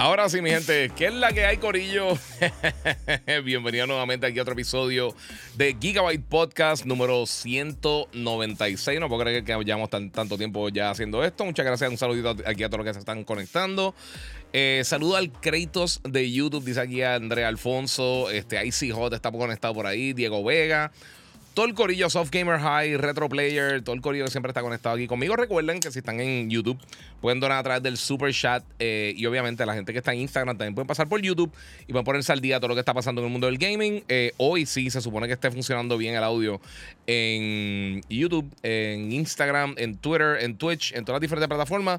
Ahora sí, mi gente, ¿qué es la que hay, Corillo? Bienvenido nuevamente aquí a otro episodio de Gigabyte Podcast número 196. No puedo creer que llevamos tanto tiempo ya haciendo esto. Muchas gracias, un saludito aquí a todos los que se están conectando. Eh, saludo al Kratos de YouTube, dice aquí Andrea Alfonso. Este, Icy Hot está conectado por ahí. Diego Vega todo el corillo Soft Gamer High, Retro Player, todo el corillo que siempre está conectado aquí conmigo. Recuerden que si están en YouTube, pueden donar a través del Super Chat. Eh, y obviamente la gente que está en Instagram también pueden pasar por YouTube y pueden ponerse al día todo lo que está pasando en el mundo del gaming. Eh, hoy sí se supone que esté funcionando bien el audio en YouTube, en Instagram, en Twitter, en Twitch, en todas las diferentes plataformas.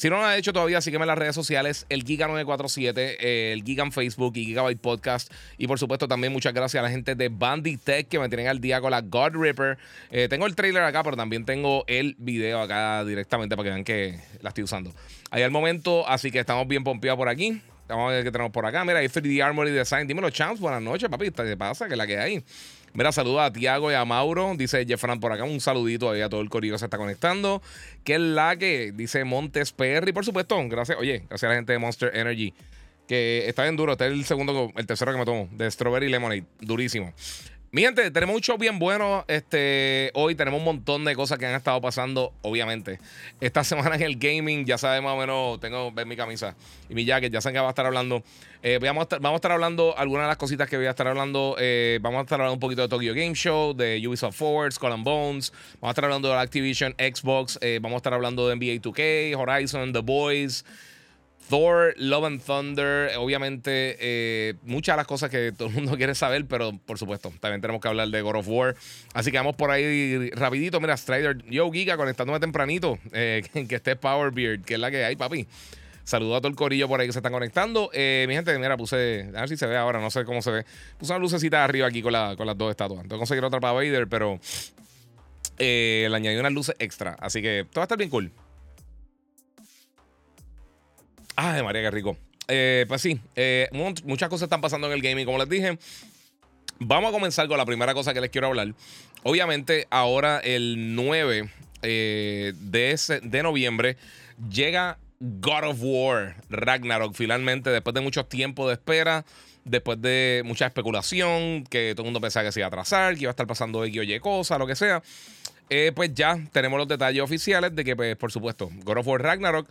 Si no lo has hecho todavía, sígueme en las redes sociales, el Giga947, eh, el Giga en Facebook y Gigabyte Podcast. Y por supuesto, también muchas gracias a la gente de Banditech que me tienen al día con la God Ripper. Eh, tengo el trailer acá, pero también tengo el video acá directamente para que vean que la estoy usando. Ahí al momento, así que estamos bien pompeados por aquí. Vamos a ver qué tenemos por acá. Mira, ahí 3D Armory Design. Dímelo, Champs. Buenas noches, papi. ¿Qué pasa? ¿Qué es la que hay? Mira, saluda a Tiago y a Mauro. Dice Jeffran por acá. Un saludito ahí a todo el corillo que se está conectando. Que es la que dice Montes PR. Por supuesto, gracias, oye, gracias a la gente de Monster Energy. Que está bien duro. Este es el segundo, el tercero que me tomo. De Strawberry Lemonade. Durísimo. Mi tenemos un show bien bueno. Este, hoy tenemos un montón de cosas que han estado pasando, obviamente. Esta semana en el gaming, ya sabes más o menos, tengo ver mi camisa y mi jacket, ya saben que va a estar hablando. Eh, vamos, a estar, vamos, a estar, hablando algunas de las cositas que voy a estar hablando. Eh, vamos a estar hablando un poquito de Tokyo Game Show, de Ubisoft Forward, Skull Bones. Vamos a estar hablando de Activision, Xbox. Eh, vamos a estar hablando de NBA 2K, Horizon, The Boys. Thor, Love and Thunder, obviamente eh, muchas de las cosas que todo el mundo quiere saber, pero por supuesto, también tenemos que hablar de God of War. Así que vamos por ahí rapidito. Mira, Strider, yo Giga, conectándome tempranito, eh, que esté Powerbeard, que es la que hay, papi. Saludo a todo el corillo por ahí que se están conectando. Eh, mi gente, mira, puse, a ver si se ve ahora, no sé cómo se ve. Puse una lucecita arriba aquí con, la, con las dos estatuas. Tengo que conseguir otra para Vader, pero le añadí unas luces extra. Así que todo va a estar bien cool. Ay, María, qué rico. Eh, pues sí, eh, muchas cosas están pasando en el gaming, como les dije. Vamos a comenzar con la primera cosa que les quiero hablar. Obviamente, ahora el 9 eh, de, de noviembre llega God of War Ragnarok. Finalmente, después de mucho tiempo de espera, después de mucha especulación, que todo el mundo pensaba que se iba a atrasar, que iba a estar pasando X o Y cosa, lo que sea. pues ya tenemos los detalles oficiales de que, pues, por supuesto, God of War Ragnarok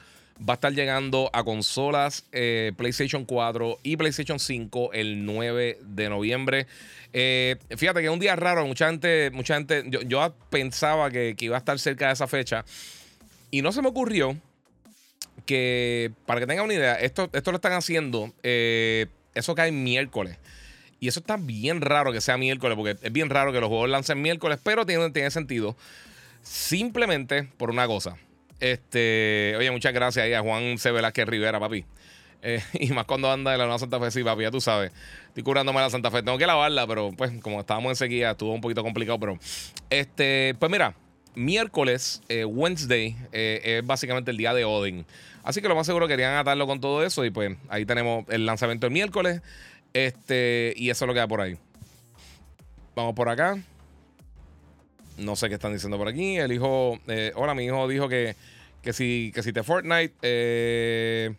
va a estar llegando a consolas eh, PlayStation 4 y PlayStation 5 el 9 de noviembre. Eh, fíjate que es un día raro, mucha gente, mucha gente, yo, pensaba que, iba a estar cerca de esa fecha y no se me ocurrió que, para que tengan una idea, esto, esto lo están haciendo, eh, eso cae miércoles. Y eso está bien raro que sea miércoles, porque es bien raro que los juegos lancen miércoles, pero tiene, tiene sentido. Simplemente por una cosa. Este, oye, muchas gracias ahí a Juan C. Velázquez Rivera, papi. Eh, y más cuando anda de la nueva Santa Fe, sí, papi, ya tú sabes. Estoy curándome la Santa Fe. Tengo que lavarla, pero pues como estábamos en estuvo un poquito complicado. Pero, este, pues mira, miércoles, eh, Wednesday, eh, es básicamente el día de Odin. Así que lo más seguro querían atarlo con todo eso. Y pues ahí tenemos el lanzamiento el miércoles. Este, y eso es lo que da por ahí. Vamos por acá. No sé qué están diciendo por aquí. El hijo. Eh, hola, mi hijo dijo que, que, si, que si te Fortnite. Eh,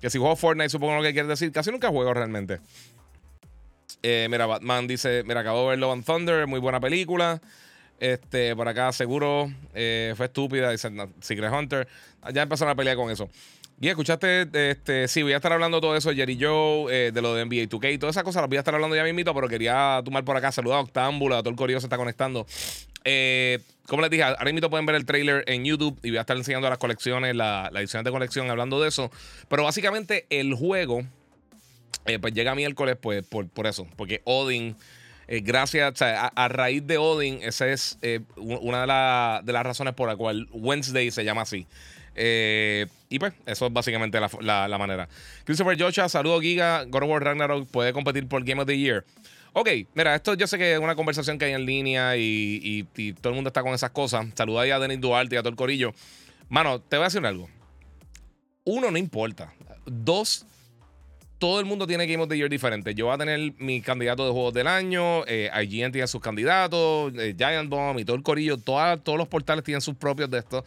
que si juego Fortnite, supongo lo que quiere decir. Casi nunca juego realmente. Eh, mira, Batman dice: Mira, acabo de ver Love and Thunder, muy buena película. Este, por acá, seguro fue estúpida. Dice Secret Hunter. Ya empezó una pelea con eso. Y escuchaste, este, sí, voy a estar hablando todo eso Jerry Joe, de lo de NBA 2K y todas esas cosas las voy a estar hablando ya mismito, pero quería tomar por acá, saludar a Octámbula, a todo el corillo se está conectando. Eh, como les dije, ahora mismo pueden ver el trailer en YouTube y voy a estar enseñando las colecciones, la, la edición de colección, hablando de eso. Pero básicamente el juego, eh, pues llega miércoles, pues por, por eso, porque Odin Eh, gracias, a, raíz de Odin, esa es eh, una de, de, las razones por la cual Wednesday se llama así. Y pues, eso es básicamente la, manera. Christopher Joshua, saludo Giga. God of War Ragnarok puede competir por Game of the Year. Ok, mira, esto yo sé que es una conversación que hay en línea y, todo el mundo está con esas cosas. Saluda ahí a Denis Duarte y a todo el corillo. Mano, te voy a decir algo. Uno, no importa. Dos, todo el mundo tiene Game of the Year diferente. Yo voy a tener mi candidato de juegos del año, eh, IGN tiene sus candidatos, eh, Giant Bomb y todo el corillo, todos los portales tienen sus propios de estos.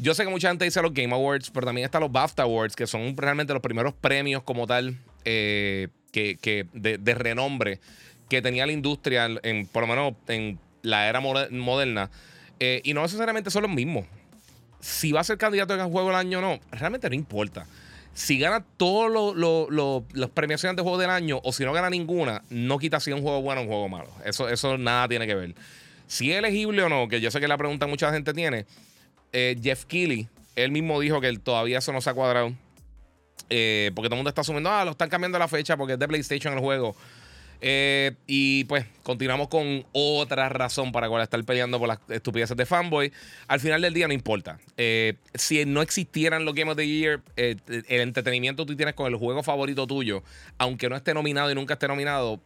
Yo sé que mucha gente dice los Game Awards, pero también están los BAFTA Awards, que son realmente los primeros premios como tal, eh, que, de, renombre que tenía la industria, en, por lo menos en la era moderna. Eh, y no necesariamente son los mismos. Si va a ser candidato a juego del año o no, realmente no importa si gana todas las premiaciones de juego del año o si no gana ninguna, no quita si es un juego bueno o un juego malo. Eso, eso nada tiene que ver. Si es elegible o no, que yo sé que la pregunta mucha gente tiene, eh, Jeff Keighley, él mismo dijo que todavía eso no se ha cuadrado. Eh, porque todo el mundo está asumiendo, ah, lo están cambiando la fecha porque es de PlayStation el juego. Eh, y pues continuamos con otra razón para cual estar peleando por las estupideces de fanboy. Al final del día no importa. Si no existieran los Game of the Year, el entretenimiento que tú tienes con el juego favorito tuyo, aunque no esté nominado y nunca esté nominado,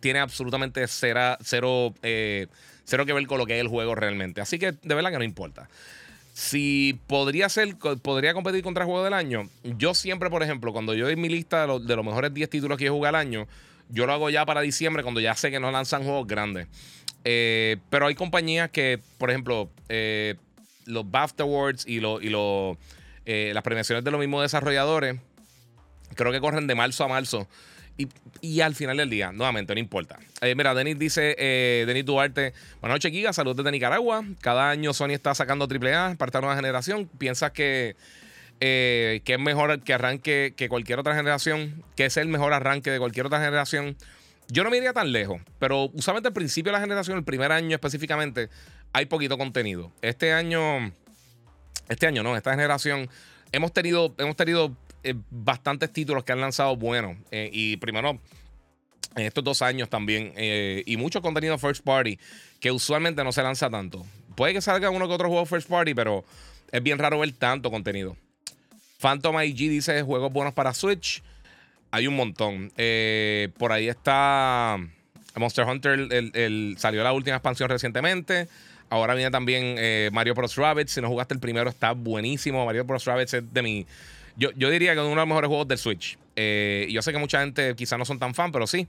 tiene absolutamente cero, cero, cero que ver con lo que es el juego realmente. Así que de verdad que no importa. Si podría ser, podría competir contra el juego del año. Yo siempre, por ejemplo, cuando yo doy mi lista de, los, mejores 10 títulos que yo jugué al año, yo lo hago ya para diciembre cuando ya sé que no lanzan juegos grandes. Eh, pero hay compañías que, por ejemplo, eh, los BAFTA y, lo, eh, las premiaciones de los mismos desarrolladores, creo que corren de marzo a marzo. Y, al final del día, nuevamente, no importa. mira, Denis dice, Denis Duarte, buenas noches, Giga, saludos desde Nicaragua. Cada año Sony está sacando AAA para esta nueva generación. ¿Piensas que eh, es mejor que arranque que cualquier otra generación, que es el mejor arranque de cualquier otra generación. Yo no me iría tan lejos, pero usualmente al principio de la generación, el primer año específicamente, hay poquito contenido. Este año, este año no, esta generación, hemos tenido, hemos tenido eh, bastantes títulos que han lanzado buenos. Eh, y primero, en estos dos años también, y mucho contenido first party, que usualmente no se lanza tanto. Puede que salga uno que otro juego first party, pero es bien raro ver tanto contenido. Phantom IG dice juegos buenos para Switch. Hay un montón. Eh, por ahí está Monster Hunter. El, salió la última expansión recientemente. Ahora viene también eh, Mario Bros. Rabbit. Si no jugaste el primero, está buenísimo. Mario Bros. Rabbit es de mi. Yo, yo diría que es uno de los mejores juegos del Switch. Eh, yo sé que mucha gente quizás no son tan fan, pero sí.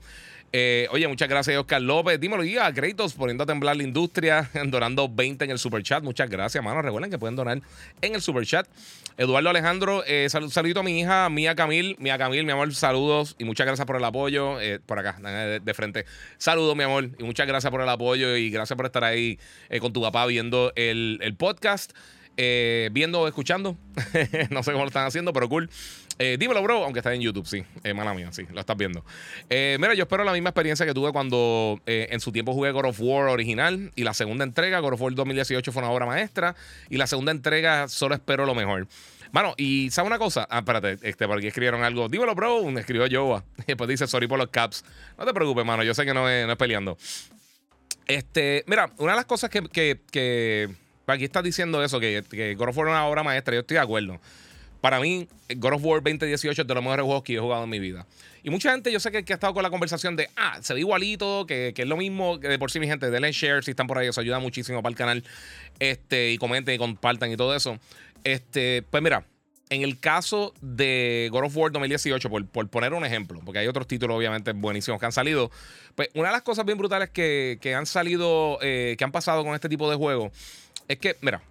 Eh, oye, muchas gracias, Oscar López. Dímelo, guía, créditos poniendo a temblar la industria, donando 20 en el super chat. Muchas gracias, mano. Recuerden que pueden donar en el super chat. Eduardo Alejandro, eh, saludito a mi hija, Mía Camil. Mía Camil, mi amor, saludos y muchas gracias por el apoyo. Eh, por acá, de, frente. Saludos, mi amor, y muchas gracias por el apoyo y gracias por estar ahí con tu papá viendo el, el podcast. Viendo o escuchando. no sé cómo lo están haciendo, pero cool. Eh, dímelo, bro, aunque está en YouTube, sí. Eh, mala mía, sí, lo estás viendo. Eh, mira, yo espero la misma experiencia que tuve cuando eh, en su tiempo jugué God of War original y la segunda entrega, God of War 2018 fue una obra maestra y la segunda entrega solo espero lo mejor. Mano, y ¿sabes una cosa? Ah, espérate, este, por aquí escribieron algo. Dímelo, bro, escribió Joa. Y después dice, sorry por los caps. No te preocupes, mano, yo sé que no es, no es peleando. Este, mira, una de las cosas que, que aquí estás diciendo eso, que, que God of War es una obra maestra, yo estoy de acuerdo. Para mí, God of War 2018 es de los mejores juegos que he jugado en mi vida. Y mucha gente, yo sé que, ha estado con la conversación de, ah, se ve igualito, que, es lo mismo, que de por sí mi gente, denle share si están por ahí, eso ayuda muchísimo para el canal. Este, y comenten y compartan y todo eso. Este, pues mira, en el caso de God of War 2018, por, por, poner un ejemplo, porque hay otros títulos obviamente buenísimos que han salido, pues una de las cosas bien brutales que, han salido, eh, que han pasado con este tipo de juegos, es que, mira,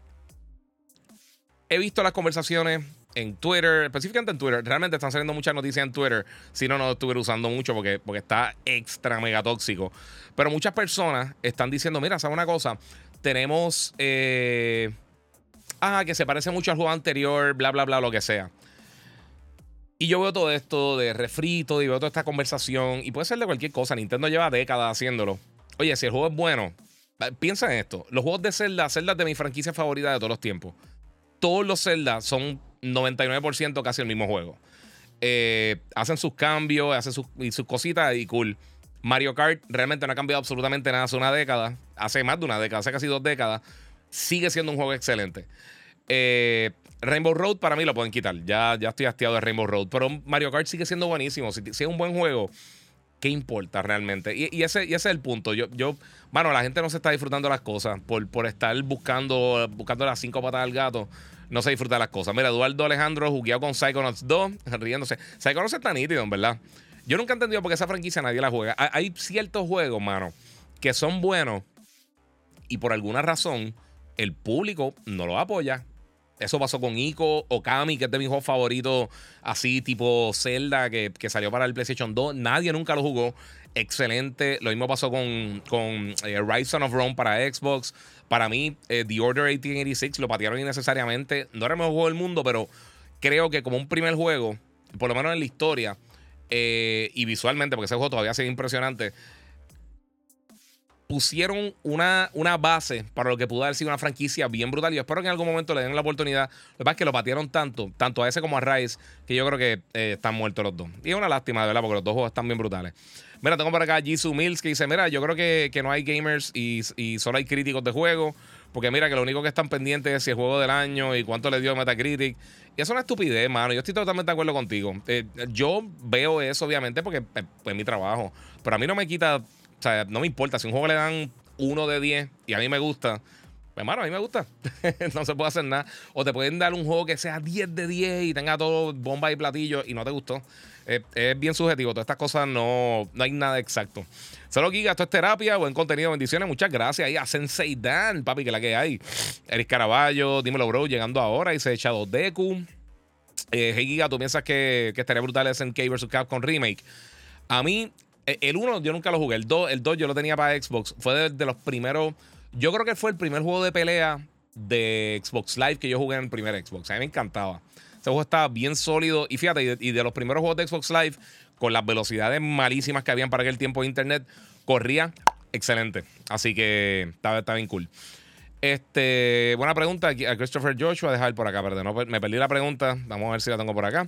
he visto las conversaciones en Twitter, específicamente en Twitter, realmente están saliendo muchas noticias en Twitter, si no, no lo estuviera usando mucho porque, porque está extra mega tóxico. Pero muchas personas están diciendo, mira, ¿sabes una cosa? Tenemos... Eh, ah, que se parece mucho al juego anterior, bla, bla, bla, lo que sea. Y yo veo todo esto de refrito y veo toda esta conversación. Y puede ser de cualquier cosa. Nintendo lleva décadas haciéndolo. Oye, si el juego es bueno, piensa en esto. Los juegos de Zelda, Zelda de mi franquicia favorita de todos los tiempos. Todos los Zelda son 99% casi el mismo juego. Eh, hacen sus cambios, hacen sus, sus cositas y cool. Mario Kart realmente no ha cambiado absolutamente nada hace una década, hace más de una década, hace casi dos décadas. Sigue siendo un juego excelente. Eh, Rainbow Road para mí lo pueden quitar. Ya, ya estoy hastiado de Rainbow Road. Pero Mario Kart sigue siendo buenísimo. Si, es un buen juego, ¿qué importa realmente? Y, ese, y ese es el punto. Yo, yo, bueno, la gente no se está disfrutando las cosas por, por estar buscando, buscando las cinco patas del gato. No se disfruta las cosas. Mira, Eduardo Alejandro jugueado con Psychonauts 2, riéndose. Psychonauts está nítido, en verdad. Yo nunca he entendido por qué esa franquicia nadie la juega. Hay ciertos juegos, mano, que son buenos y por alguna razón el público no lo apoya. Eso pasó con Ico, Okami, que es de mis juegos favoritos, así tipo Zelda, que, salió para el PlayStation 2. Nadie nunca lo jugó. Excelente. Lo mismo pasó con, con eh, Rise of Rome para Xbox. Para mí, eh, The Order 1886 lo patearon innecesariamente. No era el mejor juego del mundo, pero creo que como un primer juego, por lo menos en la historia eh, y visualmente, porque ese juego todavía sigue impresionante, pusieron una, una base para lo que pudo haber sido una franquicia bien brutal. Yo espero que en algún momento le den la oportunidad. Lo que pasa es que lo patearon tanto, tanto a ese como a Rise, que yo creo que están muertos los dos. Y es una lástima, de verdad, porque los dos juegos están bien brutales. Mira, tengo por acá Jisoo Mills que dice: Mira, yo creo que, no hay gamers y, solo hay críticos de juego. Porque mira que lo único que están pendientes es si el juego del año y cuánto le dio Metacritic. Y es una estupidez, mano. Yo estoy totalmente de acuerdo contigo. Eh, yo veo eso, obviamente, porque pues, es mi trabajo. Pero a mí no me quita o sea, no me importa. Si un juego le dan uno de 10 y a mí me gusta, pues, mano, a mí me gusta. no se puede hacer nada. O te pueden dar un juego que sea 10 de 10 y tenga todo bomba y platillo y no te gustó. Es bien subjetivo. Todas estas cosas no, no hay nada exacto. Solo Giga, esto es terapia, buen contenido, bendiciones. Muchas gracias ahí a Sensei papi, que la que hay. Eric Caraballo, dímelo, bro, llegando ahora y se echa dos Deku. Eh, hey Giga, ¿tú piensas que, que estaría brutal SNK vs Capcom Remake? A mí, eh, el 1 yo nunca lo jugué. El 2, el 2 yo lo tenía para Xbox. Fue de, los primeros. Yo creo que fue el primer juego de pelea de Xbox Live que yo jugué en el primer Xbox. A mí me encantaba. Ese juego estaba bien sólido. Y fíjate, y de, los primeros juegos de Xbox Live, con las velocidades malísimas que habían para aquel tiempo de internet, corría excelente. Así que estaba, bien cool. Este, buena pregunta a Christopher Joshua. Dejar por acá, perdón. me perdí la pregunta. Vamos a ver si la tengo por acá.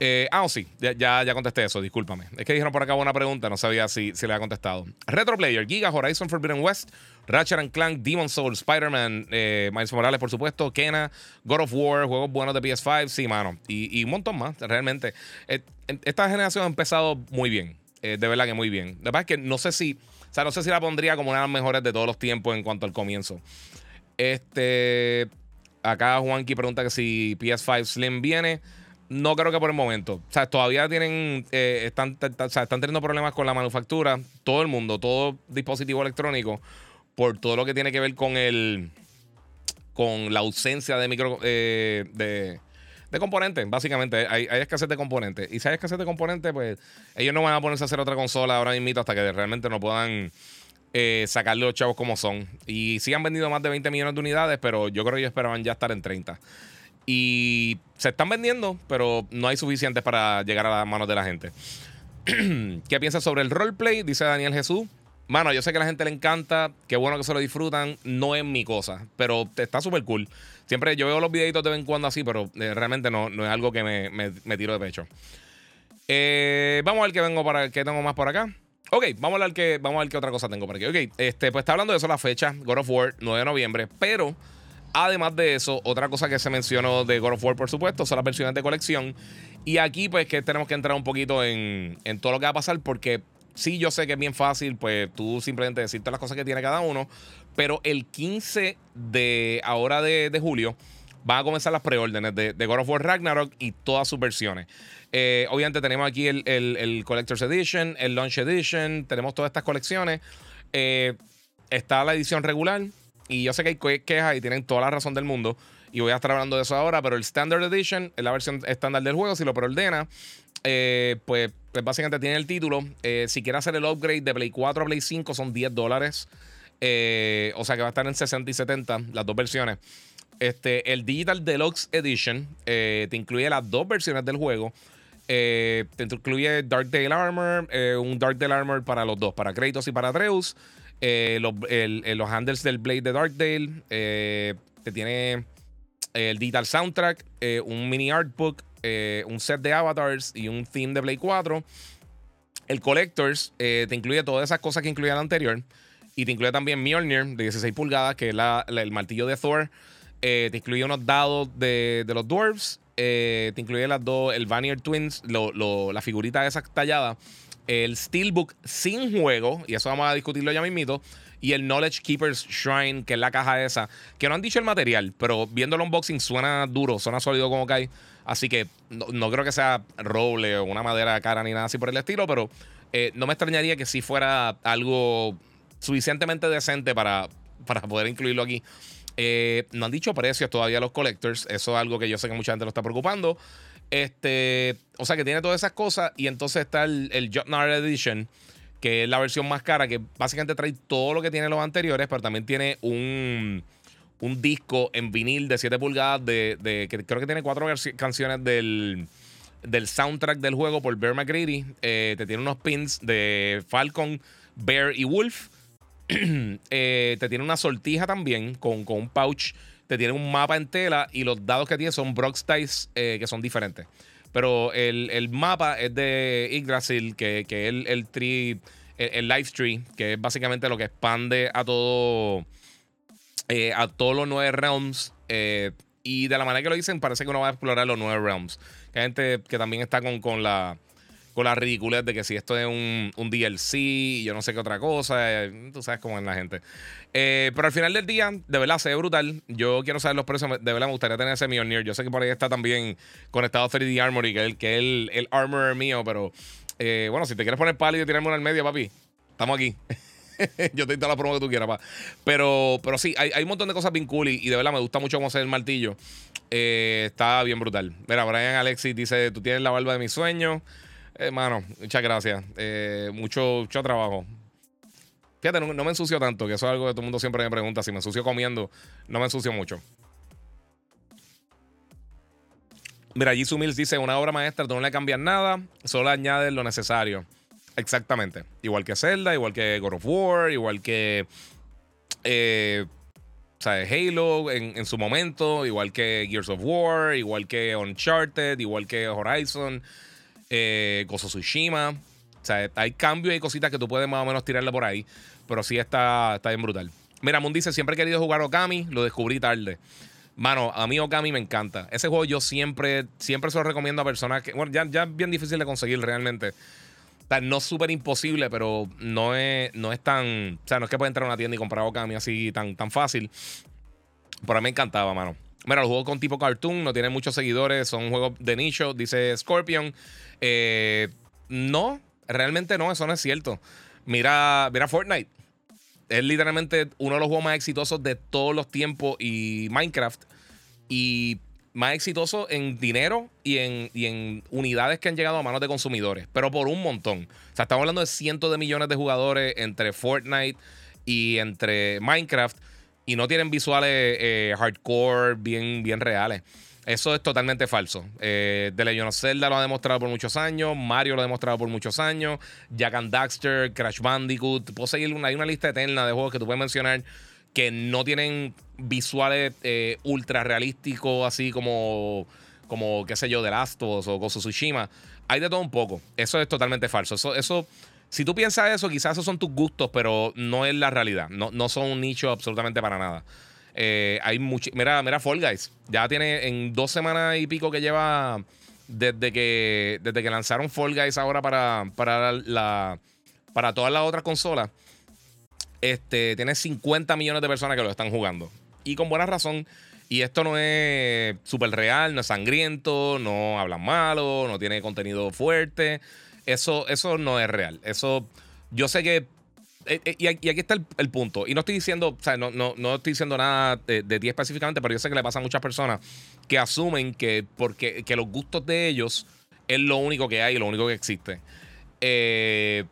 Eh, ah, sí, ya, ya, contesté eso, discúlpame. Es que dijeron por acá una pregunta, no sabía si, si le había contestado. Retro Player, Giga, Horizon Forbidden West, Ratchet and Clank, Demon Souls, Spider-Man, eh, Miles Morales, por supuesto, Kena, God of War, juegos buenos de PS5, sí, mano. Y, un montón más, realmente. Eh, esta generación ha empezado muy bien, de verdad que muy bien. La verdad es que no sé si, o sea, no sé si la pondría como una de las mejores de todos los tiempos en cuanto al comienzo. Este, acá Juanqui pregunta que si PS5 Slim viene. No creo que por el momento. O sea, todavía tienen. Eh, están, están teniendo problemas con la manufactura. Todo el mundo, todo dispositivo electrónico. Por todo lo que tiene que ver con el. Con la ausencia de micro. Eh, de, de componentes, básicamente. Hay, hay, escasez de componentes. Y si hay escasez de componentes, pues ellos no van a ponerse a hacer otra consola ahora mismo hasta que realmente no puedan eh, sacarle los chavos como son. Y sí han vendido más de 20 millones de unidades, pero yo creo que ellos esperaban ya estar en 30. Y se están vendiendo, pero no hay suficientes para llegar a las manos de la gente. ¿Qué piensas sobre el roleplay? Dice Daniel Jesús. Mano, yo sé que a la gente le encanta, qué bueno que se lo disfrutan, no es mi cosa, pero está súper cool. Siempre yo veo los videitos de vez en cuando así, pero eh, realmente no, no, es algo que me, me, tiro de pecho. Eh, vamos a ver qué vengo para qué tengo más por acá. Ok, vamos a ver qué, vamos a ver qué otra cosa tengo por aquí. Ok, este, pues está hablando de eso la fecha, God of War, 9 de noviembre, pero Además de eso, otra cosa que se mencionó de God of War, por supuesto, son las versiones de colección. Y aquí, pues, que tenemos que entrar un poquito en, todo lo que va a pasar, porque sí, yo sé que es bien fácil, pues, tú simplemente decirte las cosas que tiene cada uno. Pero el 15 de ahora de, julio van a comenzar las preórdenes de, God of War Ragnarok y todas sus versiones. Eh, obviamente tenemos aquí el, Collector's Edition, el Launch Edition, tenemos todas estas colecciones. Eh, está la edición regular, y yo sé que hay quejas y tienen toda la razón del mundo. Y voy a estar hablando de eso ahora. Pero el Standard Edition es la versión estándar del juego. Si lo preordena, eh, pues, pues, básicamente tiene el título. Eh, si quiere hacer el upgrade de Play 4 a Play 5, son 10 dólares. Eh, o sea que va a estar en 60 y 70, las dos versiones. Este, el Digital Deluxe Edition te incluye las dos versiones del juego. te incluye Dark Dale Armor, un Dark Dale Armor para los dos, para Kratos y para Atreus. Eh, los, handles del Blade de Darkdale. Eh, te tiene el digital soundtrack, eh, un mini artbook, un set de avatars y un theme de Blade 4. El Collectors te incluye todas esas cosas que incluía el anterior. Y te incluye también Mjolnir de 16 pulgadas, que es el martillo de Thor. te incluye unos dados de, los Dwarves. te incluye las dos, el Vanir Twins, la figurita esa tallada. El Steelbook sin juego, y eso vamos a discutirlo ya mismito y el Knowledge Keeper's Shrine, que es la caja esa, que no han dicho el material, pero viendo el unboxing suena duro, suena sólido como cae. Así que no, creo que sea roble o una madera cara ni nada así por el estilo, pero eh, no me extrañaría que si fuera algo suficientemente decente para, para poder incluirlo aquí. Eh, no han dicho precios todavía los collectors. Eso es algo que yo sé que mucha gente lo está preocupando. Este, o sea que tiene todas esas cosas. Y entonces está el, el Edition que es la versión más cara, que básicamente trae todo lo que tiene los anteriores, pero también tiene un, un disco en vinil de 7 pulgadas, de, que creo que tiene cuatro canciones del, del soundtrack del juego por Bear McCready. Eh, te tiene unos pins de Falcon, Bear y Wolf. Eh, te tiene una sortija también con, un pouch. Te tiene un mapa en tela y los dados que tiene son Brock eh, que son diferentes. Pero el, mapa es de Yggdrasil, que, que es el, el tree, el, que es básicamente lo que expande a todo. Eh, a todos los nueve realms. Eh, y de la manera que lo dicen, parece que uno va a explorar los nueve realms. hay gente que también está con, con la con la ridiculez de que si esto es un, un DLC y yo no sé qué otra cosa, eh, tú sabes cómo es la gente. Eh, pero al final del día, de verdad, se ve brutal. Yo quiero saber los precios. De verdad, me gustaría tener ese Mjolnir. Yo sé que por ahí está también conectado 3D Armory, que es que el, el armor mío, pero eh, bueno, si te quieres poner pálido y tirarme una al medio, papi, estamos aquí. yo te doy la promo que tú quieras, pa. Pero, pero sí, hay, hay, un montón de cosas bien cool y, de verdad me gusta mucho cómo hacer el martillo. está bien brutal. Mira, Brian Alexis dice: Tú tienes la barba de mis sueños. Hermano, muchas gracias. Eh, mucho, mucho trabajo. Fíjate, no, me ensucio tanto, que eso es algo que todo el mundo siempre me pregunta. Si me ensucio comiendo, no me ensucio mucho. Mira, Jisoo Mills dice: Una obra maestra, tú no le cambias nada, solo añades lo necesario. Exactamente. Igual que Zelda, igual que God of War, igual que. Eh, Halo en, en, su momento, igual que Gears of War, igual que Uncharted, igual que Horizon eh. O sea, hay cambios y cositas que tú puedes más o menos tirarle por ahí. Pero sí está, está bien brutal. Mira, Moon dice: Siempre he querido jugar Okami, lo descubrí tarde. Mano, a mí Okami me encanta. Ese juego yo siempre, siempre se lo recomiendo a personas que. Bueno, ya, ya es bien difícil de conseguir realmente. O sea, no es súper imposible, pero no es, no es tan. O sea, no es que pueda entrar a una tienda y comprar Okami así tan, tan fácil. Pero a mí me encantaba, mano. Mira, los juegos con tipo cartoon no tienen muchos seguidores, son juegos de nicho, dice Scorpion. Eh, no, realmente no, eso no es cierto. Mira, mira Fortnite. Es literalmente uno de los juegos más exitosos de todos los tiempos y Minecraft. Y más exitoso en dinero y en, y en, unidades que han llegado a manos de consumidores, pero por un montón. O sea, estamos hablando de cientos de millones de jugadores entre Fortnite y entre Minecraft y no tienen visuales eh, hardcore bien, bien reales. Eso es totalmente falso. Eh, The Legend of Zelda lo ha demostrado por muchos años. Mario lo ha demostrado por muchos años. Jack and Daxter, Crash Bandicoot. Puedo seguir una, hay una lista eterna de juegos que tú puedes mencionar que no tienen visuales eh, ultra realísticos, así como, como, qué sé yo, The Last of Us o Gozo. Hay de todo un poco. Eso es totalmente falso. Eso, eso si tú piensas eso, quizás esos son tus gustos, pero no es la realidad. No, no son un nicho absolutamente para nada. Eh, hay mucho. Mira, mira, Fall Guys. Ya tiene en dos semanas y pico que lleva desde que, desde que lanzaron Fall Guys ahora para, para, la, para todas las otras consolas. Este, tiene 50 millones de personas que lo están jugando. Y con buena razón. Y esto no es súper real, no es sangriento, no hablan malo, no tiene contenido fuerte. Eso, eso no es real. Eso, yo sé que eh, eh, y, aquí está el, punto. Y no estoy diciendo, o sea, no, no, no estoy diciendo nada de, ti específicamente, pero yo sé que le pasa a muchas personas que asumen que porque que los gustos de ellos es lo único que hay, lo único que existe. Eh,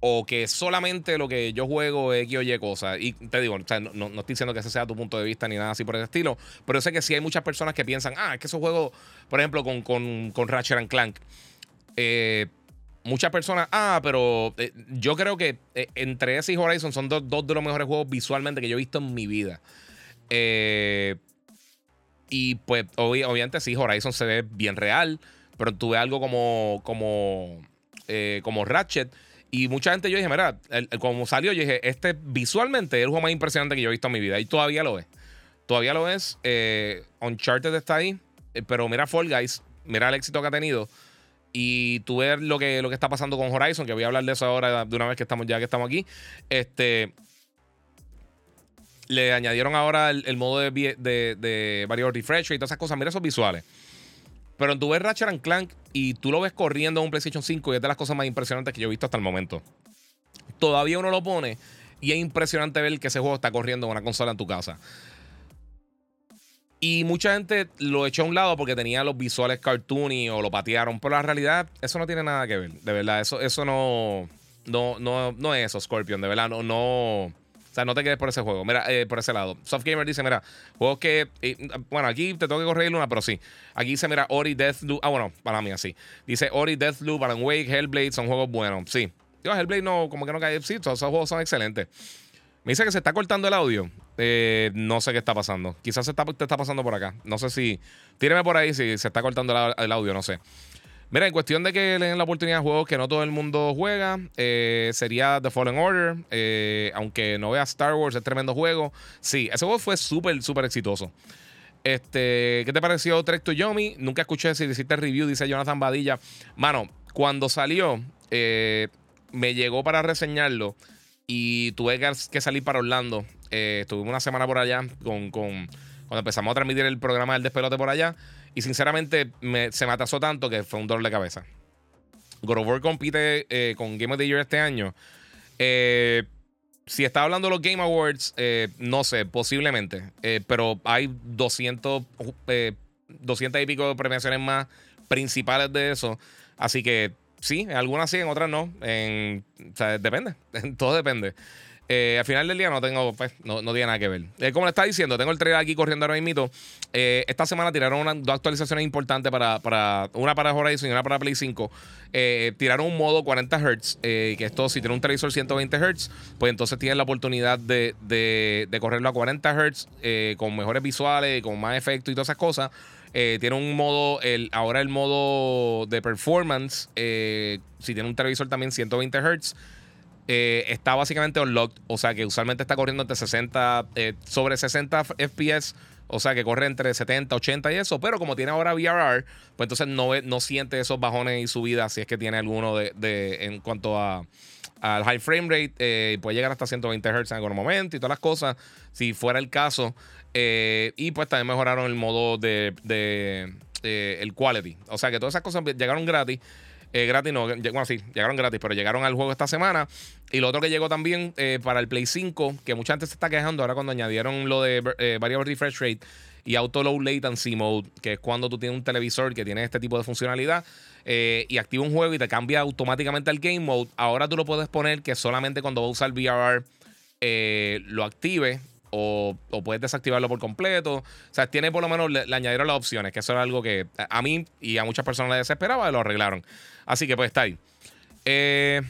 o que solamente lo que yo juego es X o Y cosas. Y te digo, o sea, no, no, estoy diciendo que ese sea tu punto de vista ni nada así por el estilo, pero yo sé que sí hay muchas personas que piensan, ah, es que esos juegos, por ejemplo, con, con, con Ratchet and Clank, eh, muchas personas, ah, pero eh, yo creo que eh, entre ese y Horizon son dos, de los mejores juegos visualmente que yo he visto en mi vida. Eh, y pues obviamente sí, Horizon se ve bien real, pero tuve algo como, como, como Ratchet. Y mucha gente yo dije, mira, como salió, yo dije, este visualmente es el juego más impresionante que yo he visto en mi vida. Y todavía lo es. Todavía lo es. Uncharted está ahí. pero mira Fall Guys, mira el éxito que ha tenido. Y tú ves lo que, lo que está pasando con Horizon, que voy a hablar de eso ahora de una vez que estamos ya que estamos aquí. Este. Le añadieron ahora el, modo de, de, de varios refresh y todas esas cosas. Mira esos visuales. Pero tú ves Ratchet and Clank y tú lo ves corriendo en un PlayStation 5 y es de las cosas más impresionantes que yo he visto hasta el momento. Todavía uno lo pone y es impresionante ver que ese juego está corriendo en una consola en tu casa. Y mucha gente lo echó a un lado porque tenía los visuales cartoony o lo patearon. Pero la realidad, eso no tiene nada que ver. De verdad, eso, eso no, no, no, no es eso, Scorpion. De verdad, no, no. O sea, no te quedes por ese juego. Mira, eh, por ese lado. Softgamer dice, mira, juegos que. bueno, aquí te tengo que correr una, pero sí. Aquí dice, mira, Ori Deathloop. Ah, bueno, para mí así. Dice Ori Deathloop, Alan Wake, Hellblade son juegos buenos. Sí. Yo, Hellblade no, como que no cae. Sí, todos esos juegos son excelentes. Me dice que se está cortando el audio. Eh, no sé qué está pasando. Quizás se está, te está pasando por acá. No sé si. Tíreme por ahí si se está cortando el, audio, no sé. Mira, en cuestión de que le den la oportunidad a juegos que no todo el mundo juega, eh, sería The Fallen Order. Eh, aunque no vea Star Wars, es tremendo juego. Sí, ese juego fue súper, súper exitoso. Este, ¿Qué te pareció Trek to Yomi? Nunca escuché si hiciste review, dice Jonathan Badilla. Mano, cuando salió, me llegó para reseñarlo y tuve que salir para Orlando. Eh, estuve una semana por allá con, con, cuando empezamos a transmitir el programa del despelote por allá. Y sinceramente se me atasó tanto que fue un dolor de cabeza. God of War compite eh, con Game of the Year este año. Eh, si está hablando de los Game Awards, no sé, posiblemente. pero hay 200, 200 y pico de premiaciones más principales de eso. Así que sí, en algunas sí, en otras no. En, o sea, depende. Todo depende. Eh, al final del día no tengo, pues, no, no tiene nada que ver. Eh, como le está diciendo, tengo el trailer aquí corriendo ahora mismo. Eh, esta semana tiraron dos actualizaciones importantes para, para una para Horizon y una para Play 5. tiraron un modo 40 Hz, que esto si tiene un televisor 120 Hz, pues entonces tienes la oportunidad de, de, de correrlo a 40 Hz con mejores visuales, con más efectos y todas esas cosas. Eh, tiene un modo, el, ahora el modo de performance, eh, si tiene un televisor también 120 Hz, eh, está básicamente unlocked. O sea que usualmente está corriendo entre 60, sobre 60 FPS. O sea que corre entre 70, 80 y eso. Pero como tiene ahora VRR, pues entonces no, no siente esos bajones y subidas si es que tiene alguno de, en cuanto a al high frame rate. puede llegar hasta 120 Hz en algún momento y todas las cosas. Si fuera el caso. Eh, y pues también mejoraron el modo de, el quality. O sea que todas esas cosas llegaron gratis. Eh, gratis no, bueno, sí, llegaron gratis, pero llegaron al juego esta semana. Y lo otro que llegó también eh, para el Play 5, que mucha gente se está quejando ahora cuando añadieron lo de variable refresh rate y auto low latency mode, que es cuando tú tienes un televisor que tiene este tipo de funcionalidad y activa un juego y te cambia automáticamente al game mode. Ahora tú lo puedes poner que solamente cuando va a usar VRR lo active o, puedes desactivarlo por completo. O sea, tiene por lo menos, le, añadieron las opciones, que eso era algo que a mí y a muchas personas les desesperaba y lo arreglaron. Así que pues está ahí. Eh,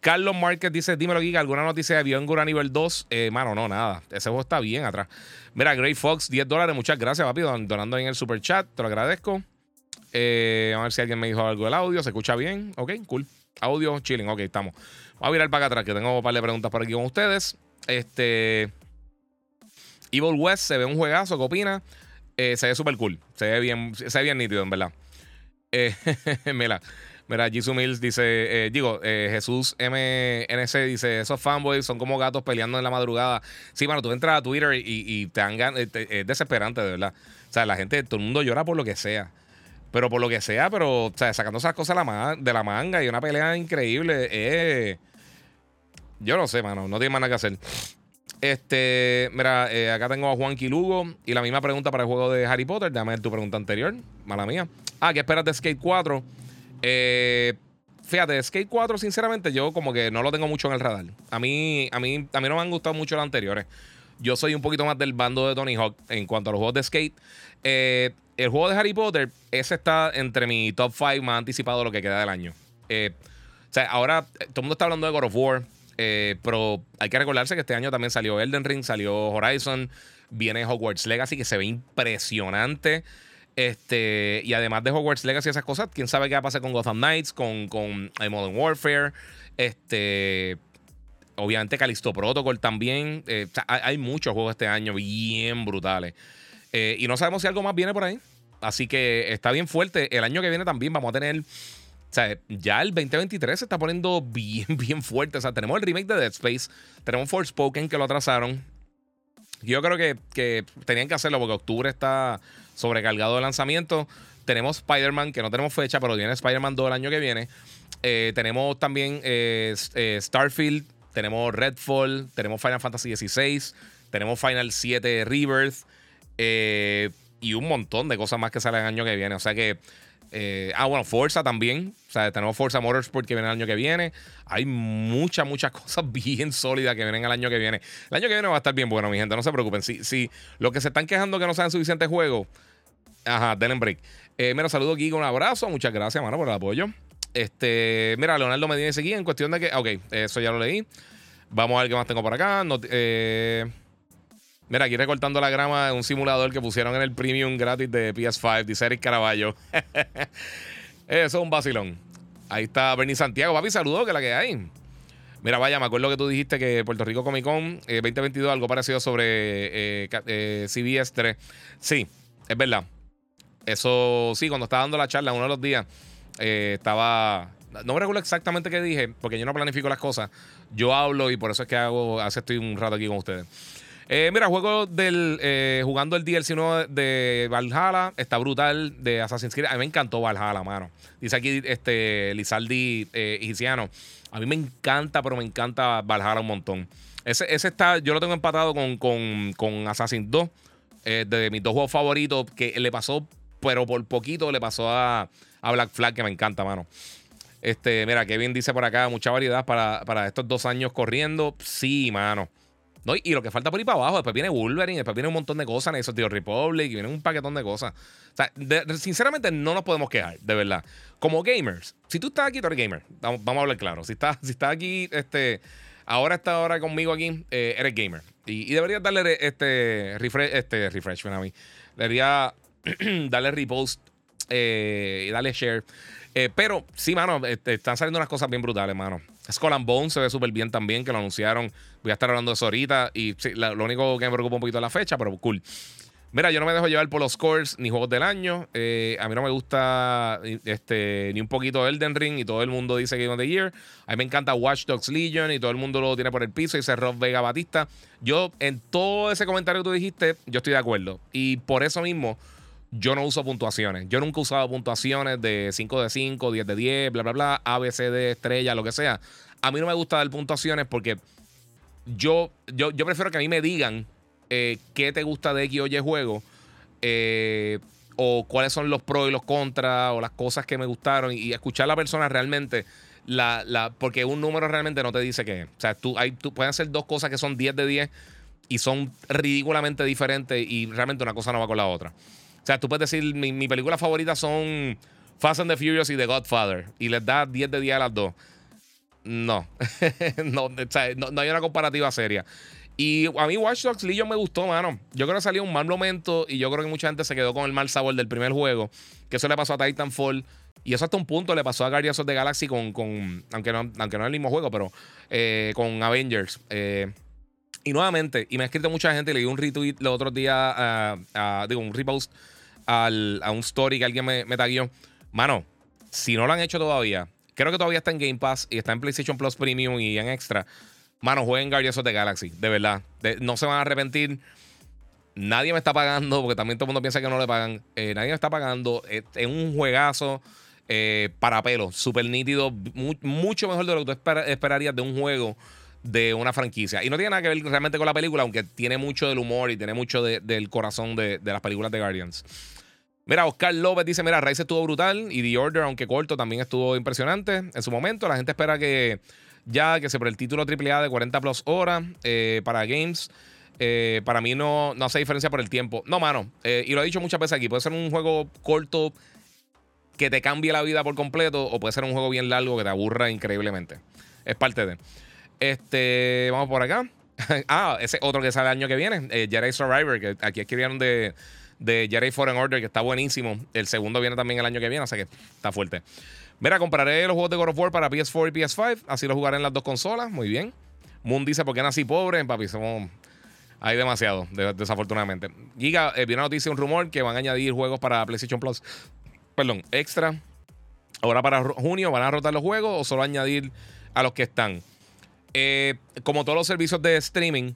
Carlos Márquez dice, dímelo, Giga, ¿alguna noticia de Biongura nivel 2? Eh, mano, no, nada. Ese juego está bien atrás. Mira, Gray Fox, 10 dólares. Muchas gracias, papi, donando en el super chat. Te lo agradezco. Eh, a ver si alguien me dijo algo del audio. ¿Se escucha bien? Ok, cool. Audio, chilling. Ok, estamos. Vamos a mirar para acá atrás, que tengo un par de preguntas por aquí con ustedes. Este... Evil West se ve un juegazo, ¿qué opina? Eh, se ve súper cool. Se ve bien, se ve bien nítido, en verdad. Eh, mira, mira, Jisoo Mills dice, eh, digo, Jesús MNC dice, esos fanboys son como gatos peleando en la madrugada. Sí, mano, tú entras a Twitter y, te dan es desesperante, de verdad. O sea, la gente, todo el mundo llora por lo que sea. Pero por lo que sea, pero, o sea, sacando esas cosas de la manga y una pelea increíble. yo no sé, mano, no tiene nada que hacer. Este, mira, eh, acá tengo a Juan Lugo y la misma pregunta para el juego de Harry Potter. Déjame ver tu pregunta anterior, mala mía. Ah, ¿qué esperas de Skate 4? Eh, fíjate, Skate 4, sinceramente, yo como que no lo tengo mucho en el radar. A mí, a mí, a mí no me han gustado mucho los anteriores. Yo soy un poquito más del bando de Tony Hawk en cuanto a los juegos de skate. Eh, el juego de Harry Potter, ese está entre mi top 5 más anticipado de lo que queda del año. o sea, ahora todo el mundo está hablando de God of War. Eh, pero hay que recordarse que este año también salió Elden Ring, salió Horizon, viene Hogwarts Legacy, que se ve impresionante. Este, y además de Hogwarts Legacy y esas cosas, quién sabe qué va a pasar con Gotham Knights, con, con eh, Modern Warfare, este, obviamente Callisto Protocol también. Eh, hay, muchos juegos este año bien brutales. Y no sabemos si algo más viene por ahí. Así que está bien fuerte. El año que viene también vamos a tener. O sea, ya el 2023 se está poniendo bien, bien fuerte. O sea, tenemos el remake de Dead Space. Tenemos Forspoken que lo atrasaron. Yo creo que, que tenían que hacerlo porque octubre está sobrecargado de lanzamiento. Tenemos Spider-Man, que no tenemos fecha, pero viene Spider-Man 2 el año que viene. Eh, tenemos también eh, eh, Starfield, tenemos Redfall, tenemos Final Fantasy XVI, tenemos Final 7 Rebirth y un montón de cosas más que salen el año que viene. O sea que. ah, bueno, Forza también. Sea, tenemos Forza Motorsport que viene el año que viene. Hay muchas, muchas cosas bien sólidas que vienen el año que viene. El año que viene va a estar bien bueno, mi gente. No se preocupen. Si, si lo que se están quejando que no sean suficientes juegos, Ajá, denle break. Eh, mira, saludo con un abrazo. Muchas gracias, mano, por el apoyo. Este, mira, Leonardo Medina seguía en cuestión de que. Ok, eso ya lo leí. Vamos a ver qué más tengo por acá. Eh, mira, aquí recortando la grama de un simulador que pusieron en el premium gratis de PS5, dice Eric Caraballo. eso es un vacilón. Ahí está Bernie Santiago. Papi, saludo, que la que hay. Mira, vaya, me acuerdo que tú dijiste que Puerto Rico Comic Con 2022, eh, algo parecido sobre CBS 3. Sí, es verdad. Eso sí, cuando estaba dando la charla uno de los días, eh, estaba. No me recuerdo exactamente qué dije, porque yo no planifico las cosas. Yo hablo y por eso es que hago, hace estoy un rato aquí con ustedes. Eh, mira, juego del. Eh, jugando el DLC nuevo de Valhalla. Está brutal. De Assassin's Creed. A mí me encantó Valhalla, mano. Dice aquí este Lizaldi Hiciano. A mí me encanta, pero me encanta Valhalla un montón. Ese, ese está. Yo lo tengo empatado con, con, con Assassin's 2. de mis dos juegos favoritos. Que le pasó pero por poquito le pasó a, Black Flag, que me encanta, mano. Este, mira, Kevin dice por acá, mucha variedad para, estos dos años corriendo. Sí, mano. No, y lo que falta por ahí para abajo, después viene Wolverine, después viene un montón de cosas, en esos tío Republic, y viene un paquetón de cosas. O sea, sinceramente no nos podemos quejar, de verdad. Como gamers, si tú estás aquí, tú eres gamer. Vamos, a hablar claro. Si estás, si estás aquí, este, ahora está ahora conmigo aquí, eh, eres gamer. Y, deberías darle este refresh, este refresh, a mí. Debería dale repost eh, y dale share. Eh, pero sí, mano, este, están saliendo unas cosas bien brutales, mano. Skull and Bone se ve súper bien también, que lo anunciaron. Voy a estar hablando de eso ahorita. Y sí, lo único que me preocupa un poquito es la fecha, pero cool. Mira, yo no me dejo llevar por los scores ni juegos del año. Eh, a mí no me gusta este, ni un poquito Elden Ring y todo el mundo dice Game of the Year. A mí me encanta Watch Dogs Legion y todo el mundo lo tiene por el piso y dice Rob Vega Batista. Yo, en todo ese comentario que tú dijiste, yo estoy de acuerdo. Y por eso mismo yo no uso puntuaciones. Yo nunca he usado puntuaciones de 5 de 5, 10 de 10, bla, bla, bla, A, estrella, lo que sea. A mí no me gusta dar puntuaciones porque yo, yo, yo prefiero que a mí me digan eh, qué te gusta de X o Y juego. Eh, o cuáles son los pros y los contras, o las cosas que me gustaron, y, escuchar a la persona realmente. La, la, porque un número realmente no te dice qué O sea, tú, hay, tú pueden ser dos cosas que son 10 de 10 y son ridículamente diferentes y realmente una cosa no va con la otra. O sea, tú puedes decir, mi, película favorita son Fast and the Furious y The Godfather. Y les da 10 de 10 a las dos. No. no, no, hay una comparativa seria. Y a mí Watch Dogs Legion me gustó, mano. Yo creo que salió un mal momento y yo creo que mucha gente se quedó con el mal sabor del primer juego. Que eso le pasó a Titanfall. Y eso hasta un punto le pasó a Guardians of the Galaxy con, con aunque, no, aunque no es el mismo juego, pero eh, con Avengers. Eh, y nuevamente, y me ha escrito mucha gente, le di un retweet los otros días, digo, un repost a un story que alguien me, me taguió. Mano, si no lo han hecho todavía, creo que todavía está en Game Pass y está en PlayStation Plus Premium y en Extra. Mano, jueguen Guardians of the Galaxy, de verdad. no se van a arrepentir. Nadie me está pagando, porque también todo el mundo piensa que no le pagan. Eh, nadie me está pagando. Es, un juegazo eh, para pelo, súper nítido, mucho mejor de lo que tú esperarías de un juego de una franquicia. Y no tiene nada que ver realmente con la película, aunque tiene mucho del humor y tiene mucho del corazón de las películas de Guardians. Mira, Oscar López dice: Mira, Rise estuvo brutal y The Order, aunque corto, también estuvo impresionante en su momento. La gente espera que ya que se por el título AAA de 40 plus horas eh, para Games. Eh, para mí no, no hace diferencia por el tiempo. No, mano. Eh, y lo he dicho muchas veces aquí. Puede ser un juego corto que te cambie la vida por completo. O puede ser un juego bien largo que te aburra increíblemente. Es parte de. Este. Vamos por acá. ah, ese otro que sale el año que viene. Jedi Survivor. Que aquí escribieron de de Jedi Foreign Order, que está buenísimo. El segundo viene también el año que viene, así que está fuerte. Mira, compraré los juegos de God of War para PS4 y PS5, así los jugaré en las dos consolas. Muy bien. Moon dice, ¿por qué nací pobre? Papi, somos... Hay demasiado, desafortunadamente. Giga, eh, viene una noticia, un rumor que van a añadir juegos para PlayStation Plus. Perdón, extra. Ahora para junio, ¿van a rotar los juegos o solo añadir a los que están? Eh, como todos los servicios de streaming,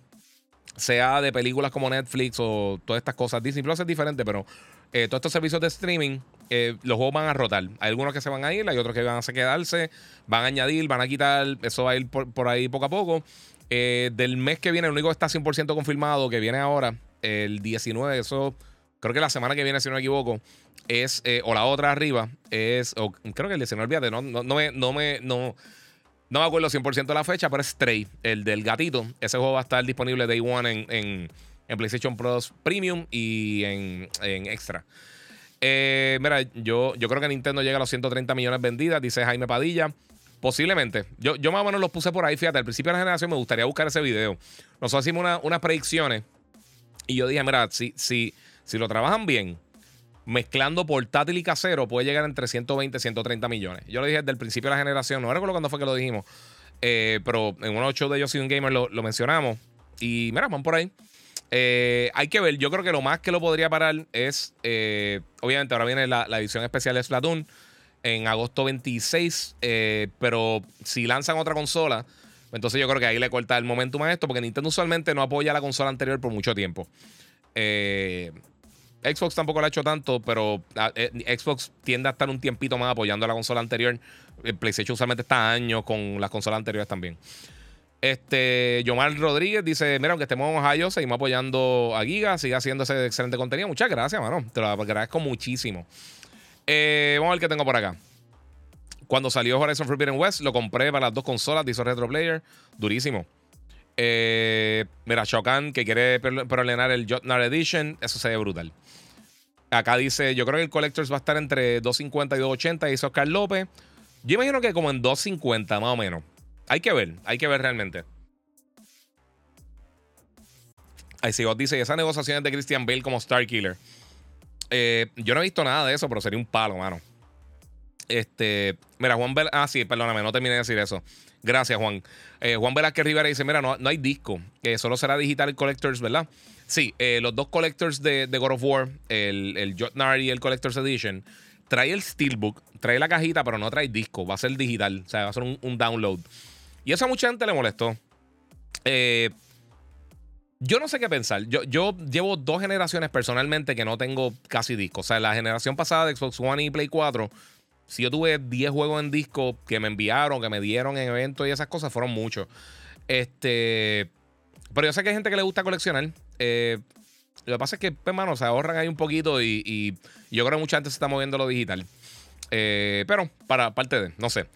sea de películas como Netflix o todas estas cosas, Disney Plus es diferente, pero eh, todos estos servicios de streaming, eh, los juegos van a rotar. Hay algunos que se van a ir, hay otros que van a quedarse, van a añadir, van a quitar, eso va a ir por, ahí poco a poco. del mes que viene, el único que está 100% confirmado, que viene ahora, el 19, eso creo que la semana que viene, si no me equivoco, es, o la otra arriba, es, creo que el 19, olvídate, no, no, no me, no me, no, no me acuerdo 100% de la fecha, pero es Stray, el del gatito. Ese juego va a estar disponible Day One en, PlayStation Plus Premium y en, Extra. Eh, mira, yo, yo creo que Nintendo llega a los 130 millones vendidas, dice Jaime Padilla. Posiblemente. Yo, yo más o menos los puse por ahí, fíjate, al principio de la generación me gustaría buscar ese video. Nosotros hicimos unas predicciones y yo dije, mira, si, si, si lo trabajan bien, mezclando portátil y casero, puede llegar entre 120 y 130 millones. Yo lo dije desde el principio de la generación, no recuerdo cuándo fue que lo dijimos, eh, pero en uno de de Yo Soy un Gamer lo, mencionamos. Y mira, van por ahí. Eh, hay que ver, yo creo que lo más que lo podría parar es, eh, obviamente ahora viene la, edición especial de Splatoon en agosto 26, pero si lanzan otra consola, entonces yo creo que ahí le corta el momentum a esto, porque Nintendo usualmente no apoya la consola anterior por mucho tiempo. Eh, Xbox tampoco lo ha hecho tanto, pero ah, eh, Xbox tiende a estar un tiempito más apoyando a la consola anterior. El PlayStation usualmente está años con las consolas anteriores también. Este, Yomar Rodríguez dice: Mira, aunque estemos en Ohio, seguimos apoyando a Giga, sigue haciendo ese excelente contenido. Muchas gracias, mano. Te lo agradezco muchísimo. Eh, vamos a ver qué tengo por acá. Cuando salió Horizon Forbidden West, lo compré para las dos consolas, dice Retro Player. Durísimo. Eh, mira, Shokan, que quiere prorlenar el Jotnar Edition, eso se ve brutal. Acá dice, yo creo que el Collectors va a estar entre 250 y 280, dice Oscar López. Yo imagino que como en 250 más o menos. Hay que ver, hay que ver realmente. Ahí sí, dice, esas negociaciones de Christian Bale como Star Killer. Eh, yo no he visto nada de eso, pero sería un palo, mano. Este, mira, Juan Bel ah, sí, perdóname, no terminé de decir eso. Gracias, Juan. Eh, Juan Velázquez Rivera dice: Mira, no, no hay disco, solo será digital collectors, ¿verdad? Sí, eh, los dos collectors de, God of War, el, el Jotnar y el Collector's Edition, trae el Steelbook, trae la cajita, pero no trae disco. Va a ser digital, o sea, va a ser un, download. Y eso a mucha gente le molestó. Eh, yo no sé qué pensar. Yo, yo llevo dos generaciones personalmente que no tengo casi disco. O sea, la generación pasada de Xbox One y Play 4, si yo tuve 10 juegos en disco que me enviaron, que me dieron en eventos y esas cosas, fueron muchos. Este. Pero yo sé que hay gente que le gusta coleccionar. Eh, lo que pasa es que, hermano, pues, se ahorran ahí un poquito y, yo creo que mucha gente se está moviendo lo digital. Eh, pero, para parte de, no sé.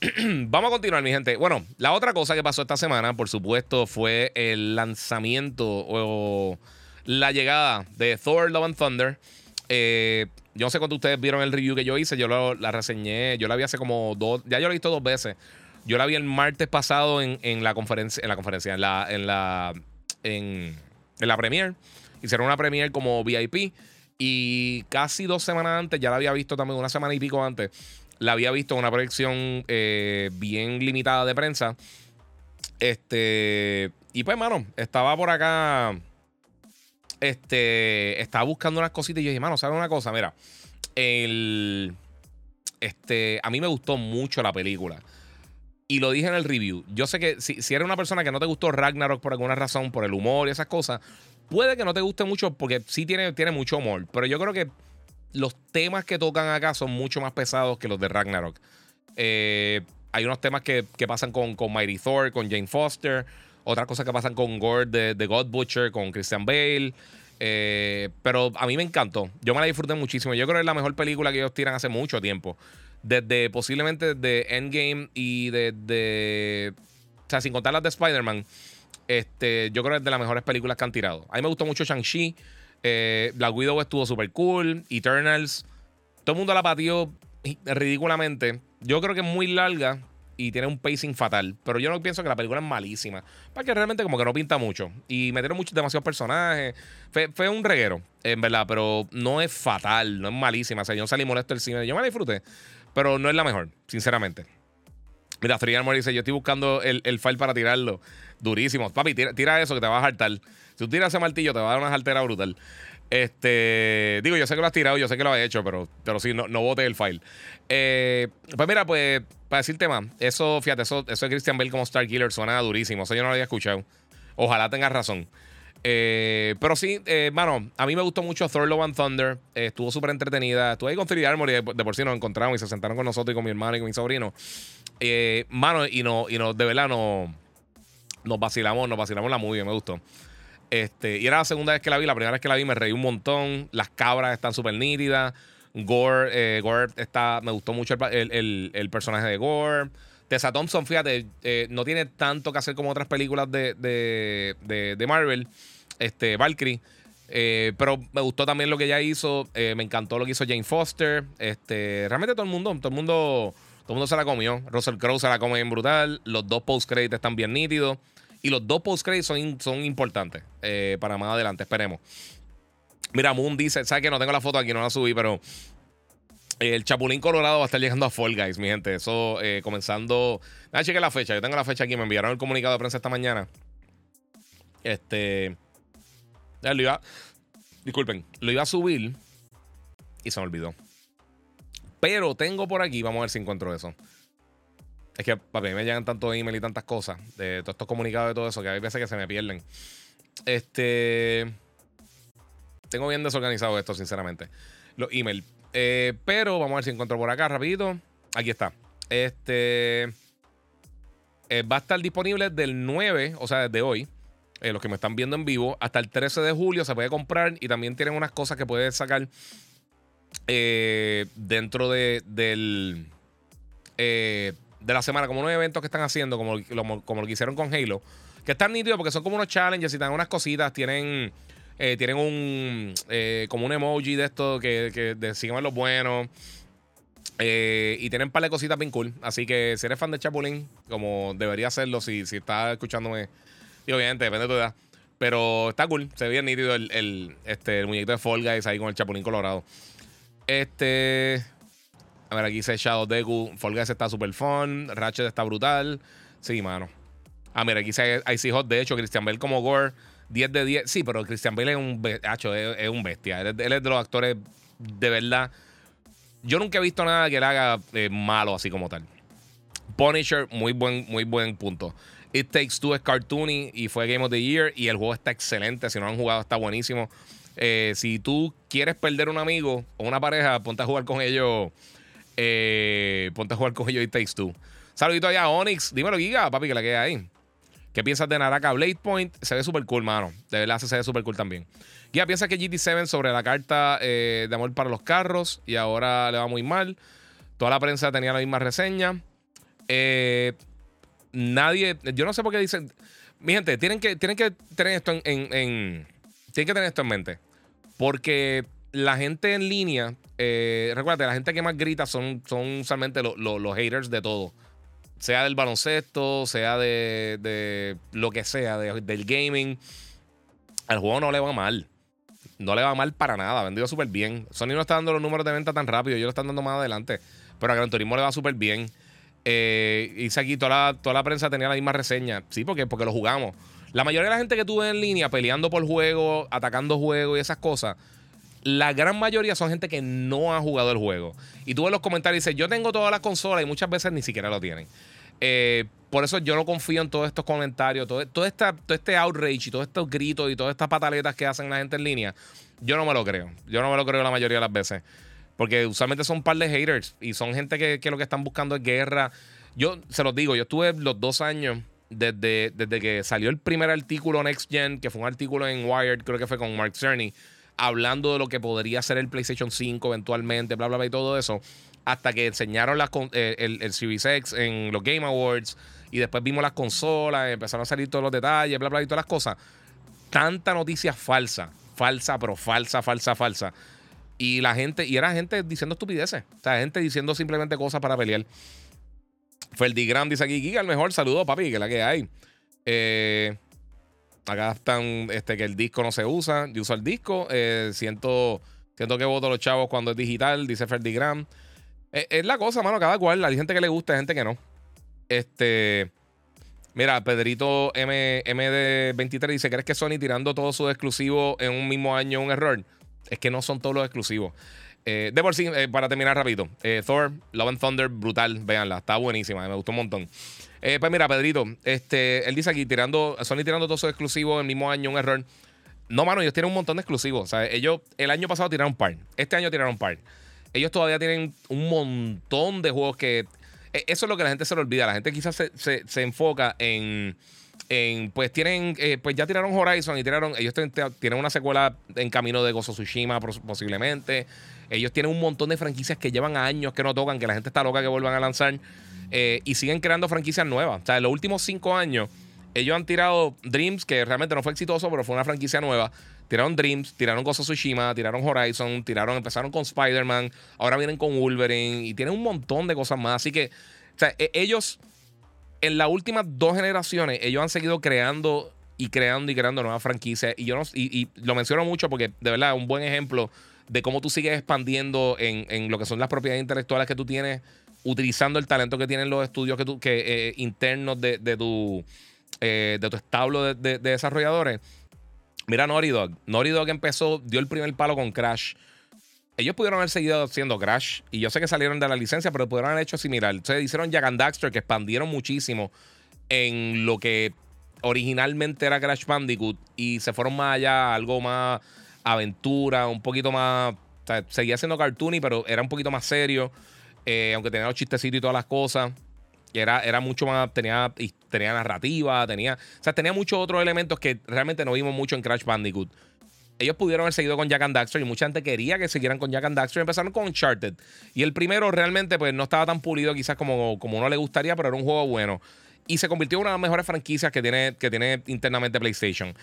Vamos a continuar, mi gente. Bueno, la otra cosa que pasó esta semana, por supuesto, fue el lanzamiento o la llegada de Thor Love and Thunder. Eh, yo no sé cuánto ustedes vieron el review que yo hice. Yo la reseñé. Yo la vi hace como dos. Ya yo la he visto dos veces. Yo la vi el martes pasado en, la conferencia. En la conferencia. En la. En la. En, la premiere. Hicieron una premiere como VIP. Y casi dos semanas antes, ya la había visto también, una semana y pico antes. La había visto en una proyección eh, bien limitada de prensa. Este. Y pues, mano, estaba por acá este, estaba buscando unas cositas y yo dije, mano, ¿sabes una cosa? Mira, este, a mí me gustó mucho la película. Y lo dije en el review. Yo sé que si, si eres una persona que no te gustó Ragnarok por alguna razón, por el humor y esas cosas, puede que no te guste mucho porque sí tiene, tiene mucho humor. Pero yo creo que los temas que tocan acá son mucho más pesados que los de Ragnarok. Eh, hay unos temas que, pasan con, con Mighty Thor, con Jane Foster. Otras cosas que pasan con Gore de, God Butcher, con Christian Bale. Eh, pero a mí me encantó. Yo me la disfruté muchísimo. Yo creo que es la mejor película que ellos tiran hace mucho tiempo. Desde posiblemente desde Endgame y desde. o sea, sin contar las de Spider-Man. Este, yo creo que es de las mejores películas que han tirado. A mí me gustó mucho Shang-Chi. Eh, Black Widow estuvo súper cool. Eternals. Todo el mundo la patió ridículamente. Yo creo que es muy larga. Y tiene un pacing fatal. Pero yo no pienso que la película es malísima. Porque realmente como que no pinta mucho. Y metieron muchos, demasiados personajes. Fue, un reguero, en verdad. Pero no es fatal, no es malísima. O sea, yo no salí molesto del cine. Yo me la disfruté. Pero no es la mejor, sinceramente. Mira, Free Armor dice: Yo estoy buscando el, el file para tirarlo. Durísimo. Papi, tira, tira, eso que te va a hartar. Si tú tiras ese martillo, te va a dar una jartera brutal. Este, digo, yo sé que lo has tirado, yo sé que lo has hecho, pero, pero sí, no, no bote el file. Eh, pues mira, pues, para decirte más, eso, fíjate, eso, eso de Christian Bale como Star Killer suena durísimo. Eso yo no lo había escuchado. Ojalá tengas razón. Eh, pero sí, eh, mano, a mí me gustó mucho Thor Love and Thunder. estuvo súper entretenida. Estuve ahí con 3D Armory, de, por sí nos encontramos y se sentaron con nosotros y con mi hermano y con mi sobrino. mano, y no, y no, de verdad no, nos vacilamos, nos vacilamos la movie, me gustó. Este, y era la segunda vez que la vi. La primera vez que la vi me reí un montón. Las cabras están súper nítidas. Gore, eh, Gore está, me gustó mucho el, personaje de Gore. Tessa Thompson, fíjate, eh, no tiene tanto que hacer como otras películas de, de, Marvel. Este, Valkyrie. Eh, pero me gustó también lo que ella hizo. me encantó lo que hizo Jane Foster. Este, realmente todo el mundo, todo el mundo, todo el mundo se la comió. Russell Crowe se la come bien brutal. Los dos post credits están bien nítidos. Y los dos post son, son importantes eh, para más adelante, esperemos. Mira, Moon dice, ¿sabes que no tengo la foto aquí? No la subí, pero el Chapulín Colorado va a estar llegando a Fall Guys, mi gente. Eso eh, comenzando. Nada, cheque la fecha. Yo tengo la fecha aquí. Me enviaron el comunicado de prensa esta mañana. Este. Ya lo iba. Disculpen. Lo iba a subir. Y se me olvidó. Pero tengo por aquí. Vamos a ver si encuentro eso. Es que, papi, me llegan tantos emails y tantas cosas de todos estos comunicados y todo eso que hay veces que se me pierden. Este. Tengo bien desorganizado esto, sinceramente. Los emails. Eh, pero vamos a ver si encuentro por acá rapidito. Aquí está. Este. Eh, va a estar disponible del 9, o sea, desde hoy. Eh, los que me están viendo en vivo, hasta el 13 de julio se puede comprar y también tienen unas cosas que puedes sacar dentro de, del de la semana, como unos eventos que están haciendo, como, lo, como lo que hicieron con Halo, que están nítidos porque son como unos challenges y dan unas cositas, tienen, eh, tienen un, eh, como un emoji de esto que, que de lo bueno. Eh, y tienen un par de cositas bien cool. Así que si eres fan de Chapulín, como debería serlo, si, si estás escuchándome, y obviamente depende de tu edad. Pero está cool, se ve bien nítido el, el, este, el muñequito de Fall Guys ahí con el Chapulín Colorado. Este. A ver, aquí dice Shadow Deku. Guys está super fun. Ratchet está brutal. Sí, mano. Ah, mira, aquí dice Icy Hot. De hecho, Christian Bale como Gore. 10 de 10. Sí, pero Christian Bale es un, es, un bestia. Él es, de los actores de verdad. Yo nunca he visto nada que le haga eh, malo así como tal. Punisher, muy buen, muy buen punto. It Takes Two es cartoony y fue Game of the Year. Y el juego está excelente. Si no han jugado, está buenísimo. Eh, si tú quieres perder un amigo o una pareja, ponte a jugar con ellos eh, ponte a jugar con ellos y Takes Two. Saludito allá a Onyx. Dímelo, Giga, papi, que la queda ahí. ¿Qué piensas de Naraka Blade Point? Se ve súper cool, mano. De verdad se ve súper cool también. Giga piensa que GT7 sobre la carta eh, de amor para los carros y ahora le va muy mal. Toda la prensa tenía la misma reseña. Eh, nadie, yo no sé por qué dicen. Mi gente, tienen que, tienen que tener esto en, tienen que tener esto en mente. Porque la gente en línea, eh, recuerda, la gente que más grita son, son usualmente los haters de todo. Sea del baloncesto, sea de, lo que sea, del gaming. Al juego no le va mal. No le va mal para nada. Vendido súper bien. Sony no está dando los números de venta tan rápido. Ellos lo están dando más adelante. Pero a Gran Turismo le va súper bien. Eh, y aquí toda la, toda la prensa tenía la misma reseña. Sí, porque, porque lo jugamos. La mayoría de la gente que tuve en línea peleando por juego, atacando juego y esas cosas la gran mayoría son gente que no ha jugado el juego. Y tú ves los comentarios y dices, yo tengo todas las consolas y muchas veces ni siquiera lo tienen. Eh, por eso yo no confío en todos estos comentarios, todo, todo, esta, todo este outrage y todos estos gritos y todas estas pataletas que hacen la gente en línea. Yo no me lo creo. Yo no me lo creo la mayoría de las veces. Porque usualmente son un par de haters y son gente que, que lo que están buscando es guerra. Yo se los digo, yo estuve los dos años desde, desde que salió el primer artículo Next Gen, que fue un artículo en Wired, creo que fue con Mark Cerny hablando de lo que podría ser el PlayStation 5 eventualmente, bla, bla, bla, y todo eso, hasta que enseñaron eh, el, el Series en los Game Awards y después vimos las consolas, empezaron a salir todos los detalles, bla, bla, y todas las cosas. Tanta noticia falsa, falsa, pero falsa, falsa, falsa. Y la gente, y era gente diciendo estupideces, o sea, gente diciendo simplemente cosas para pelear. Ferdigram dice aquí, Giga, el mejor saludo, papi, que la que hay. Eh, acá están, este, que el disco no se usa. Yo uso el disco. Eh, siento, siento que voto los chavos cuando es digital, dice Ferdigram. Eh, es la cosa, mano, cada cual. Hay gente que le gusta, hay gente que no. Este. Mira, Pedrito M, MD23 dice: ¿Crees que Sony tirando todos sus exclusivos en un mismo año un error? Es que no son todos los exclusivos. Eh, de por sí, para terminar rápido, Thor, Love and Thunder, brutal, véanla, está buenísima, me gustó un montón. Pues mira, Pedrito, este, él dice aquí, tirando, Sony tirando todos sus exclusivos el mismo año, un error. No, mano, ellos tienen un montón de exclusivos. O sea, ellos el año pasado tiraron par, este año tiraron par. Ellos todavía tienen un montón de juegos que. Eso es lo que la gente se le olvida. La gente quizás se, enfoca en. En, pues tienen, pues ya tiraron Horizon y tiraron, ellos tienen una secuela en camino de Gozo Tsushima posiblemente. Ellos tienen un montón de franquicias que llevan años que no tocan, que la gente está loca que vuelvan a lanzar. Eh, y siguen creando franquicias nuevas. O sea, en los últimos cinco años, ellos han tirado Dreams, que realmente no fue exitoso, pero fue una franquicia nueva. Tiraron Dreams, tiraron Ghost of Tsushima, tiraron Horizon, tiraron, empezaron con Spider-Man, ahora vienen con Wolverine y tienen un montón de cosas más. Así que, o sea, e, ellos, en las últimas dos generaciones, ellos han seguido creando y creando y creando nuevas franquicias. Y yo no, y, lo menciono mucho porque, de verdad, un buen ejemplo de cómo tú sigues expandiendo en, lo que son las propiedades intelectuales que tú tienes, utilizando el talento que tienen los estudios que eh, internos de, tu, eh, de tu establo de, desarrolladores. Mira Naughty Dog. Naughty Dog empezó, dio el primer palo con Crash. Ellos pudieron haber seguido haciendo Crash. Y yo sé que salieron de la licencia, pero pudieron haber hecho similar. Entonces hicieron Jack and Daxter, que expandieron muchísimo en lo que originalmente era Crash Bandicoot. Y se fueron más allá, algo más aventura, un poquito más. seguía siendo cartoony, pero era un poquito más serio. Eh, aunque tenía los chistecitos y todas las cosas. Era, era mucho más. Tenía, tenía narrativa, tenía. O sea, tenía muchos otros elementos que realmente no vimos mucho en Crash Bandicoot. Ellos pudieron haber seguido con Jack and Daxter y mucha gente quería que siguieran con Jack and Daxter. Empezaron con Uncharted. Y el primero realmente pues no estaba tan pulido quizás como, como uno le gustaría, pero era un juego bueno. Y se convirtió en una de las mejores franquicias que tiene, que tiene internamente PlayStation.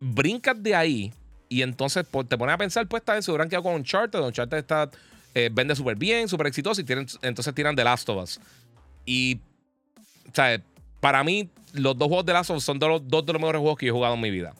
Brincas de ahí y entonces pues, te pones a pensar, pues está vez se hubieran quedado con Uncharted. Uncharted está, eh, vende súper bien, súper exitoso y tienen, entonces tiran The Last of Us. Y, sea, para mí, los dos juegos de Last of Us son los, dos de los mejores juegos que yo he jugado en mi vida.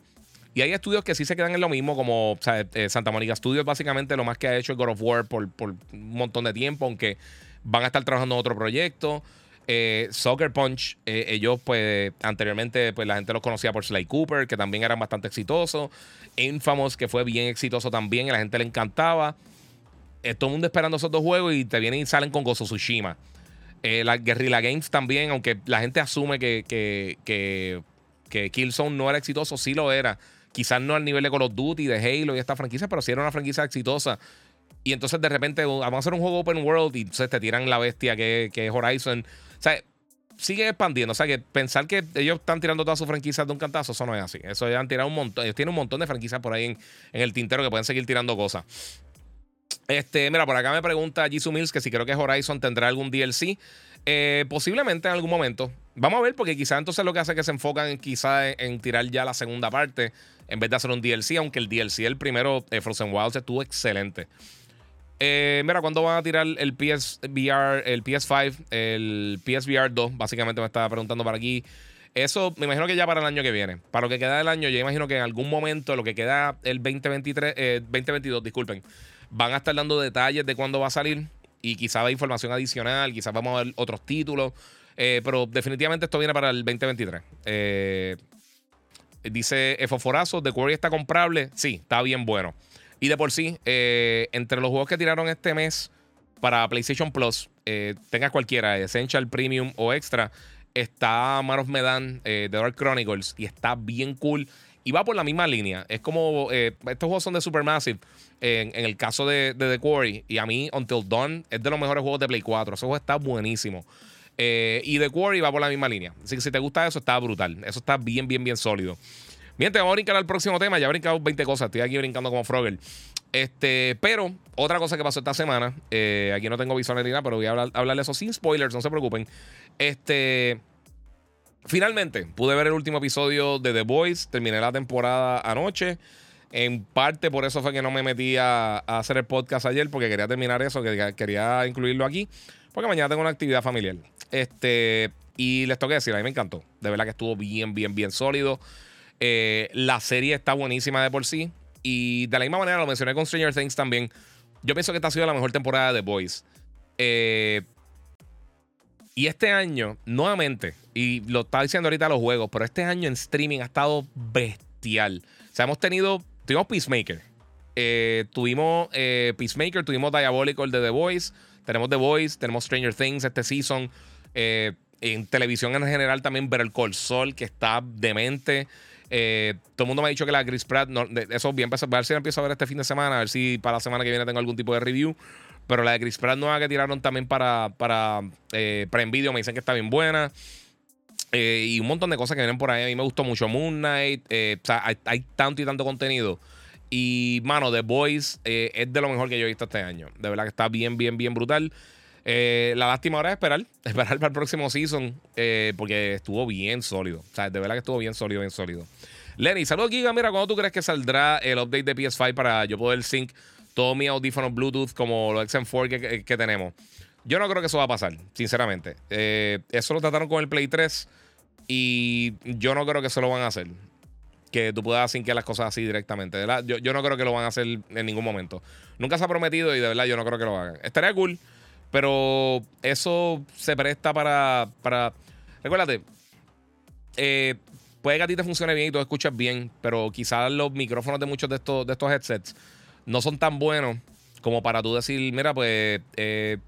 Y hay estudios que sí se quedan en lo mismo, como eh, Santa Mónica Studios, básicamente lo más que ha hecho es God of War por, por un montón de tiempo, aunque van a estar trabajando en otro proyecto. Eh, Soccer Punch, eh, ellos pues anteriormente pues la gente los conocía por Sly Cooper, que también eran bastante exitosos. Infamous, que fue bien exitoso también, y la gente le encantaba. Eh, todo el mundo esperando esos dos juegos y te vienen y salen con Gozo Tsushima. la Guerrilla Games también, aunque la gente asume que, que, que, Killzone no era exitoso, sí lo era. Quizás no al nivel de Call of Duty, de Halo y esta franquicia, pero sí era una franquicia exitosa. Y entonces de repente vamos a hacer un juego open world y entonces te tiran la bestia que, que es Horizon o sea, sigue expandiendo. O sea, que pensar que ellos están tirando todas sus franquicias de un cantazo, eso no es así. Eso ya han tirado un montón. Ellos tienen un montón de franquicias por ahí en, el tintero que pueden seguir tirando cosas. Este, mira, por acá me pregunta Jisoo Mills que si creo que Horizon tendrá algún DLC. Eh, posiblemente en algún momento. Vamos a ver, porque quizás entonces lo que hace es que se enfocan quizás en, tirar ya la segunda parte en vez de hacer un DLC, aunque el DLC, el primero, eh, Frozen Wilds, estuvo excelente. Eh, mira, ¿cuándo van a tirar el PSVR, el PS5, el PSVR 2? Básicamente me estaba preguntando para aquí. Eso me imagino que ya para el año que viene. Para lo que queda del año, yo imagino que en algún momento, lo que queda el 2023, 2022, eh, disculpen, van a estar dando detalles de cuándo va a salir y quizás hay información adicional, quizás vamos a ver otros títulos. Eh, pero definitivamente esto viene para el 2023. dice Foforazo, ¿The Quarry está comprable? Sí, está bien bueno. Y de por sí, eh, entre los juegos que tiraron este mes para PlayStation Plus, eh, tengas cualquiera, Essential, Premium o Extra, está Man of Medan, eh, The Dark Chronicles, y está bien cool. Y va por la misma línea. Es como. estos juegos son de Supermassive. En, en el caso de, The Quarry. Y a mí, Until Dawn es de los mejores juegos de Play 4. Ese juego está buenísimo. y The Quarry va por la misma línea. Así que si te gusta eso, está brutal. Eso está bien, bien, bien sólido. Bien, te vamos a brincar al próximo tema. Ya he brincado 20 cosas. Estoy aquí brincando como Frogger. Este, pero otra cosa que pasó esta semana, eh, aquí no tengo visualidad, pero voy a hablar, hablarle eso sin spoilers, no se preocupen. Este, finalmente pude ver el último episodio de The Boys, terminé la temporada anoche. En parte por eso fue que no me metí a, hacer el podcast ayer, porque quería terminar eso, que quería incluirlo aquí, porque mañana tengo una actividad familiar. Este, y les tengo que decir, a mí me encantó. De verdad que estuvo bien, bien, bien sólido. Eh, la serie está buenísima de por sí. Y de la misma manera lo mencioné con Stranger Things también. Yo pienso que esta ha sido la mejor temporada de The Boys. Eh, y este año, nuevamente, y lo estaba diciendo ahorita los juegos, pero este año en streaming ha estado bestial. O sea, hemos tenido, tuvimos Peacemaker. Eh, tuvimos Peacemaker, tuvimos Diabolical de The Voice, tenemos The Voice, tenemos Stranger Things este season. en televisión en general también ver el Call Sol, que está demente. Eh, todo el mundo me ha dicho que la Chris Pratt, no, eso bien, a ver si empiezo a ver este fin de semana, a ver si para la semana que viene tengo algún tipo de review. Pero la de Chris Pratt nueva que tiraron también para, para, eh, para Nvidia me dicen que está bien buena. Eh, y un montón de cosas que vienen por ahí. A mí me gustó mucho Moon Knight. o sea, hay, tanto y tanto contenido. Y, mano, The Boys es de lo mejor que yo he visto este año. De verdad que está bien, bien, bien brutal. la lástima ahora es esperar, esperar para el próximo season, porque estuvo bien sólido. O sea, de verdad que estuvo bien sólido, bien sólido. Lenny, saludos Giga. Mira, ¿cuándo tú crees que saldrá el update de PS5 para yo poder sync todos mis audífonos Bluetooth como los XM4 que, tenemos? Yo no creo que eso va a pasar, sinceramente. Eh, eso lo trataron con el Play 3 y yo no creo que eso lo van a hacer. Que tú puedas syncar las cosas así directamente. Yo, yo, no creo que lo van a hacer en ningún momento. Nunca se ha prometido y de verdad yo no creo que lo hagan. Estaría cool, pero eso se presta para. para... Recuérdate, eh, puede que a ti te funcione bien y tú escuchas bien, pero quizás los micrófonos de muchos de estos, de estos headsets no son tan buenos como para tú decir, mira, pues eh,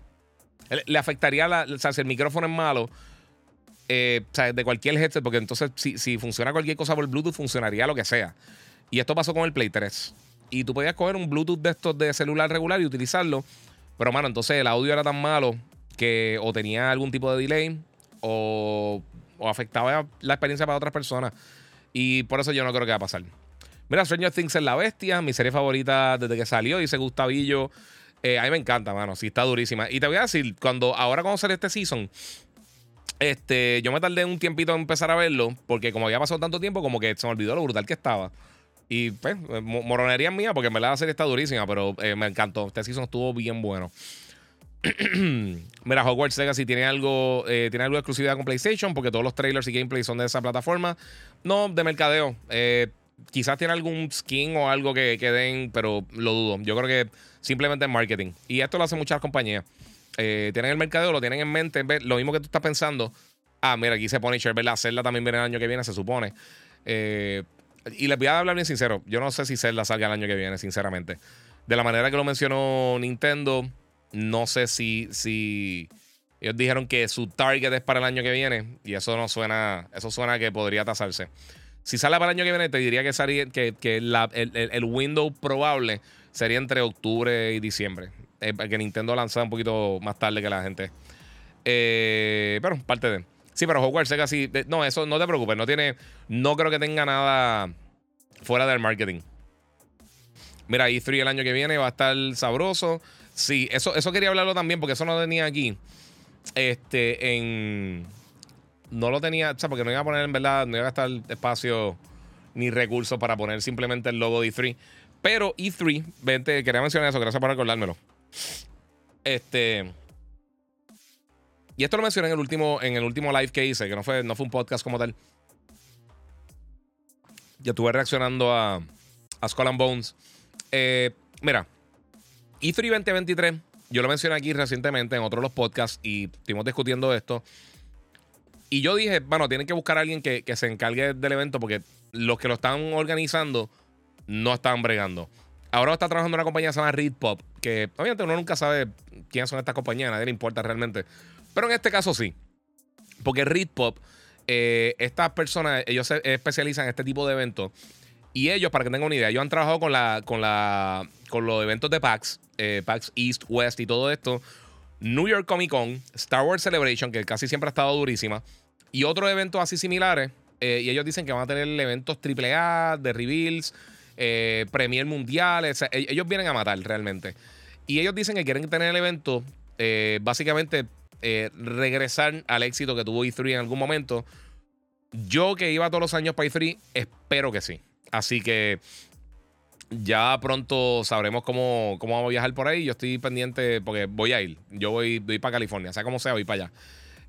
le afectaría, la, o sea, si el micrófono es malo, eh, o sea, de cualquier headset, porque entonces si, si, funciona cualquier cosa por Bluetooth, funcionaría lo que sea. Y esto pasó con el Play 3. Y tú podías coger un Bluetooth de estos de celular regular y utilizarlo, pero mano, entonces el audio era tan malo que o tenía algún tipo de delay o o afectaba la experiencia para otras personas. Y por eso yo no creo que va a pasar. Mira, Stranger Things es la bestia, mi serie favorita desde que salió, dice Gustavillo. Eh, a mí me encanta, mano. Sí, está durísima. Y te voy a decir, cuando ahora cuando este season, este, yo me tardé un tiempito en empezar a verlo, porque como había pasado tanto tiempo, como que se me olvidó lo brutal que estaba. Y pues, moronería mía, porque en verdad la serie está durísima, pero eh, me encantó. Este season estuvo bien bueno. Mira, Hogwarts Legacy tiene algo, eh, tiene algo de exclusividad con PlayStation, porque todos los trailers y gameplay son de esa plataforma. No, de mercadeo. Eh, quizás tiene algún skin o algo que, que, den, pero lo dudo. Yo creo que simplemente es marketing. Y esto lo hacen muchas compañías. Eh, tienen el mercadeo, lo tienen en mente, lo mismo que tú estás pensando. Ah, mira, aquí se pone ¿verdad? Zelda también viene el año que viene, se supone. y les voy a hablar bien sincero. Yo no sé si Zelda salga el año que viene, sinceramente. De la manera que lo mencionó Nintendo, no sé si, si ellos dijeron que su target es para el año que viene y eso no suena, eso suena que podría tasarse. Si sale para el año que viene, te diría que, que, que el, window probable sería entre octubre y diciembre. Eh, que Nintendo lanzara un poquito más tarde que la gente. Eh, pero parte de. Sí, pero Hogwarts casi. No, eso no te preocupes. No tiene. No creo que tenga nada fuera del marketing. Mira, E3 el año que viene va a estar sabroso. Sí, eso, eso quería hablarlo también porque eso no tenía aquí. Este, en. No lo tenía, o sea, porque no iba a poner en verdad, no iba a gastar espacio ni recursos para poner simplemente el logo de E3. Pero E3, vente, quería mencionar eso, gracias por recordármelo. Este. Y esto lo mencioné en el último, en el último live que hice, que no fue, no fue un podcast como tal. Yo estuve reaccionando a, a Skull and Bones. Eh, mira, E3 2023, yo lo mencioné aquí recientemente en otros los podcasts y estuvimos discutiendo esto. Y yo dije, bueno, tienen que buscar a alguien que, se encargue del evento porque los que lo están organizando no están bregando. Ahora está trabajando una compañía que se llama Read Pop, que obviamente uno nunca sabe quiénes son estas compañías, a nadie le importa realmente. Pero en este caso sí. Porque Read Pop, eh, estas personas, ellos se especializan en este tipo de eventos. Y ellos, para que tengan una idea, ellos han trabajado con, la, con, la, con los eventos de PAX, eh, PAX East, West y todo esto. New York Comic Con, Star Wars Celebration, que casi siempre ha estado durísima, y otros eventos así similares. Eh, y ellos dicen que van a tener eventos AAA, de reveals, eh, Mundiales. E-, ellos vienen a matar realmente. Y ellos dicen que quieren tener el evento, básicamente regresar al éxito que tuvo E3 en algún momento. Yo que iba todos los años para E3, espero que sí. Así que ya pronto sabremos cómo, cómo vamos a viajar por ahí. Yo estoy pendiente porque voy a ir. Yo voy, voy para California, sea como sea, voy para allá.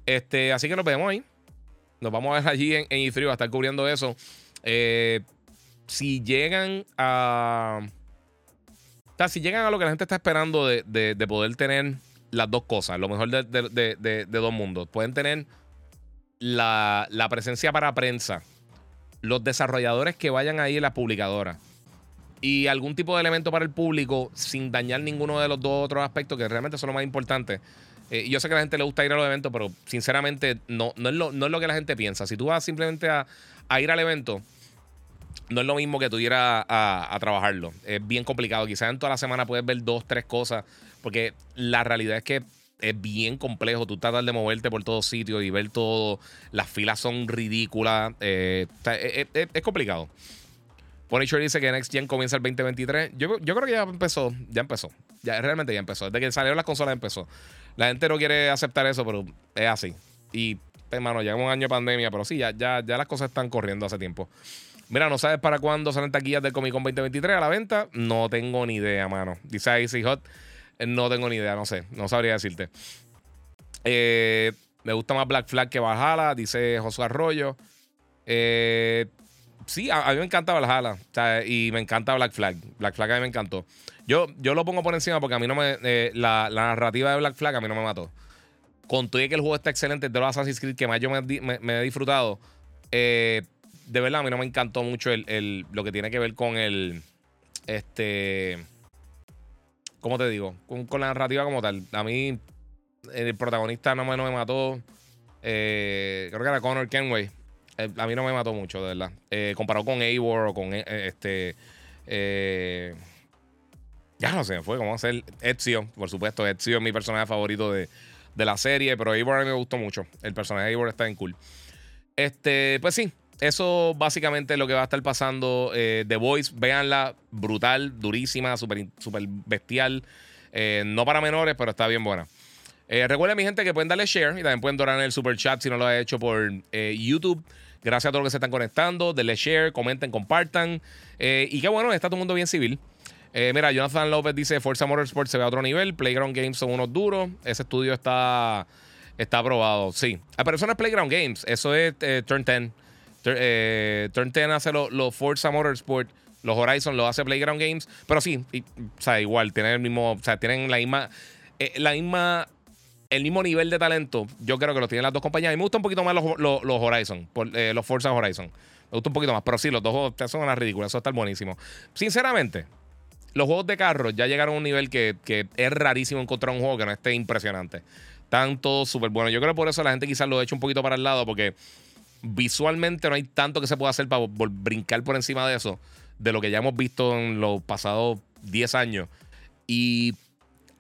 Este, así que nos vemos ahí. Nos vamos a ver allí en, en E3, a estar cubriendo eso. Eh, si llegan a. O sea, si llegan a lo que la gente está esperando de, de, poder tener las dos cosas, lo mejor de, de dos mundos, pueden tener la, la, presencia para prensa, los desarrolladores que vayan ahí en la publicadora y algún tipo de elemento para el público sin dañar ninguno de los dos otros aspectos que realmente son lo más importantes. Eh, yo sé que a la gente le gusta ir a los eventos, pero sinceramente no, no, es, lo, no es lo que la gente piensa. Si tú vas simplemente a, a ir al evento, no es lo mismo que tú ir a, a, trabajarlo. Es bien complicado. Quizás en toda la semana puedes ver dos, tres cosas, porque la realidad es que es bien complejo. Tú tratas de moverte por todos sitios y ver todo. Las filas son ridículas. Eh, es, complicado. Punisher dice que Next Gen comienza el 2023. Yo, yo creo que ya empezó. Ya empezó. Ya, realmente ya empezó. Desde que salieron las consolas empezó. La gente no quiere aceptar eso, pero es así. Y, hermano, llega un año de pandemia, pero sí, ya, ya, ya las cosas están corriendo hace tiempo. Mira, ¿no sabes para cuándo salen taquillas del Comic Con 2023 a la venta? No tengo ni idea, mano. Dice Easy Hot. No tengo ni idea, no sé. No sabría decirte. Eh, me gusta más Black Flag que Valhalla, dice Josué Arroyo. Eh, sí, a, mí me encanta Valhalla. y me encanta Black Flag. Black Flag a mí me encantó. Yo, yo lo pongo por encima porque a mí no me. Eh, la, narrativa de Black Flag a mí no me mató. Con todo y que el juego está excelente, de los Assassin's Creed que más yo me, he disfrutado. Eh, de verdad, a mí no me encantó mucho el, lo que tiene que ver con el. Este. ¿Cómo te digo? Con, la narrativa como tal. A mí, el protagonista no me, no me mató. Eh, creo que era Connor Kenway. Eh, a mí no me mató mucho, de verdad. Eh, comparado con Eivor o con este. ya no sé, fue como hacer Ezio, por supuesto. Ezio es mi personaje favorito de, de la serie, pero Eivor a mí me gustó mucho. El personaje de Eivor está en cool. Este, pues sí, eso básicamente es lo que va a estar pasando. Eh, The Voice, véanla, brutal, durísima, súper super bestial. Eh, no para menores, pero está bien buena. Eh, recuerden, mi gente, que pueden darle share y también pueden donar en el super chat si no lo ha hecho por YouTube. Gracias a todos los que se están conectando. Denle share, comenten, compartan. y qué bueno, está todo el mundo bien civil. mira, Jonathan López dice: Forza Motorsport se ve a otro nivel. Playground Games son unos duros. Ese estudio está, está aprobado. Sí. Ah, pero no es Playground Games. Eso es Turn 10. Eh, Turn 10 hace los Forza Motorsport, los Horizon lo hace Playground Games, pero sí, o sea, igual, tienen el mismo, o sea, tienen la misma, eh, la misma, el mismo nivel de talento. Yo creo que lo tienen las dos compañías. Y me gusta un poquito más los, Horizon, eh, los Forza Horizon. Me gusta un poquito más, pero sí, los dos juegos son una ridícula, eso está buenísimo. Sinceramente, los juegos de carro ya llegaron a un nivel que, es rarísimo encontrar un juego que no esté impresionante. Están todos súper buenos. Yo creo que por eso la gente quizás lo ha hecho un poquito para el lado, porque visualmente no hay tanto que se pueda hacer para brincar por encima de eso, de lo que ya hemos visto en los pasados 10 años. Y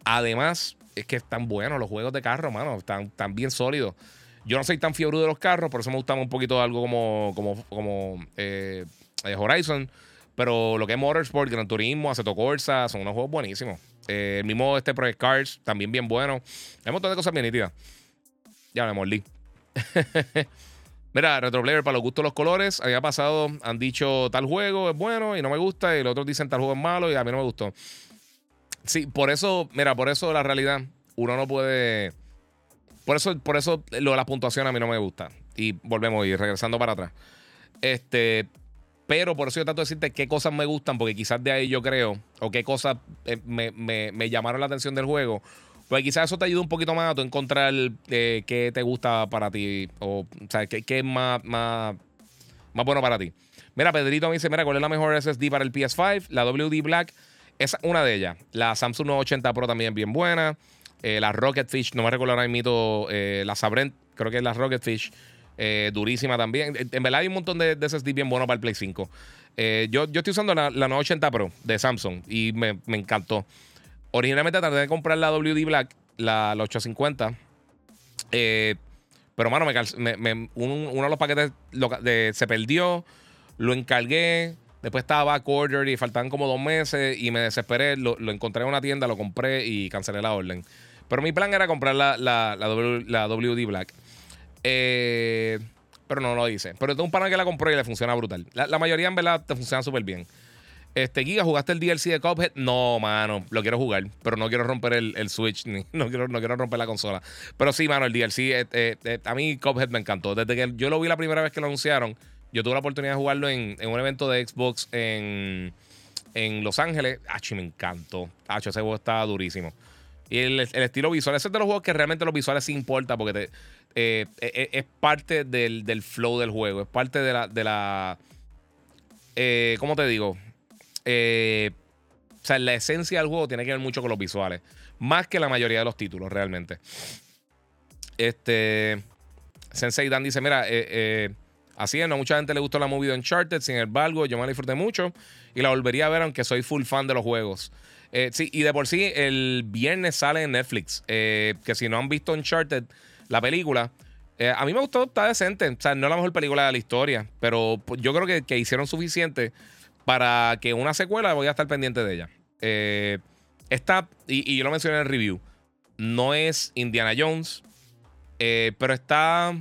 además, es que están buenos los juegos de carro, mano, están, bien sólidos. Yo no soy tan fiebre de los carros, por eso me gusta un poquito algo como, como, como eh, eh, Horizon. Pero lo que es Motorsport, Gran Turismo, Aceto Corsa, son unos juegos buenísimos. Eh, el mismo este Project Cars, también bien bueno. Hay un montón de cosas bien nítidas. Ya me mordí. Mira, Retroplayer, para los gustos los colores, había pasado, han dicho tal juego es bueno y no me gusta, y los otros dicen tal juego es malo y a mí no me gustó. Sí, por eso, mira, por eso la realidad, uno no puede. Por eso, por eso lo de la puntuación a mí no me gusta. Y volvemos y regresando para atrás. Este. Pero por eso yo trato de decirte qué cosas me gustan, porque quizás de ahí yo creo, o qué cosas eh, me, me llamaron la atención del juego, pues quizás eso te ayude un poquito más a tú encontrar eh, qué te gusta para ti. O, o sea, qué, qué es más, más, más bueno para ti. Mira, Pedrito me dice: Mira, ¿cuál es la mejor SSD para el PS5? La WD Black es una de ellas. La Samsung 980 Pro también bien buena. Eh, la Rocketfish, no me recuerdo ahora mismo. Eh, la Sabrent, creo que es la Rocketfish. Eh, durísima también. En, verdad hay un montón de, de SSD bien buenos para el Play 5. yo, yo estoy usando la, la 980 Pro de Samsung y me, me encantó. Originalmente traté de comprar la WD Black, la, 850. Eh, pero, mano, me, uno de los paquetes se perdió. Lo encargué. Después estaba back order y faltaban como dos meses. Y me desesperé. Lo, encontré en una tienda, lo compré y cancelé la orden. Pero mi plan era comprar la, la, la, WD Black. Eh, pero no lo hice. Pero tengo un panel que la compré y le funciona brutal. La, mayoría en verdad te funciona súper bien. Este, Giga, ¿jugaste el DLC de Cuphead? No, mano, lo quiero jugar, pero no quiero romper el, Switch, ni, no, quiero, no quiero romper la consola. Pero sí, mano, el DLC, eh, eh, a mí Cuphead me encantó. Desde que yo lo vi la primera vez que lo anunciaron, yo tuve la oportunidad de jugarlo en, un evento de Xbox en, Los Ángeles. Acho, me encantó. Acho, ese juego está durísimo. Y el, estilo visual, ese es de los juegos que realmente los visuales sí importa porque es parte del, flow del juego, es parte de la... De la ¿Cómo te digo? Eh, o sea, la esencia del juego tiene que ver mucho con los visuales. Más que la mayoría de los títulos, realmente. Este. Sensei Dan dice: Mira, eh, eh, así es, no mucha gente le gustó la movie de Uncharted. Sin embargo, yo me la disfruté mucho y la volvería a ver, aunque soy full fan de los juegos. sí, y de por sí, el viernes sale en Netflix. que si no han visto Uncharted, la película. a mí me gustó, está decente. O sea, no es la mejor película de la historia, pero pues, yo creo que, que hicieron suficiente para que una secuela voy a estar pendiente de ella. Eh, esta, y, yo lo mencioné en el review, no es Indiana Jones, eh, pero está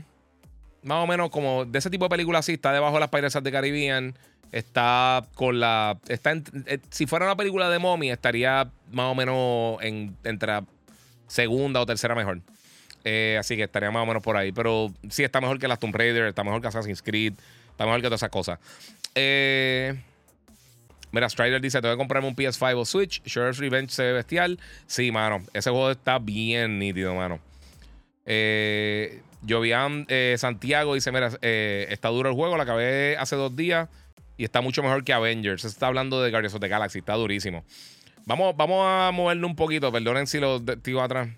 más o menos como de ese tipo de película así, está debajo de las Piratas de Caribbean, está con la... Está eh, si fuera una película de mommy, estaría más o menos en, entre segunda o tercera mejor. así que estaría más o menos por ahí. Pero sí está mejor que las Tomb Raider, está mejor que Assassin's Creed, está mejor que todas esas cosas. Eh, Mira, Strider dice: Tengo que comprarme un PS5 o Switch. Sheriff's Revenge se ve bestial. Sí, mano. Ese juego está bien nítido, mano. Eh, Jovian eh, Santiago dice: Mira, eh, está duro el juego. Lo acabé hace dos días y está mucho mejor que Avengers. Está hablando de Guardians of the Galaxy. Está durísimo. Vamos, vamos a moverlo un poquito. Perdonen si lo digo atrás.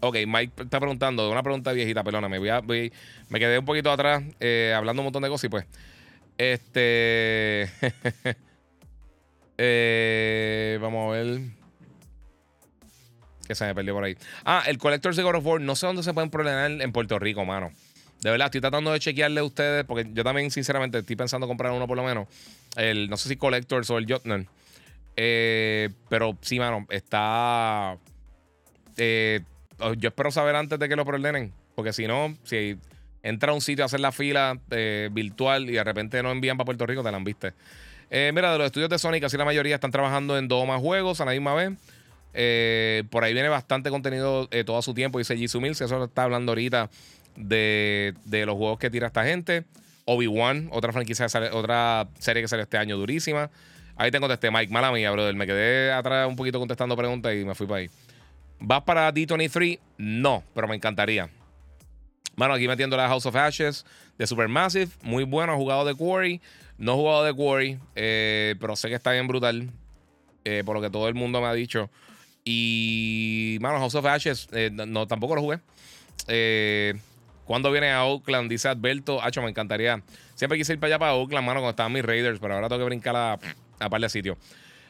Ok, Mike está preguntando, una pregunta viejita, perdóname. Voy a, me quedé un poquito atrás eh, hablando un montón de cosas y pues. Este. Eh, vamos a ver. Que se me perdió por ahí. Ah, el Collector's de God of War. No sé dónde se pueden problemar en Puerto Rico, mano. De verdad, estoy tratando de chequearle a ustedes. Porque yo también, sinceramente, estoy pensando comprar uno por lo menos. El, no sé si Collectors o el Jotner. Eh, pero sí, mano, está. Eh, yo espero saber antes de que lo preordenen. Porque si no, si entra a un sitio a hacer la fila eh, virtual y de repente no envían para Puerto Rico, te la han visto. Eh, mira, de los estudios de Sony, casi la mayoría están trabajando en dos o más juegos a la misma vez. Eh, por ahí viene bastante contenido todo su tiempo. Dice Jisoo Mills, eso está hablando ahorita de, los juegos que tira esta gente. Obi-Wan, otra franquicia, otra serie que sale este año durísima. Ahí te contesté, Mike, mala mía, brother. Me quedé atrás un poquito contestando preguntas y me fui para ahí. ¿Vas para D23? No, pero me encantaría. Bueno, aquí metiendo la House of Ashes de Supermassive. Muy bueno, jugado de Quarry. No he jugado de Quarry, eh, pero sé que está bien brutal. Eh, por lo que todo el mundo me ha dicho. Y, mano, House of Ashes, eh, no, tampoco lo jugué. cuando viene a Oakland? Dice Alberto. Hacho, me encantaría. Siempre quise ir para allá, para Oakland, mano, cuando estaban mis Raiders, pero ahora tengo que brincar a, a par de sitios.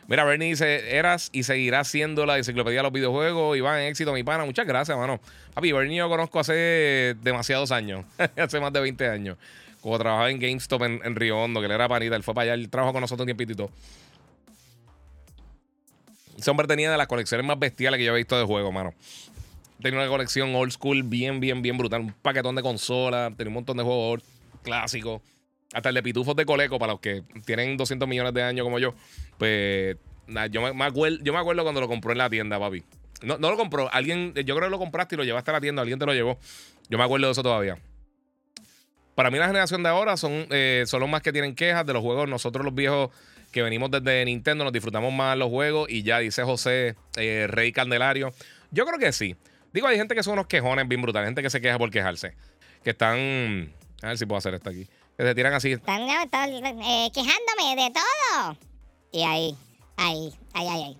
Mira, Bernie dice, eras y seguirás siendo la enciclopedia de los videojuegos. Iván, éxito, mi pana. Muchas gracias, mano. Papi, Bernie yo conozco hace demasiados años. hace más de 20 años. Como trabajaba en GameStop en, Río Hondo, que él era panita. Él fue para allá, él trabajó con nosotros un tiempito. Ese hombre tenía de las colecciones más bestiales que yo he visto de juego, mano. Tenía una colección old school bien, bien, bien brutal. Un paquetón de consolas. Tenía un montón de juegos clásicos. Hasta el de pitufos de Coleco, para los que tienen 200 millones de años como yo. Pues yo me, acuerdo, yo me acuerdo cuando lo compró en la tienda, papi. No, no lo compró. Alguien, yo creo que lo compraste y lo llevaste a la tienda. Alguien te lo llevó. Yo me acuerdo de eso todavía. Para mí la generación de ahora son, eh, son los más que tienen quejas de los juegos. Nosotros los viejos que venimos desde Nintendo nos disfrutamos más los juegos y ya dice José eh, Rey Candelario. Yo creo que sí. Digo, hay gente que son unos quejones bien brutales, gente que se queja por quejarse. Que están... A ver si puedo hacer esto aquí. Que se tiran así. Están, eh, quejándome de todo. Y ahí, ahí, ahí, ahí, ahí.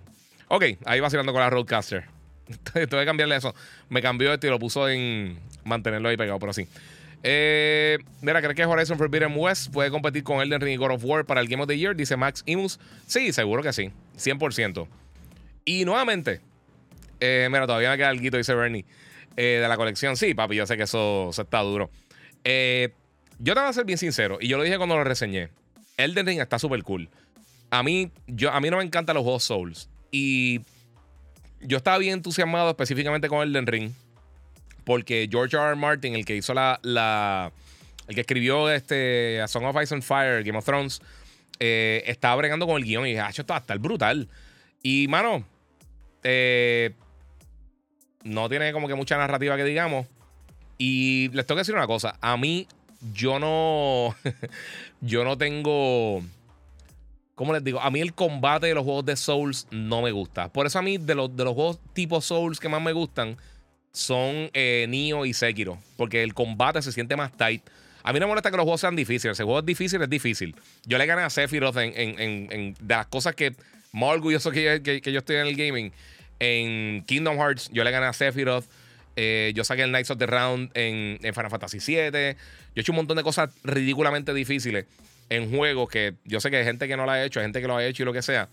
Ok, ahí vacilando con la Roadcaster. Tengo que cambiarle eso. Me cambió esto y lo puso en mantenerlo ahí pegado, pero así. Eh, mira, ¿crees que Horizon Forbidden West puede competir con Elden Ring y God of War para el Game of the Year? Dice Max Imus. Sí, seguro que sí. 100%. Y nuevamente, eh, mira, todavía me queda algo, dice Bernie, eh, de la colección. Sí, papi, yo sé que eso, eso está duro. Yo te voy a ser bien sincero, y yo lo dije cuando lo reseñé. Elden Ring está súper cool. A mí, yo, a mí no me encantan los juegos Souls. Y yo estaba bien entusiasmado específicamente con Elden Ring. Porque George R. Martin, el que hizo la. la el que escribió este, A Song of Ice and Fire, Game of Thrones, eh, estaba bregando con el guion y dije, ah, esto va a estar brutal. Y, mano, eh, no tiene como que mucha narrativa que digamos. Y les tengo que decir una cosa. A mí, yo no. yo no tengo. ¿Cómo les digo? A mí el combate de los juegos de Souls no me gusta. Por eso a mí de los, de los juegos tipo Souls que más me gustan son eh, Nioh y Sekiro. Porque el combate se siente más tight. A mí no me molesta que los juegos sean difíciles. Si el juego es difícil, es difícil. Yo le gané a Sephiroth en, en, de las cosas que más orgulloso que, que, yo estoy en el gaming. En Kingdom Hearts, yo le gané a Sephiroth. Eh, yo saqué el Knights of the Round en, Final Fantasy VII. Yo he hecho un montón de cosas ridículamente difíciles en juegos que yo sé que hay gente que no lo ha hecho, hay gente que lo ha hecho y lo que sea.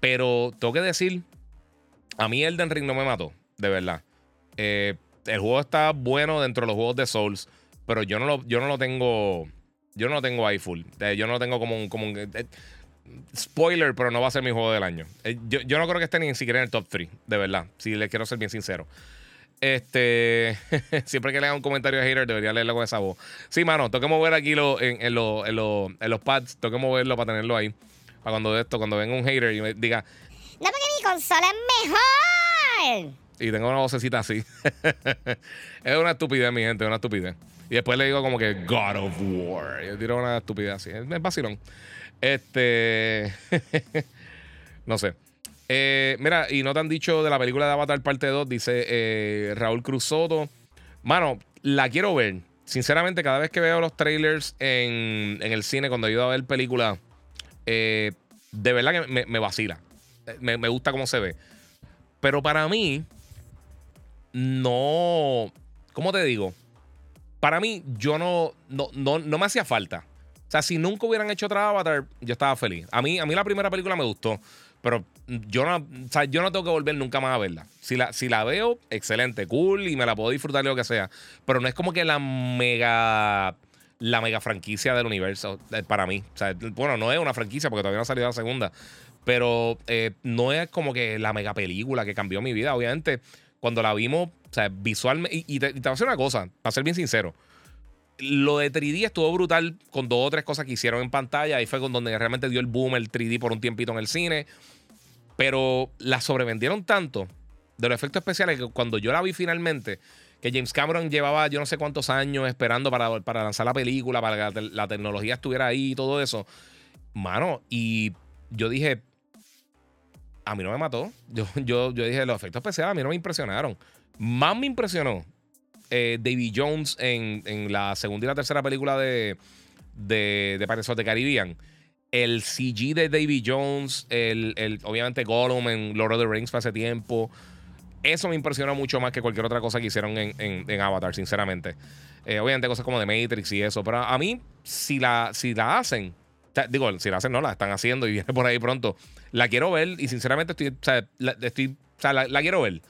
Pero tengo que decir, a mí Elden Ring no me mató, de verdad. Eh, el juego está bueno dentro de los juegos de Souls, pero yo no lo, yo no lo tengo. Yo no lo tengo ahí full. Eh, yo no lo tengo como un. Como spoiler, pero no va a ser mi juego del año. Yo, yo, no creo que esté ni siquiera en el top 3, de verdad. Si les quiero ser bien sincero. Este, siempre que le un comentario a hater, debería leerlo con esa voz. Sí, mano, tengo que mover aquí lo, en, en, en, los pads, tengo que moverlo para tenerlo ahí. Para cuando esto, cuando venga un hater y me diga, no, porque mi consola es mejor. Y tengo una vocecita así. es una estupidez, mi gente, es una estupidez. Y después le digo como que God of War. Y yo tiro una estupidez así. Es vacilón. Este. no sé. Eh, mira, y no te han dicho de la película de Avatar parte 2, dice eh, Raúl Cruz Soto. Mano, la quiero ver. Sinceramente, cada vez que veo los trailers en, el cine, cuando ayudo a ver película, eh, de verdad que me, vacila. Me, gusta cómo se ve. Pero para mí, no. ¿Cómo te digo? Para mí, yo no, no, no, no me hacía falta. O sea, si nunca hubieran hecho otra Avatar, yo estaba feliz. A mí, a mí la primera película me gustó. Pero yo no, o sea, yo no tengo que volver nunca más a verla. Si la, si la veo, excelente, cool y me la puedo disfrutar lo que sea. Pero no es como que la mega. La mega franquicia del universo eh, para mí. O sea, bueno, no es una franquicia porque todavía no ha salido la segunda. Pero eh, no es como que la mega película que cambió mi vida. Obviamente, cuando la vimos, o sea, visualmente. Y, te, voy a decir una cosa, para ser bien sincero. Lo de 3D estuvo brutal con dos o tres cosas que hicieron en pantalla. Ahí fue con donde realmente dio el boom el 3D por un tiempito en el cine. Pero la sobrevendieron tanto de los efectos especiales que cuando yo la vi finalmente, que James Cameron llevaba yo no sé cuántos años esperando para, para lanzar la película, para que la, tecnología estuviera ahí y todo eso. Mano, y yo dije, a mí no me mató. Yo, yo, yo dije, los efectos especiales a mí no me impresionaron. Más me impresionó eh, David Jones en, la segunda y la tercera película de, de, de Pirates of the Caribbean el CG de Davy Jones, el, obviamente Gollum en Lord of the Rings hace tiempo. Eso me impresionó mucho más que cualquier otra cosa que hicieron en, Avatar, sinceramente. Eh, obviamente cosas como The Matrix y eso. Pero a mí, si la, si la hacen, digo, si la hacen, no, la están haciendo y viene por ahí pronto. La quiero ver y sinceramente estoy, o sea, la, estoy, la, quiero ver.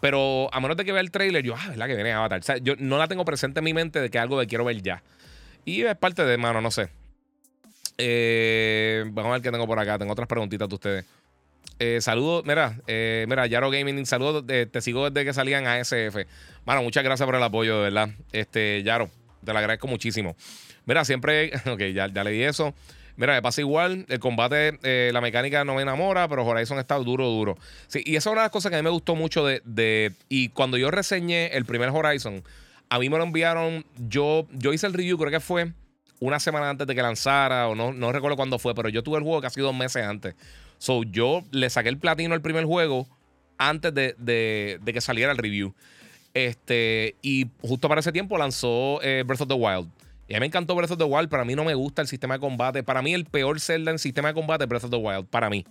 Pero a menos de que vea el trailer, yo, ah, la que viene Avatar. O sea, yo no la tengo presente en mi mente de que algo que quiero ver ya. Y es parte de, mano, no sé. Eh, vamos a ver qué tengo por acá. Tengo otras preguntitas de ustedes. Eh, saludos, mira, eh, mira, Yaro Gaming, saludos, te sigo desde que salían a SF. Bueno, muchas gracias por el apoyo, de verdad. Este, Yaro, te lo agradezco muchísimo. Mira, siempre, ok, ya, ya leí eso. Mira, me pasa igual, el combate, eh, la mecánica no me enamora, pero Horizon está duro, duro. Sí, y esa es una de las cosas que a mí me gustó mucho de, de, Y cuando yo reseñé el primer Horizon, a mí me lo enviaron, yo, yo hice el review, creo que fue una semana antes de que lanzara, o no, no recuerdo cuándo fue, pero yo tuve el juego casi dos meses antes. So, yo le saqué el platino al primer juego antes de, que saliera el review. Este, y justo para ese tiempo lanzó eh, Breath of the Wild. Y a mí me encantó Breath of the Wild. Para mí no me gusta el sistema de combate. Para mí el peor Zelda en sistema de combate es Breath of the Wild. Para mí.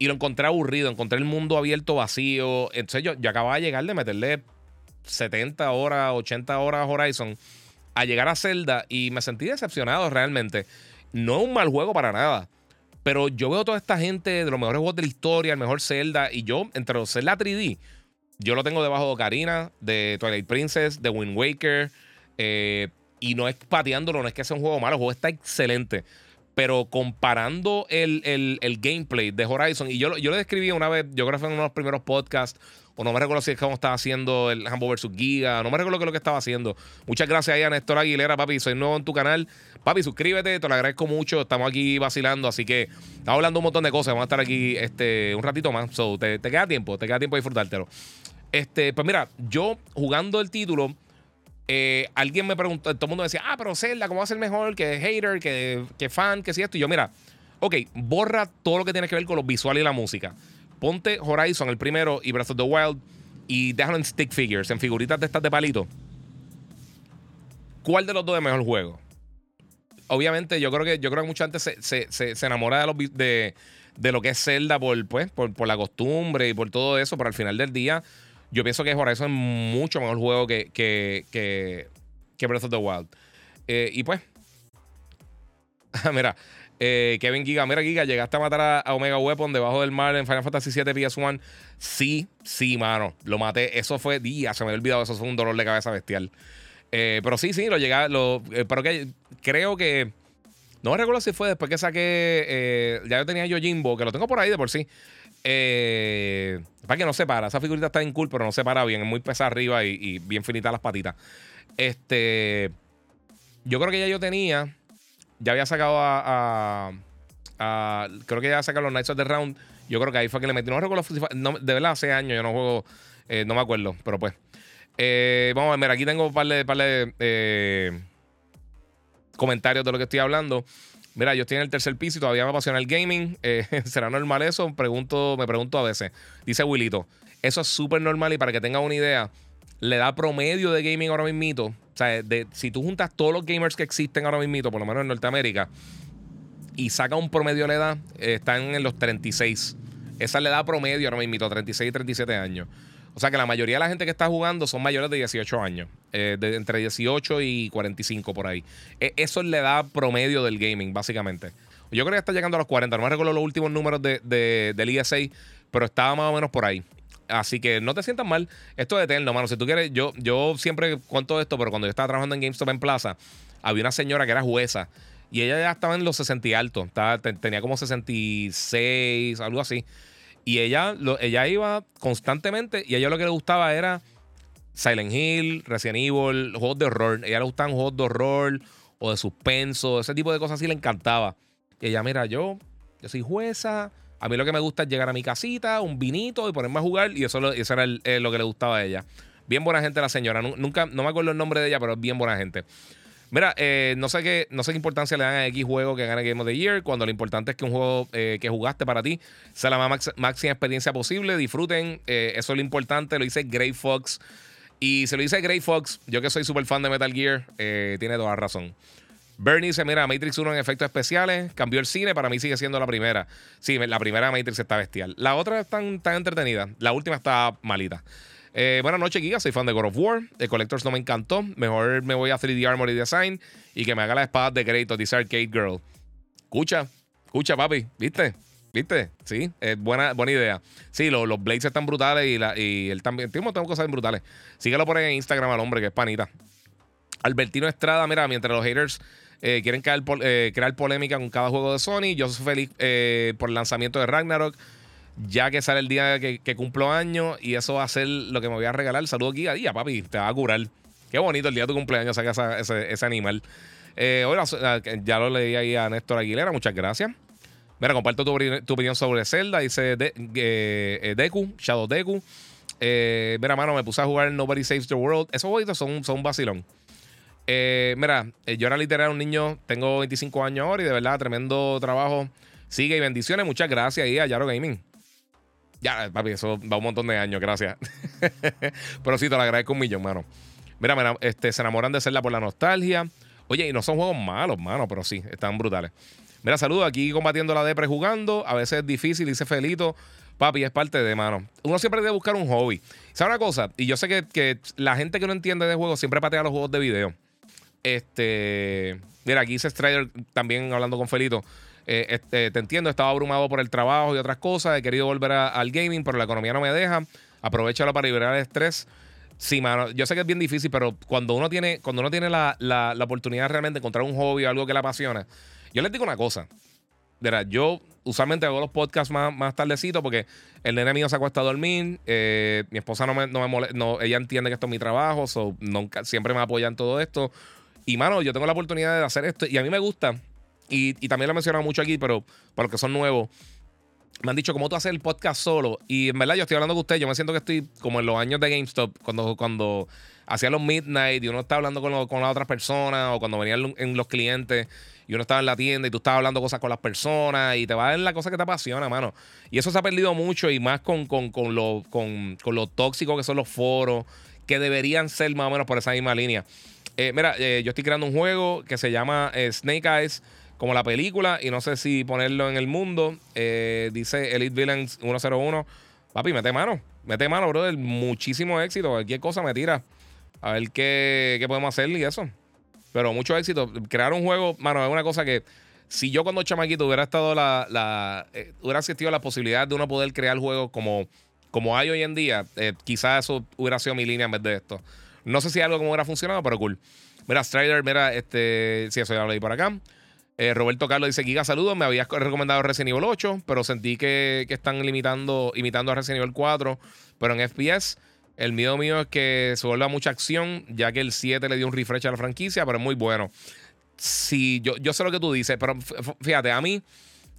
Y lo encontré aburrido. Encontré el mundo abierto vacío. Entonces yo, yo acababa de llegar de meterle 70 horas, 80 horas Horizon a llegar a Zelda y me sentí decepcionado realmente. No es un mal juego para nada. Pero yo veo toda esta gente de los mejores juegos de la historia, el mejor Zelda, y yo, entre los Zelda 3D, yo lo tengo debajo de Ocarina, de Twilight Princess, de Wind Waker, eh, y no es pateándolo, no es que sea un juego malo, el juego está excelente. Pero comparando el, el, el gameplay de Horizon, y yo, yo lo describí una vez, yo creo que fue en uno de los primeros podcasts, o no me recuerdo si es como estaba haciendo el Hambo vs. Giga, no me recuerdo qué es lo que estaba haciendo. Muchas gracias ahí a Néstor Aguilera, papi, soy nuevo en tu canal. Papi, suscríbete, te lo agradezco mucho, estamos aquí vacilando, así que estamos hablando un montón de cosas, vamos a estar aquí este, un ratito más, so, te, queda tiempo, te queda tiempo de disfrutártelo. Este, pues mira, yo jugando el título, eh, alguien me preguntó, todo el mundo decía, ah, pero Zelda, ¿cómo va a ser mejor que hater, que, que fan, que si esto? Y yo, mira, ok, borra todo lo que tiene que ver con los visuales y la música. Ponte Horizon, el primero, y Breath of the Wild, y déjalo en stick figures, en figuritas de estas de palito. ¿Cuál de los dos es mejor juego? Obviamente, yo creo que, yo creo que mucha gente se, se, se, enamora de, los, de, de, lo que es Zelda por, pues, por, por la costumbre y por todo eso, pero al final del día yo pienso que Horizon es mucho mejor juego que, que, que, Breath of the Wild. Eh, y pues, mira, eh, Kevin Giga, mira Giga, llegaste a matar a, Omega Weapon debajo del mar en Final Fantasy VII PS1. Sí, sí, mano, lo maté. Eso fue día, se me había olvidado, eso fue un dolor de cabeza bestial. Eh, pero sí, sí, lo llegué, lo, pero que creo que... No recuerdo si fue después que saqué. ya yo tenía Yojimbo, que lo tengo por ahí de por sí. Eh, para que no se para. Esa figurita está en cool, pero no se para bien. Es muy pesada arriba y, bien finita las patitas. Este. Yo creo que ya yo tenía. Ya había sacado a. creo que ya había sacado los Knights of the Round. Yo creo que ahí fue que le metí. No recuerdo. de verdad, hace años yo no juego. Eh, no me acuerdo, pero pues. Eh, vamos a ver, mira, aquí tengo un par de, par de eh, comentarios de lo que estoy hablando. Mira, yo estoy en el tercer piso y todavía me apasiona el gaming. Eh, ¿Será normal eso? Pregunto, me pregunto a veces. Dice Willito. Eso es súper normal y para que tengan una idea, le da promedio de gaming ahora mismo. O sea, de, si tú juntas todos los gamers que existen ahora mismo, por lo menos en Norteamérica, y saca un promedio de edad, eh, están en los 36. Esa le da promedio ahora mismo, 36 y 37 años. O sea que la mayoría de la gente que está jugando son mayores de 18 años. Eh, de entre 18 y 45 por ahí. E, eso le da promedio del gaming, básicamente. Yo creo que está llegando a los 40. No me recuerdo los últimos números de, del ESA, pero estaba más o menos por ahí. Así que no te sientas mal. Esto es eterno, mano. Si tú quieres, yo, yo siempre cuento esto, pero cuando yo estaba trabajando en GameStop en Plaza, había una señora que era jueza. Y ella ya estaba en los 60 y alto. tenía como 66, algo así. Y ella, ella iba constantemente y a ella lo que le gustaba era Silent Hill, Resident Evil, juegos de horror. A ella le gustaban juegos de horror o de suspenso, ese tipo de cosas así le encantaba. Y ella, mira, yo, yo soy jueza. A mí lo que me gusta es llegar a mi casita, un vinito y ponerme a jugar. Y eso, eso era eh, lo que le gustaba a ella. Bien buena gente la señora. Nunca, no me acuerdo el nombre de ella, pero bien buena gente. Mira, eh, no sé qué, no sé qué importancia le dan a X juego que gane Game of the Year, cuando lo importante es que un juego eh, que jugaste para ti sea la más máxima experiencia posible. Disfruten, eh, eso es lo importante. Lo dice Grey Fox. Y se lo dice Grey Fox, yo que soy súper fan de Metal Gear, tiene toda razón. Bernie dice: Mira, Matrix 1 en efectos especiales, cambió el cine, para mí sigue siendo la primera. Sí, la primera Matrix está bestial. La otra está tan entretenida, la última está malita. Eh, buenas noches, Giga. Soy fan de God of War. The Collectors no me encantó. Mejor me voy a 3D Armory Design y que me haga la espada de crédito, dice Arcade Girl. Escucha, escucha, papi. ¿Viste? ¿Viste? Sí, es buena, buena idea. Sí, los, los blades están brutales y, la, y él también. Tengo, tengo cosas brutales. Síguelo por en Instagram al hombre, que es panita. Albertino Estrada, mira, mientras los haters eh, quieren crear, eh, crear, polémica con cada juego de Sony, yo soy feliz por el lanzamiento de Ragnarok ya que sale el día que, cumplo años y eso va a ser lo que me voy a regalar. Saludos aquí a día, papi, te va a curar. Qué bonito el día de tu cumpleaños saca ese, animal. Eh, ah, ya lo leí ahí a Néstor Aguilera, muchas gracias. Mira, comparto tu, opinión sobre Zelda, dice de, eh, Deku, Shadow Deku. Eh, mira, mano, me puse a jugar Nobody Saves the World. Esos jueguitos son, son un vacilón. mira, yo era literal un niño, tengo 25 años ahora y de verdad, tremendo trabajo. Sigue y bendiciones. Muchas gracias ahí a Yaro Gaming. Ya, papi, eso va un montón de años, gracias. Pero sí, te lo agradezco un millón, mano. Mira, este, se enamoran de serla por la nostalgia. Oye, y no son juegos malos, mano, pero sí, están brutales. Mira, saludos aquí combatiendo la depre jugando. A veces es difícil, dice Felito. Papi, es parte de, mano. Uno siempre debe buscar un hobby. ¿Sabes una cosa? Y yo sé que, que, la gente que no entiende de juegos siempre patea los juegos de video. Este. Mira, aquí dice Strider también hablando con Felito. Eh, este, te entiendo, estaba abrumado por el trabajo y otras cosas. He querido volver al gaming, pero la economía no me deja. Aprovechalo para liberar el estrés. Sí, mano, yo sé que es bien difícil, pero cuando uno tiene, cuando uno tiene la, oportunidad realmente de encontrar un hobby o algo que le apasiona Yo les digo una cosa. Verá, yo usualmente hago los podcasts más, más tardecito porque el nene mío se acuesta a dormir. eh, mi esposa no me, no me molesta. No, ella entiende que esto es mi trabajo. So nunca, siempre me apoya en todo esto. Y mano, yo tengo la oportunidad de hacer esto. Y a mí me gusta. Y, también lo he mencionado mucho aquí, pero para los que son nuevos. Me han dicho, ¿cómo tú haces el podcast solo? Y en verdad, yo estoy hablando con usted. Yo me siento que estoy como en los años de GameStop, cuando, cuando hacía los midnight y uno estaba hablando con, con las otras personas, o cuando venían en los clientes y uno estaba en la tienda y tú estabas hablando cosas con las personas y te va a dar la cosa que te apasiona, mano. Y eso se ha perdido mucho y más con, con, con lo, con, con lo tóxico que son los foros, que deberían ser más o menos por esa misma línea. Eh, mira, eh, yo estoy creando un juego que se llama eh, Snake Eyes, como la película, y no sé si ponerlo en el mundo. Eh, dice Elite Villains 101. Papi, mete mano. Mete mano, brother. Muchísimo éxito. Cualquier cosa me tira. A ver qué, qué podemos hacer y eso. Pero mucho éxito. Crear un juego, mano, es una cosa que si yo cuando chamaquito hubiera estado la, la eh, hubiera existido la posibilidad de uno poder crear juegos como, como hay hoy en día, eh, quizás eso hubiera sido mi línea en vez de esto. No sé si algo como hubiera funcionado, pero cool. Mira, Strider, mira, este, sí, eso ya lo leí por acá. Eh, Roberto Carlos dice: Giga, saludos. Me habías recomendado Resident Evil 8, pero sentí que, que están limitando, imitando a Resident Evil 4, pero en FPS. El miedo mío es que se vuelva mucha acción, ya que el 7 le dio un refresh a la franquicia, pero es muy bueno. Sí, yo, yo sé lo que tú dices, pero fíjate, a mí,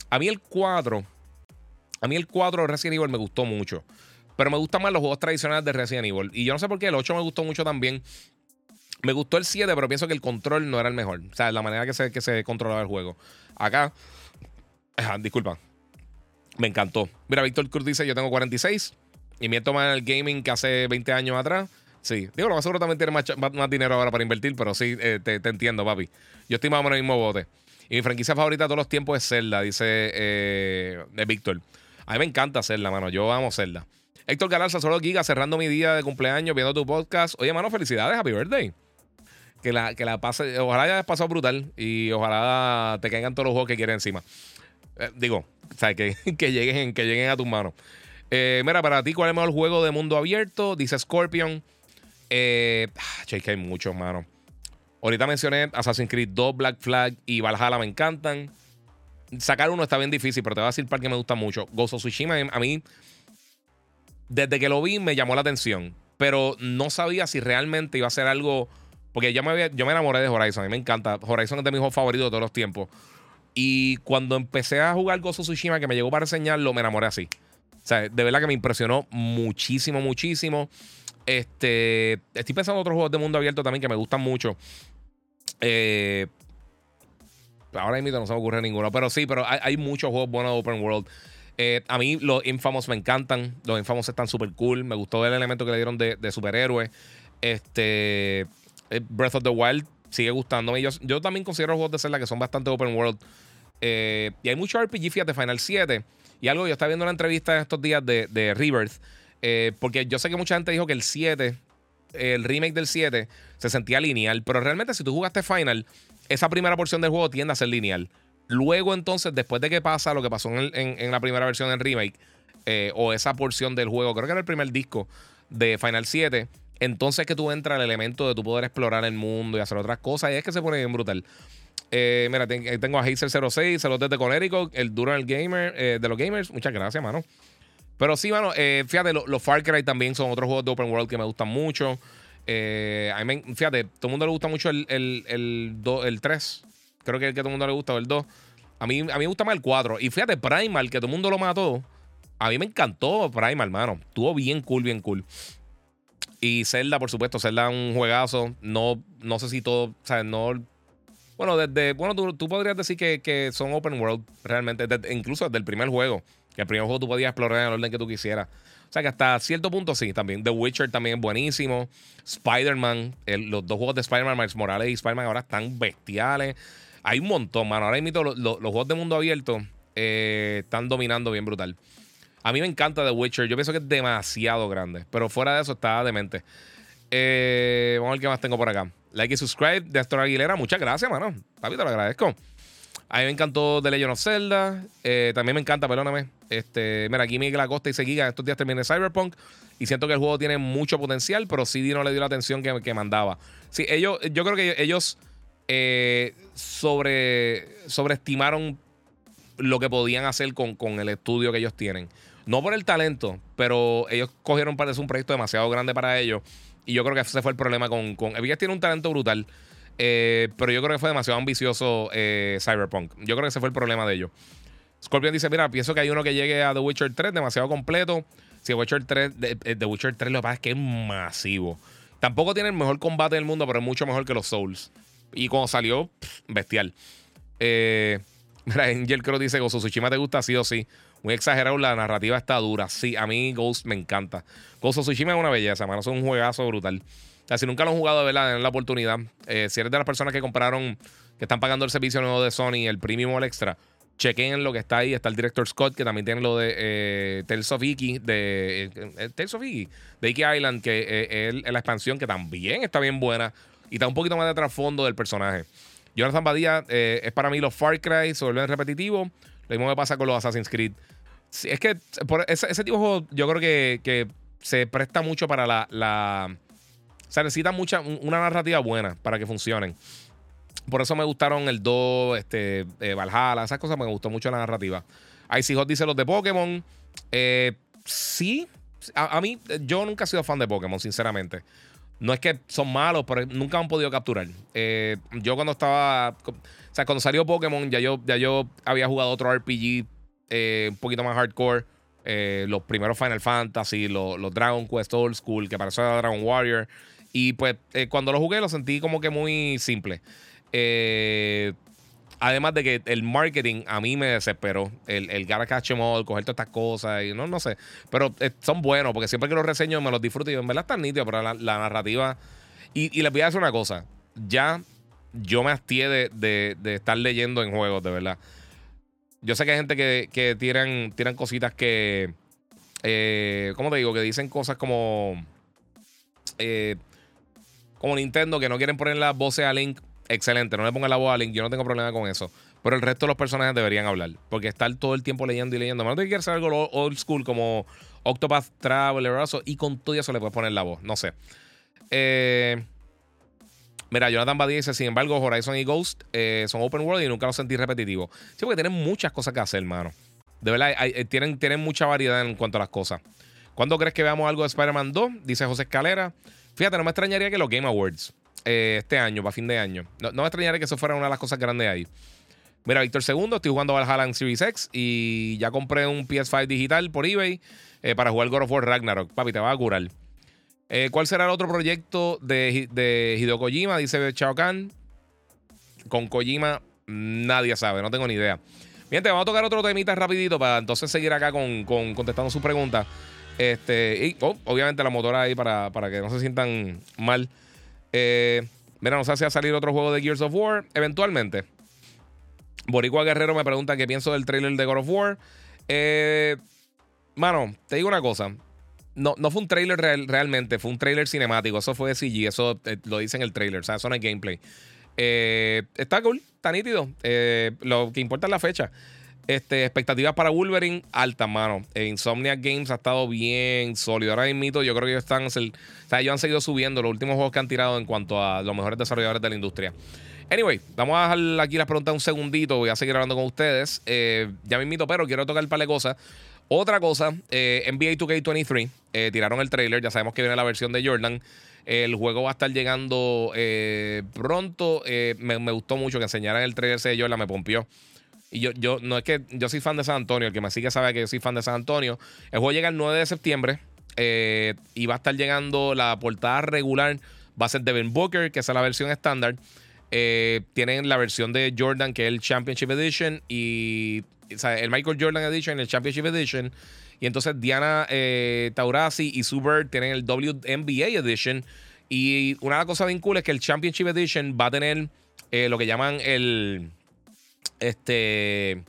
a mí el 4, a mí el 4 de Resident Evil me gustó mucho. Pero me gustan más los juegos tradicionales de Resident Evil. Y yo no sé por qué el 8 me gustó mucho también. Me gustó el 7, pero pienso que el control no era el mejor. O sea, la manera que se, que se controlaba el juego. Acá, disculpa. Me encantó. Mira, Víctor Cruz dice: Yo tengo 46 y miento más en el gaming que hace 20 años atrás. Sí, digo, lo más seguro también tiene más, más- dinero ahora para invertir, pero sí, eh, te, te entiendo, papi. Yo estoy más o menos en el mismo bote. Y mi franquicia favorita de todos los tiempos es Zelda, dice eh, de Víctor. A mí me encanta Zelda, mano. Yo amo Zelda. Héctor Galarza, solo Giga, cerrando mi día de cumpleaños, viendo tu podcast. Oye, mano, felicidades, happy birthday. Que la, que la pase, ojalá hayas pasado brutal y ojalá te caigan todos los juegos que quieres encima. Eh, digo, o sea, que, que, lleguen, que lleguen a tus manos. Eh, mira, para ti, ¿cuál es el mejor juego de mundo abierto? Dice Scorpion. Eh, ah, che, que hay muchos, mano. Ahorita mencioné Assassin's Creed 2, Black Flag y Valhalla me encantan. Sacar uno está bien difícil, pero te voy a decir para que me gusta mucho. Ghost of Tsushima, a mí, desde que lo vi, me llamó la atención. Pero no sabía si realmente iba a ser algo. Porque yo me, había- yo me enamoré de Horizon. A mí me encanta. Horizon es de mis juegos favoritos de todos los tiempos. Y cuando empecé a jugar of Tsushima, que me llegó para enseñarlo, me enamoré así. O sea, de verdad que me impresionó muchísimo, muchísimo. Este, estoy pensando en otros juegos de mundo abierto también que me gustan mucho. Eh, ahora mismo no se me ocurre ninguno, pero sí, pero hay, muchos juegos buenos de Open World. Eh, a mí los Infamous me encantan. Los Infamous están súper cool. Me gustó el elemento que le dieron de, de superhéroe. Este, Breath of the Wild sigue gustándome. Yo, también considero los juegos de Zelda que son bastante Open World. Eh, y hay mucho RPG, fíjate, Final 7. Y algo, yo estaba viendo una entrevista estos días de, de Rebirth. eh, porque yo sé que mucha gente dijo que el 7, el remake del 7, se sentía lineal. Pero realmente, si tú jugaste Final, esa primera porción del juego tiende a ser lineal. Luego, entonces, después de que pasa lo que pasó en, la primera versión del remake, eh, o esa porción del juego, creo que era el primer disco de Final 7, entonces que tú entras al elemento de tu poder explorar el mundo y hacer otras cosas, y es que se pone bien brutal. Eh, mira, eh, tengo a Hazel06, saludos desde Connecticut, el duro del gamer, eh, de los gamers. Muchas gracias, mano. Pero sí, mano, eh, fíjate, lo- los Far Cry también son otros juegos de open world que me gustan mucho. Eh, a mí me- fíjate, todo el mundo le gusta mucho el, el, el, do- el 3. Creo que el que todo el mundo le gusta, o el 2. A mí, a mí me gusta más el 4. Y fíjate, Primal, que todo el mundo lo mató. A mí me encantó Primal, mano. Estuvo bien cool, bien cool. Y Zelda, por supuesto, Zelda es un juegazo. No, no sé si todo, o sea, no... Bueno, desde, bueno, tú, tú podrías decir que, que son open world, realmente, desde- incluso desde el primer juego. Que el primer juego tú podías explorar en el orden que tú quisieras. O sea que hasta cierto punto sí, también. The Witcher también es buenísimo. Spider-Man, los dos juegos de Spider-Man, Miles Morales y Spider-Man ahora están bestiales. Hay un montón, mano. Ahora mismo los, los- los juegos de mundo abierto eh, están dominando bien brutal. A mí me encanta The Witcher. Yo pienso que es demasiado grande. Pero fuera de eso está demente. Eh, vamos a ver qué más tengo por acá. Like y subscribe de Astor Aguilera. Muchas gracias, mano. Papi, te lo agradezco. A mí me encantó The Legend of Zelda. Eh, también me encanta, perdóname. Este, mira, aquí Miguel Acosta dice Giga. Estos días terminé Cyberpunk. Y siento que el juego tiene mucho potencial, pero CD no le dio la atención que, que mandaba. Sí, ellos, yo creo que ellos eh, sobre, sobreestimaron lo que podían hacer con, con, el estudio que ellos tienen. No por el talento, pero ellos cogieron para un proyecto demasiado grande para ellos. Y yo creo que ese fue el problema con. con tiene un talento brutal. Eh, pero yo creo que fue demasiado ambicioso eh, Cyberpunk. Yo creo que ese fue el problema de ellos. Scorpion dice: Mira, pienso que hay uno que llegue a The Witcher 3 demasiado completo. Si The Witcher 3, The, Witcher 3 lo que pasa es que es masivo. Tampoco tiene el mejor combate del mundo, pero es mucho mejor que los Souls. Y cuando salió, bestial. Eh, mira, Angel Crow dice: Gozo Tsushima te gusta, sí o sí. Muy exagerado, la narrativa está dura. Sí, a mí Ghost me encanta. Ghost of Tsushima es una belleza, mano. Es un juegazo brutal. O si nunca lo han jugado, de verdad, den la oportunidad. Eh, si eres de las personas que compraron, que están pagando el servicio nuevo de Sony, el premium o el extra, chequen lo que está ahí. Está el director Scott, que también tiene lo de eh, Tales of Iki, de eh, Tales of Iki, de Iki Island, que es la expansión que también está bien buena y está un poquito más de trasfondo del personaje. Jonathan Badía es para mí los Far Cry se vuelven repetitivos. Lo mismo me pasa con los Assassin's Creed es que por ese, de juego yo creo que, se presta mucho para la, la. O sea, necesita mucha, una narrativa buena para que funcionen. Por eso me gustaron el 2, este, eh, Valhalla, esas cosas me gustó mucho la narrativa. Icy Hot dice los de Pokémon. Eh, sí, a, mí, yo nunca he sido fan de Pokémon, sinceramente. No es que son malos, pero nunca han podido capturar. Eh, yo cuando estaba. O sea, cuando salió Pokémon, ya yo, ya yo había jugado otro RPG eh, un poquito más hardcore. Eh, los primeros Final Fantasy, los, Dragon Quest Old School, que parecía Dragon Warrior. Y pues eh, cuando lo jugué lo sentí como que muy simple. además de que el marketing a mí me desesperó. El, el Catch em coger todas estas cosas. Y no, no sé. Pero son buenos porque siempre que los reseño me los disfruto. Y en verdad están nítidos, pero la, narrativa. Y, les voy a decir una cosa. Ya yo me hastié de, de estar leyendo en juegos, de verdad. Yo sé que hay gente que, tiran, tiran cositas que. Eh, ¿Cómo te digo? Que dicen cosas como. Eh, como Nintendo, que no quieren poner la voz a Link. Excelente, no le pongan la voz a Link. Yo no tengo problema con eso. Pero el resto de los personajes deberían hablar. Porque estar todo el tiempo leyendo y leyendo. Menos que quieras hacer algo old school como Octopath Traveler y con todo eso le puedes poner la voz. No sé. Eh. Mira, Jonathan Badía dice, sin embargo, Horizon y Ghost eh, son open world y nunca los sentí repetitivos. Sí, porque tienen muchas cosas que hacer, hermano. De verdad, eh, tienen, mucha variedad en cuanto a las cosas. ¿Cuándo crees que veamos algo de Spider-Man 2? Dice José Escalera. Fíjate, no me extrañaría que los Game Awards eh, este año, para fin de año. No, me extrañaría que eso fuera una de las cosas grandes ahí. Mira, Víctor II, estoy jugando Valhalla en Series X y ya compré un PS5 digital por eBay para jugar God of War Ragnarok. Papi, te va a curar. Eh, ¿Cuál será el otro proyecto de, de Hideo Kojima? Dice Chao Kahn. Con Kojima nadie sabe, no tengo ni idea. Bien, te vamos a tocar otro temita rapidito para entonces seguir acá con, contestando sus preguntas. Este, y oh, obviamente la motora ahí para, para, que no se sientan mal. Eh, mira, nos hace salir otro juego de Gears of War eventualmente. Boricua Guerrero me pregunta qué pienso del trailer de God of War. Eh, mano, te digo una cosa no, no fue un trailer realmente, fue un trailer cinemático. Eso fue de CG, eso eh, lo dice en el trailer, o sea, eso no es gameplay. Eh, está cool, está nítido. Eh, lo que importa es la fecha. Este, expectativas para Wolverine, altas, mano. Insomniac Games ha estado bien sólido. Ahora mismo, yo creo que ellos están. O sea, ellos han seguido subiendo los últimos juegos que han tirado en cuanto a los mejores desarrolladores de la industria. Anyway, vamos a dejar aquí las preguntas un segundito. Voy a seguir hablando con ustedes. ya me invito, pero quiero tocar un par de cosas. Otra cosa, eh, NBA 2K23 eh, tiraron el trailer, ya sabemos que viene la versión de Jordan. El juego va a estar llegando eh, pronto. Me, gustó mucho que enseñaran el trailer de Jordan, me pompió. Y yo, yo, no es que yo soy fan de San Antonio, el que me sigue sabe que yo soy fan de San Antonio. El juego llega el 9 de septiembre y va a estar llegando la portada regular. Va a ser Devin Booker, que es la versión estándar. tienen la versión de Jordan, que es el Championship Edition, y el Michael Jordan Edition, el Championship Edition. Y entonces Diana eh, Taurasi y Sue Bird tienen el WNBA Edition. Y una de las cosas bien cool es que el Championship Edition va a tener eh, lo que llaman el. Este.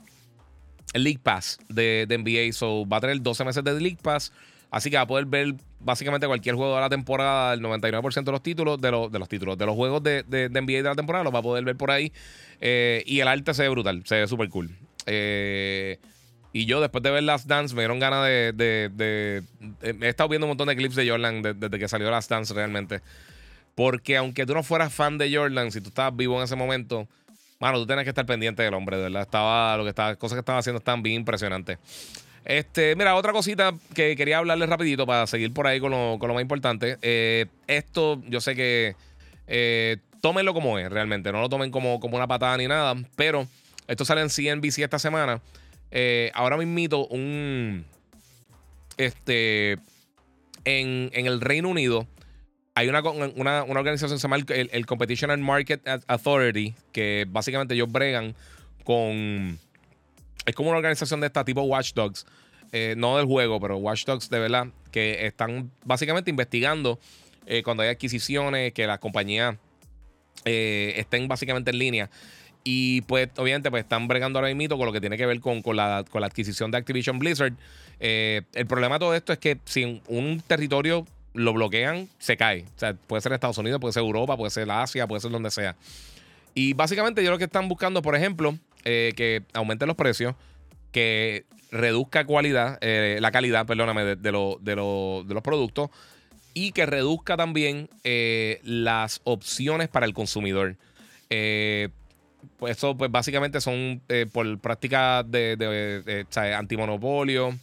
League Pass de, NBA. So va a tener 12 meses de League Pass. Así que va a poder ver básicamente cualquier juego de la temporada, el 99% de los títulos, de, los, de los títulos, de los juegos de, de, NBA de la temporada, los va a poder ver por ahí. Eh, y el arte se ve brutal, se ve súper cool. Eh, y yo, después de ver Last Dance, me dieron ganas de, He estado viendo un montón de clips de Jordan desde que salió Last Dance realmente. Porque aunque tú no fueras fan de Jordan, si tú estabas vivo en ese momento, mano, tú tenías que estar pendiente del hombre, verdad. Estaba, lo que estaba, cosas que estaba haciendo estaban bien impresionantes. Este, mira, otra cosita que quería hablarles rapidito para seguir por ahí con lo, con lo más importante. Eh, esto, yo sé que eh, tómenlo como es, realmente. No lo tomen como, como una patada ni nada. Pero esto sale en CNBC esta semana. Eh, ahora mismo un. Este. En, en el Reino Unido hay una, una, organización que se llama el, Competition and Market Authority, que básicamente ellos bregan con. Es como una organización de esta tipo Watchdogs, eh, no del juego, pero Watchdogs de verdad, que están básicamente investigando eh, cuando hay adquisiciones, que las compañías eh, estén básicamente en línea. Y pues, obviamente, pues están bregando ahora mismo con lo que tiene que ver con, con, la, con la adquisición de Activision Blizzard. el problema de todo esto es que si un territorio lo bloquean, se cae. O sea, puede ser Estados Unidos, puede ser Europa, puede ser Asia, puede ser donde sea. Y básicamente yo lo que están buscando, por ejemplo, eh, que aumenten los precios, que reduzca cualidad, eh, la calidad, perdóname, de, de, los productos y que reduzca también eh, las opciones para el consumidor. Pues eso, pues básicamente son por prácticas de, de antimonopolio.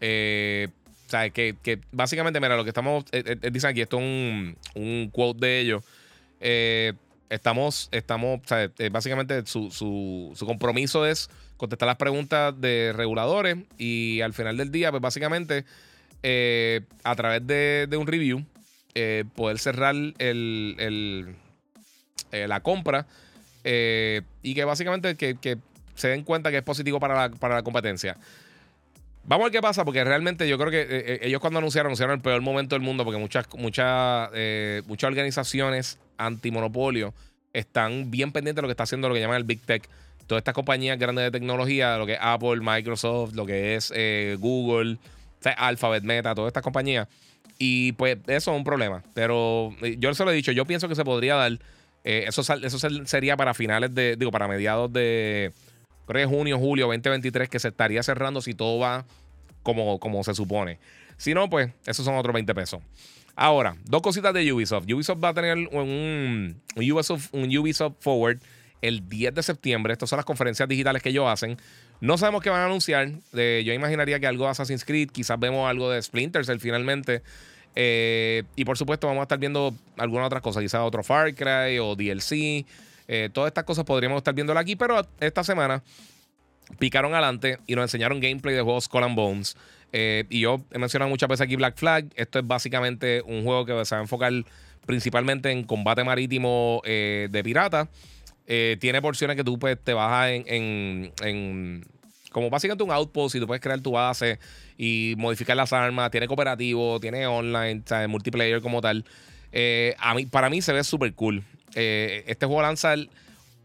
Eh, sea, que, básicamente, mira, lo que estamos. Eh, eh, eh, dicen aquí, esto es un, quote de ellos. estamos, estamos, básicamente su, su, compromiso es contestar las preguntas de reguladores y al final del día, pues básicamente, a través de, un review, poder cerrar el, la compra y que básicamente que, se den cuenta que es positivo para la, para la competencia. Vamos a ver qué pasa, porque realmente yo creo que eh, eh, ellos cuando anunciaron, anunciaron el peor momento del mundo, porque muchas, muchas, eh, muchas organizaciones antimonopolio están bien pendientes de lo que está haciendo lo que llaman el Big Tech. Todas estas compañías grandes de tecnología, lo que es Apple, Microsoft, lo que es Google, Alphabet, Meta, todas estas compañías. Y pues eso es un problema. Pero yo se lo he dicho, yo pienso que se podría dar. Eso, eso sería para finales de, digo, para mediados de creo que junio, julio 2023, que se estaría cerrando si todo va como, como se supone. Si no, pues esos son otros 20 pesos. Ahora, dos cositas de Ubisoft. Ubisoft va a tener un, Ubisoft, un Ubisoft Forward el 10 de septiembre. Estas son las conferencias digitales que ellos hacen. No sabemos qué van a anunciar. yo imaginaría que algo de Assassin's Creed, quizás vemos algo de Splinter Cell finalmente. Eh, y por supuesto, vamos a estar viendo algunas otras cosas, quizás otro Far Cry o DLC. Eh, todas estas cosas podríamos estar viéndola aquí, pero esta semana picaron adelante y nos enseñaron gameplay de juegos Skull and Bones. Eh, y yo he mencionado muchas veces aquí Black Flag. Esto es básicamente un juego que se va a enfocar principalmente en combate marítimo de pirata. tiene porciones que tú pues, te bajas en, en, como básicamente un outpost y tú puedes crear tu base y modificar las armas. Tiene cooperativo, tiene online, multiplayer como tal. a mí, para mí se ve súper cool. Eh, este juego lanza el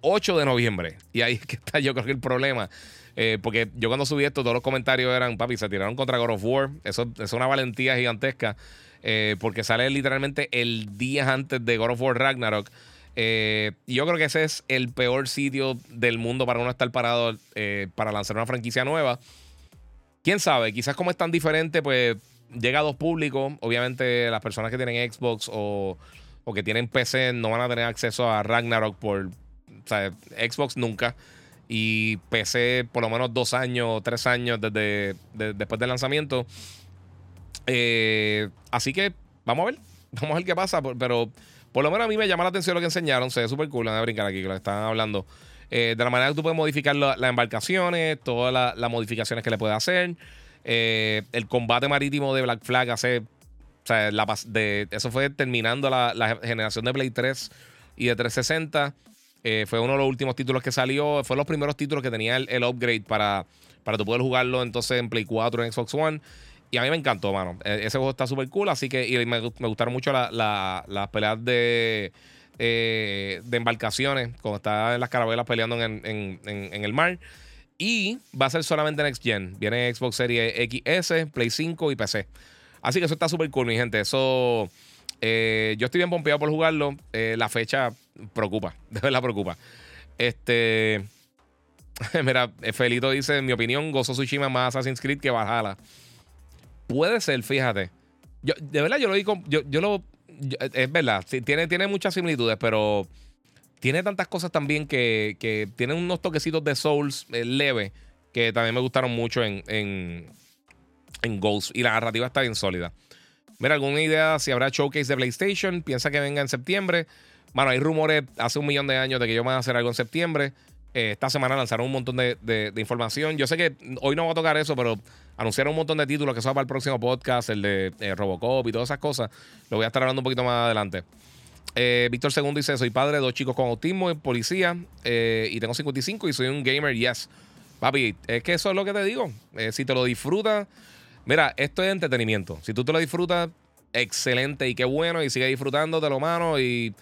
8 de noviembre. Y ahí es que está yo creo que el problema. Eh, porque yo cuando subí esto, todos los comentarios eran, papi, se tiraron contra God of War. Eso, es una valentía gigantesca. Eh, porque sale literalmente el día antes de God of War Ragnarok. Y yo creo que ese es el peor sitio del mundo para uno estar parado para lanzar una franquicia nueva. Quién sabe, quizás como es tan diferente, pues llega a dos públicos. Obviamente, las personas que tienen Xbox o o que tienen PC no van a tener acceso a Ragnarok por Xbox nunca. Y PC por lo menos dos años o tres años desde después del lanzamiento. Eh, así que vamos a ver. Vamos a ver qué pasa. Pero por lo menos a mí me llama la atención lo que enseñaron. Se ve súper cool. Van a brincar aquí que lo están hablando. Eh, de la manera que tú puedes modificar las embarcaciones, todas las modificaciones que le puedes hacer. Eh, el combate marítimo de Black Flag hace sea, la, de, eso fue terminando la, generación de Play 3 y de 360. Eh, fue uno de los últimos títulos que salió. Fue los primeros títulos que tenía el, upgrade para, para tu poder jugarlo entonces en Play 4, en Xbox One. Y a mí me encantó, mano. E, ese juego está súper cool. Así que y me, gustaron mucho las peleas de, eh, de embarcaciones. Cuando está en las carabelas peleando en, en, el mar. Y va a ser solamente Next Gen. Viene Xbox Series XS, Play 5 y PC. Así que eso está súper cool, mi gente. Eso. Eh, yo estoy bien pompeado por jugarlo. Eh, la fecha preocupa. De verdad preocupa. Este. Mira, Felito dice: En mi opinión, Gozo Tsushima más Assassin's Creed que Valhalla. Puede ser, fíjate. Yo, de verdad, yo lo digo. Yo, yo lo. es verdad, tiene, tiene muchas similitudes, pero tiene tantas cosas también que, que tiene unos toquecitos de Souls eh, leve que también me gustaron mucho en, en, en Ghost. Y la narrativa está bien sólida. Mira, ¿alguna idea si habrá showcase de PlayStation? Piensa que venga en septiembre. Bueno, hay rumores hace un millón de años de que ellos van a hacer algo en septiembre. Eh, esta semana lanzaron un montón de, información. Yo sé que hoy no voy a tocar eso, pero anunciaron un montón de títulos que son para el próximo podcast, el de eh, Robocop y todas esas cosas. Lo voy a estar hablando un poquito más adelante. Eh, Víctor II dice: Soy padre de dos chicos con autismo, policía, y tengo 55 y soy un gamer, yes. Papi, es que eso es lo que te digo. si te lo disfrutas, mira, esto es entretenimiento. Si tú te lo disfrutas, excelente y qué bueno, y sigue disfrutando de lo mano y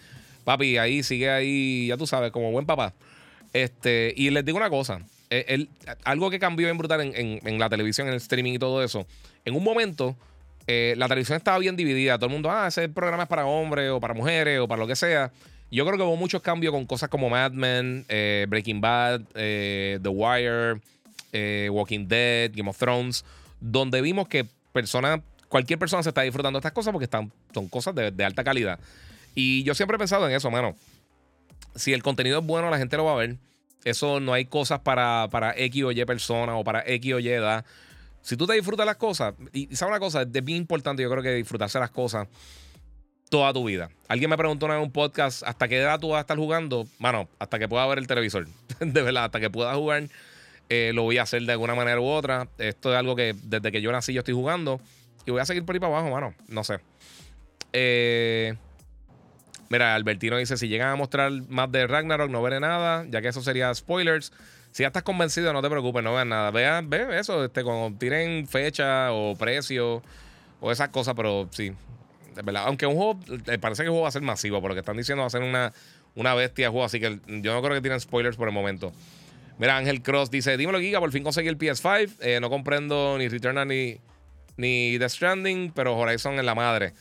papi, ahí sigue ahí, ya tú sabes, como buen papá. Este, y les digo una cosa, eh, algo que cambió bien brutal en, la televisión, en el streaming y todo eso. En un momento, eh, la televisión estaba bien dividida. Todo el mundo, ah, ese programa es para hombres o para mujeres o para lo que sea. Yo creo que hubo muchos cambios con cosas como Mad Men, eh, Breaking Bad, The Wire, Walking Dead, Game of Thrones, donde vimos que personas, cualquier persona se está disfrutando de estas cosas porque están, son cosas de alta calidad. Y yo siempre he pensado en eso, mano. Si el contenido es bueno, la gente lo va a ver. Eso no hay cosas para, para X o Y persona o para X o Y edad. Si tú te disfrutas las cosas, y sabes una cosa, es bien importante, yo creo que disfrutarse las cosas toda tu vida. Alguien me preguntó en un podcast, ¿hasta qué edad tú vas a estar jugando? Mano, hasta que pueda ver el televisor. de verdad, hasta que pueda jugar, eh, lo voy a hacer de alguna manera u otra. Esto es algo que desde que yo nací yo estoy jugando. Y voy a seguir por ahí para abajo, mano. No sé. Eh, Mira, Albertino dice: si llegan a mostrar más de Ragnarok, no veré nada, ya que eso sería spoilers. Si ya estás convencido, no te preocupes, no vean nada. Vean, ve eso, este, cuando tienen fecha o precio o esas cosas, pero sí. Es verdad. Aunque un juego, parece que el juego va a ser masivo, porque están diciendo va a ser una, una bestia de juego, así que yo no creo que tienen spoilers por el momento. Mira, Ángel Cross dice: Dímelo, Giga, por fin conseguí el PS5. Eh, no comprendo ni Returnal ni, ni The Stranding, pero Horizon es la madre.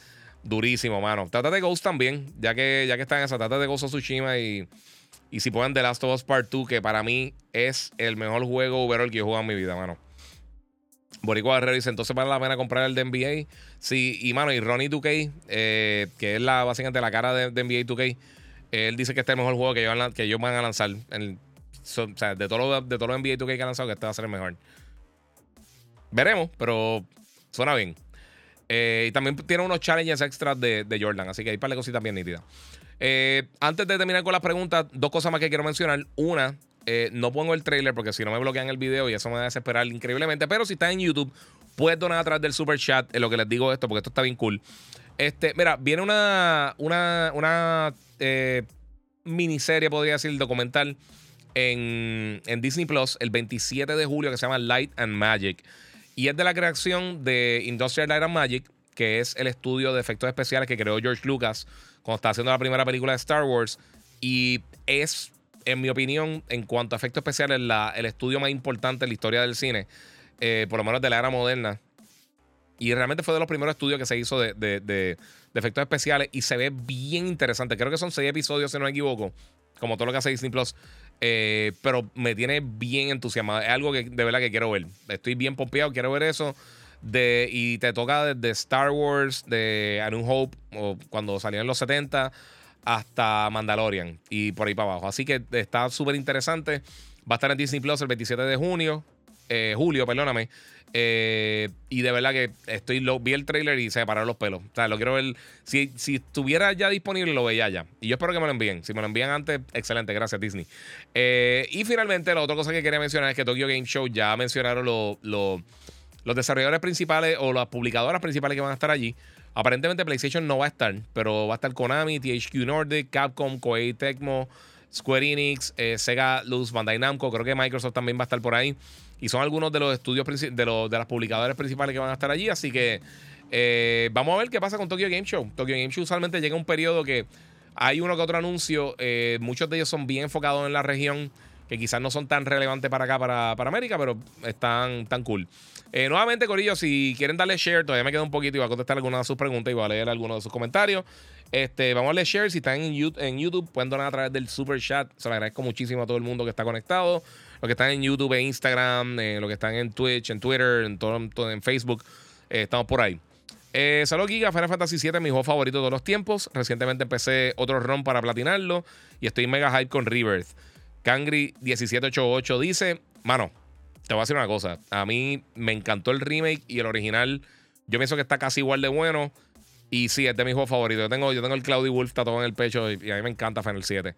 Durísimo, mano. Trata de Ghost también, ya que, ya que está en esa. Trata de Ghost of Tsushima y, y si pueden The Last of Us Part 2, que para mí es el mejor juego overall que he jugado en mi vida, mano. Boricua Guerrero dice, entonces vale la pena comprar el de NBA. Sí, y mano, y Ronnie 2K, eh, que es la, básicamente la cara de, NBA 2K, él dice que este es el mejor juego que ellos, que ellos van a lanzar. o sea, de todos los de todo NBA 2K que han lanzado, que este va a ser el mejor. Veremos, pero suena bien. Eh, y también tiene unos challenges extras de, Jordan, así que hay para de cositas bien nítidas. Eh, antes de terminar con las preguntas, dos cosas más que quiero mencionar. Una, eh, no pongo el trailer porque si no me bloquean el video y eso me va a desesperar increíblemente. Pero si estás en YouTube, puedes donar a través del super chat. En lo que les digo esto, porque esto está bien cool. Este, mira, viene una, una, una miniserie, podría decir, documental en, en Disney Plus el 27 de julio que se llama Light and Magic. Y es de la creación de Industrial Light and Magic, que es el estudio de efectos especiales que creó George Lucas cuando estaba haciendo la primera película de Star Wars. Y es, en mi opinión, en cuanto a efectos especiales, el estudio más importante en la historia del cine, eh, por lo menos de la era moderna. Y realmente fue de los primeros estudios que se hizo de, de, efectos especiales y se ve bien interesante. Creo que son seis episodios, si no me equivoco, como todo lo que hace Disney Plus. Eh, pero me tiene bien entusiasmado. Es algo que de verdad que quiero ver. Estoy bien pompeado, quiero ver eso. De, y te toca desde Star Wars, de A Hope, cuando salió en los 70, hasta Mandalorian y por ahí para abajo. Así que está súper interesante. Va a estar en Disney Plus el 27 de junio. Eh, julio, perdóname. Eh, y de verdad que estoy lo, vi el trailer y se me pararon los pelos. O sea, lo quiero ver. Si, si estuviera ya disponible, lo veía ya. Y yo espero que me lo envíen. Si me lo envían antes, excelente. Gracias, Disney. Eh, y finalmente, la otra cosa que quería mencionar es que Tokyo Game Show ya mencionaron los desarrolladores principales o las publicadoras principales que van a estar allí. Aparentemente, PlayStation no va a estar, pero va a estar Konami, THQ Nordic, Capcom, Koei Tecmo, Square Enix, Sega Luz, Bandai Namco. Creo que Microsoft también va a estar por ahí. Y son algunos de los estudios de, los, de las publicadoras principales que van a estar allí. Así que eh, vamos a ver qué pasa con Tokyo Game Show. Tokyo Game Show usualmente llega un periodo que hay uno que otro anuncio. Eh, muchos de ellos son bien enfocados en la región, que quizás no son tan relevantes para acá, para, para América, pero están tan cool. Eh, nuevamente, Corillo, si quieren darle share, todavía me queda un poquito y voy a contestar algunas de sus preguntas y voy a leer algunos de sus comentarios. Este, vamos a darle share. Si están en YouTube, en YouTube, pueden donar a través del super chat. Se lo agradezco muchísimo a todo el mundo que está conectado los que están en YouTube, en Instagram, eh, los que están en Twitch, en Twitter, en, todo, en Facebook, eh, estamos por ahí. Eh, Saludos Giga, Final Fantasy VII, mi juego favorito de todos los tiempos. Recientemente empecé otro run para platinarlo y estoy mega hype con Rebirth. Kangri1788 dice, mano, te voy a decir una cosa. A mí me encantó el remake y el original. Yo pienso que está casi igual de bueno. Y sí, es de mis juegos favoritos. Yo tengo, yo tengo el Cloudy Wolf tatuado en el pecho y, a mí me encanta Final 7.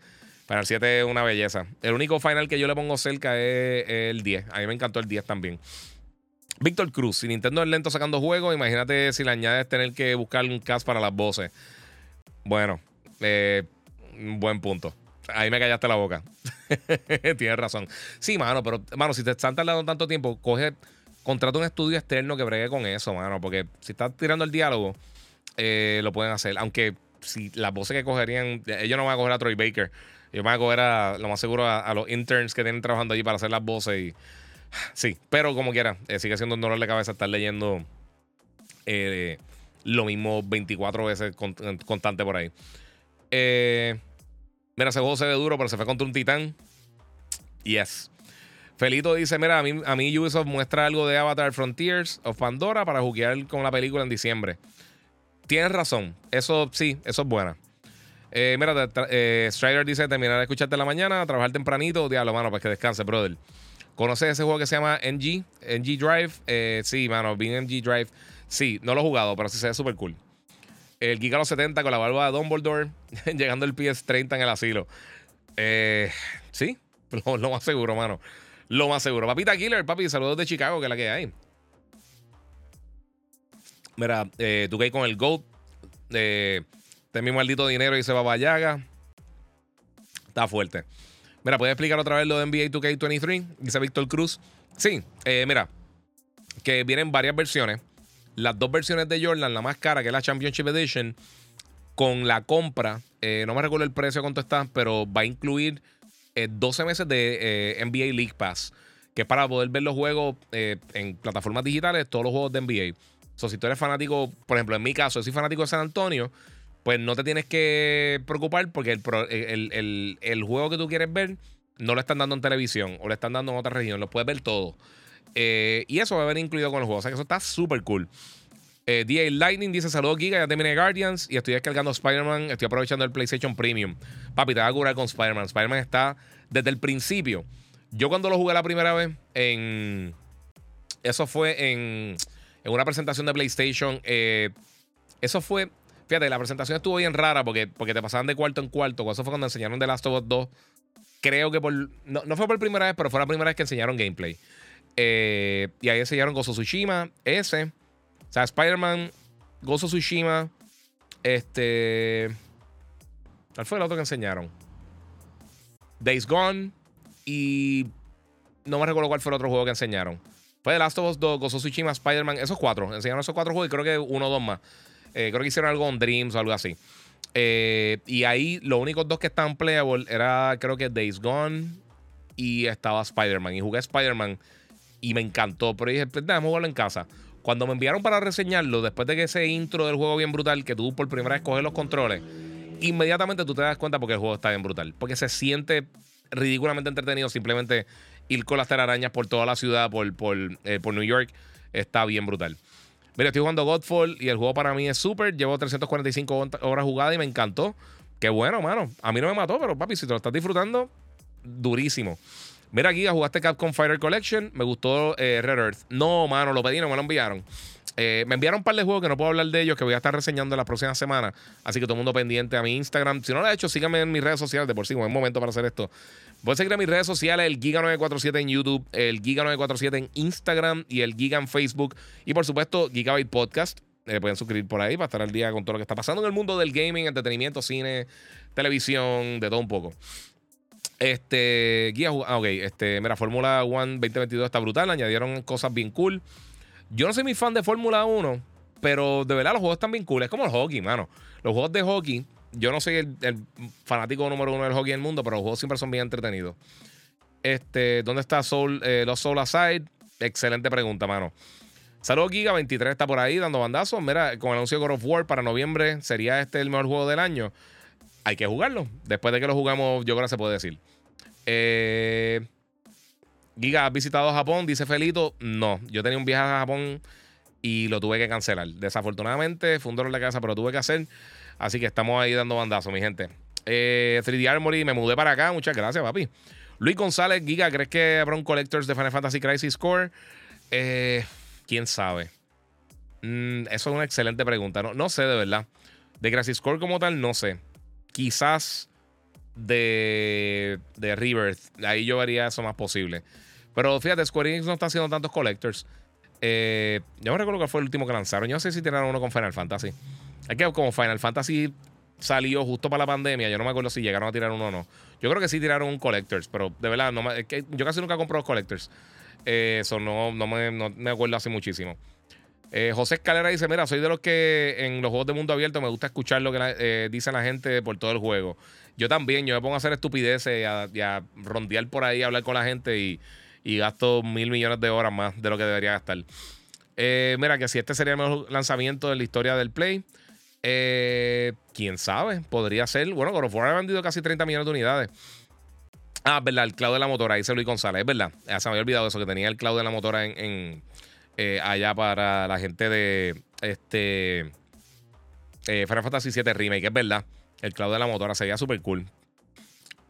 Final 7 es una belleza. El único final que yo le pongo cerca es, el 10. A mí me encantó el 10 también. Víctor Cruz, si Nintendo es lento sacando juegos, imagínate si le añades tener que buscar un cast para las voces. Bueno, eh, buen punto. Ahí me callaste la boca. Tienes razón. Sí, mano, pero, mano, si te están tardando tanto tiempo, coge, contrata un estudio externo que bregue con eso, mano. Porque si estás tirando el diálogo, eh, lo pueden hacer. Aunque si las voces que cogerían, ellos no van a coger a Troy Baker. Ellos van a coger a, lo más seguro, a, los interns que tienen trabajando allí para hacer las voces. Y, sí, pero como quiera, eh, sigue siendo un dolor de cabeza estar leyendo eh, lo mismo 24 veces constante por ahí. mira, ese juego se ve duro, pero se fue contra un titán. Yes. Felito dice: Mira, a mí, a mí Ubisoft muestra algo de Avatar Frontiers of Pandora para jugar con la película en diciembre. Tienes razón. Eso sí, eso es buena. Eh, mira, eh, Strider dice: terminar de escucharte en la mañana, trabajar tempranito. Diablo, mano, para que descanse, brother. ¿Conoces ese juego que se llama NG? NG Drive. Eh, sí, mano, bien NG Drive. Sí, no lo he jugado, pero sí se ve súper cool. El Giga 70 con la barba de Dumbledore, llegando el PS30 en el asilo. Sí, lo, más seguro, mano. Lo más seguro. Papita Killer, papi, saludos de Chicago, que es la que hay. Mira, eh, tú que con el GOAT. Eh, ten mi maldito dinero y se va a Vallaga. Está fuerte. Mira, ¿puedes explicar otra vez lo de NBA 2K23? Dice Víctor Cruz. Sí, eh, mira, que vienen varias versiones. Las dos versiones de Jordan, la más cara, que es la Championship Edition, con la compra, eh, no me recuerdo el precio cuánto está, pero va a incluir 12 meses de NBA League Pass, que es para poder ver los juegos en plataformas digitales, todos los juegos de NBA si tú eres fanático, por ejemplo, en mi caso, soy fanático de San Antonio, pues no te tienes que preocupar porque el, juego que tú quieres ver no lo están dando en televisión o lo están dando en otra región, lo puedes ver todo. Eh, y eso va a venir incluido con el juego, o sea que eso está súper cool. Eh, DA Lightning dice: Saludos, Giga. Ya terminé Guardians y estoy descargando Spider-Man. Estoy aprovechando el PlayStation Premium. Papi, te va a curar con Spider-Man. Spider-Man está desde el principio. Yo, cuando lo jugué la primera vez, en. Eso fue en en una presentación de PlayStation. Eh, eso fue. Fíjate, la presentación estuvo bien rara porque, porque te pasaban de cuarto en cuarto. Eso fue cuando enseñaron The Last of Us 2. Creo que por. No, fue por primera vez, pero fue la primera vez que enseñaron gameplay. Eh, y ahí enseñaron Gozo Tsushima, ese. O sea, Spider-Man, Gozo Tsushima. Este. ¿Cuál fue el otro que enseñaron? Days Gone. Y. No me recuerdo cuál fue el otro juego que enseñaron. Fue The Last of Us 2, Gozo Tsushima, Spider-Man, esos cuatro. Enseñaron esos cuatro juegos y creo que uno o dos más. Eh, creo que hicieron algo en Dreams o algo así. Eh, y ahí los únicos dos que estaban playable era creo que Days Gone y estaba Spider-Man. Y jugué Spider-Man y me encantó. Pero dije, pues déjame jugarlo en casa. Cuando me enviaron para reseñarlo, después de que ese intro del juego bien brutal, que tú por primera vez coges los controles, inmediatamente tú te das cuenta porque el juego está bien brutal. Porque se siente ridículamente entretenido simplemente ir con las telarañas por toda la ciudad, por, por, eh, por New York, está bien brutal. Mira, estoy jugando Godfall y el juego para mí es súper. Llevo 345 horas jugadas y me encantó. Qué bueno, mano. A mí no me mató, pero papi, si te lo estás disfrutando, durísimo. Mira aquí, jugaste Capcom Fighter Collection. Me gustó eh, Red Earth. No, mano, lo pedí, no me lo enviaron. Eh, me enviaron un par de juegos que no puedo hablar de ellos, que voy a estar reseñando la próxima semana. Así que todo el mundo pendiente a mi Instagram. Si no lo ha hecho, síganme en mis redes sociales. De por sí, un momento para hacer esto. Pueden seguir en mis redes sociales, el Giga947 en YouTube, el Giga947 en Instagram y el Giga en Facebook. Y por supuesto, Gigabyte Podcast. Eh, pueden suscribir por ahí para estar al día con todo lo que está pasando en el mundo del gaming, entretenimiento, cine, televisión, de todo un poco. Este, guía, ah, ok, este, mira, Fórmula One 2022 está brutal, añadieron cosas bien cool. Yo no soy mi fan de Fórmula 1, pero de verdad los juegos están bien cool. Es como el hockey, mano. Los juegos de hockey yo no soy el, fanático número uno del hockey en el mundo, pero los juegos siempre son bien entretenidos. Este, ¿dónde está Soul, eh, los Soul Aside? Excelente pregunta, mano. Saludos, Giga 23 está por ahí dando bandazos. Mira, con el anuncio de God of War para noviembre, ¿sería este el mejor juego del año? Hay que jugarlo. Después de que lo jugamos, yo creo que se puede decir. Eh, Giga, ¿has visitado Japón? Dice Felito. No, yo tenía un viaje a Japón y lo tuve que cancelar. Desafortunadamente fue un dolor de cabeza, pero lo tuve que hacer. Así que estamos ahí dando bandazo, mi gente. Eh, 3D Armory, me mudé para acá. Muchas gracias, papi. Luis González, Giga, ¿crees que habrá un Collectors de Final Fantasy Crisis Core? Eh, ¿Quién sabe? Mm, eso es una excelente pregunta. No, no sé, de verdad. De Crisis Core como tal, no sé. Quizás de, de Rebirth. Ahí yo vería eso más posible. Pero fíjate, Square Enix no está haciendo tantos collectors. Eh, yo me recuerdo que fue el último que lanzaron. Yo no sé si tiraron uno con Final Fantasy. Es que como Final Fantasy salió justo para la pandemia, yo no me acuerdo si llegaron a tirar uno o no. Yo creo que sí tiraron un Collectors, pero de verdad, no que yo casi nunca compro los Collectors. Eso eh, no, no, me, no, me acuerdo hace muchísimo. Eh, José Escalera dice: Mira, soy de los que en los juegos de mundo abierto me gusta escuchar lo que eh, dice la gente por todo el juego. Yo también, yo me pongo a hacer estupideces y a, rondear por ahí, a hablar con la gente y, y, gasto mil millones de horas más de lo que debería gastar. mira, que si este sería el mejor lanzamiento de la historia del Play, quién sabe, podría ser. Bueno, God of War ha vendido casi 30 millones de unidades. Ah, verdad, el cloud de la motora, dice Luis González, es verdad. Ya se me había olvidado eso, que tenía el cloud de la motora eh, allá para la gente de este eh, Final Fantasy VII Remake, es verdad. El cloud de la motora sería súper cool.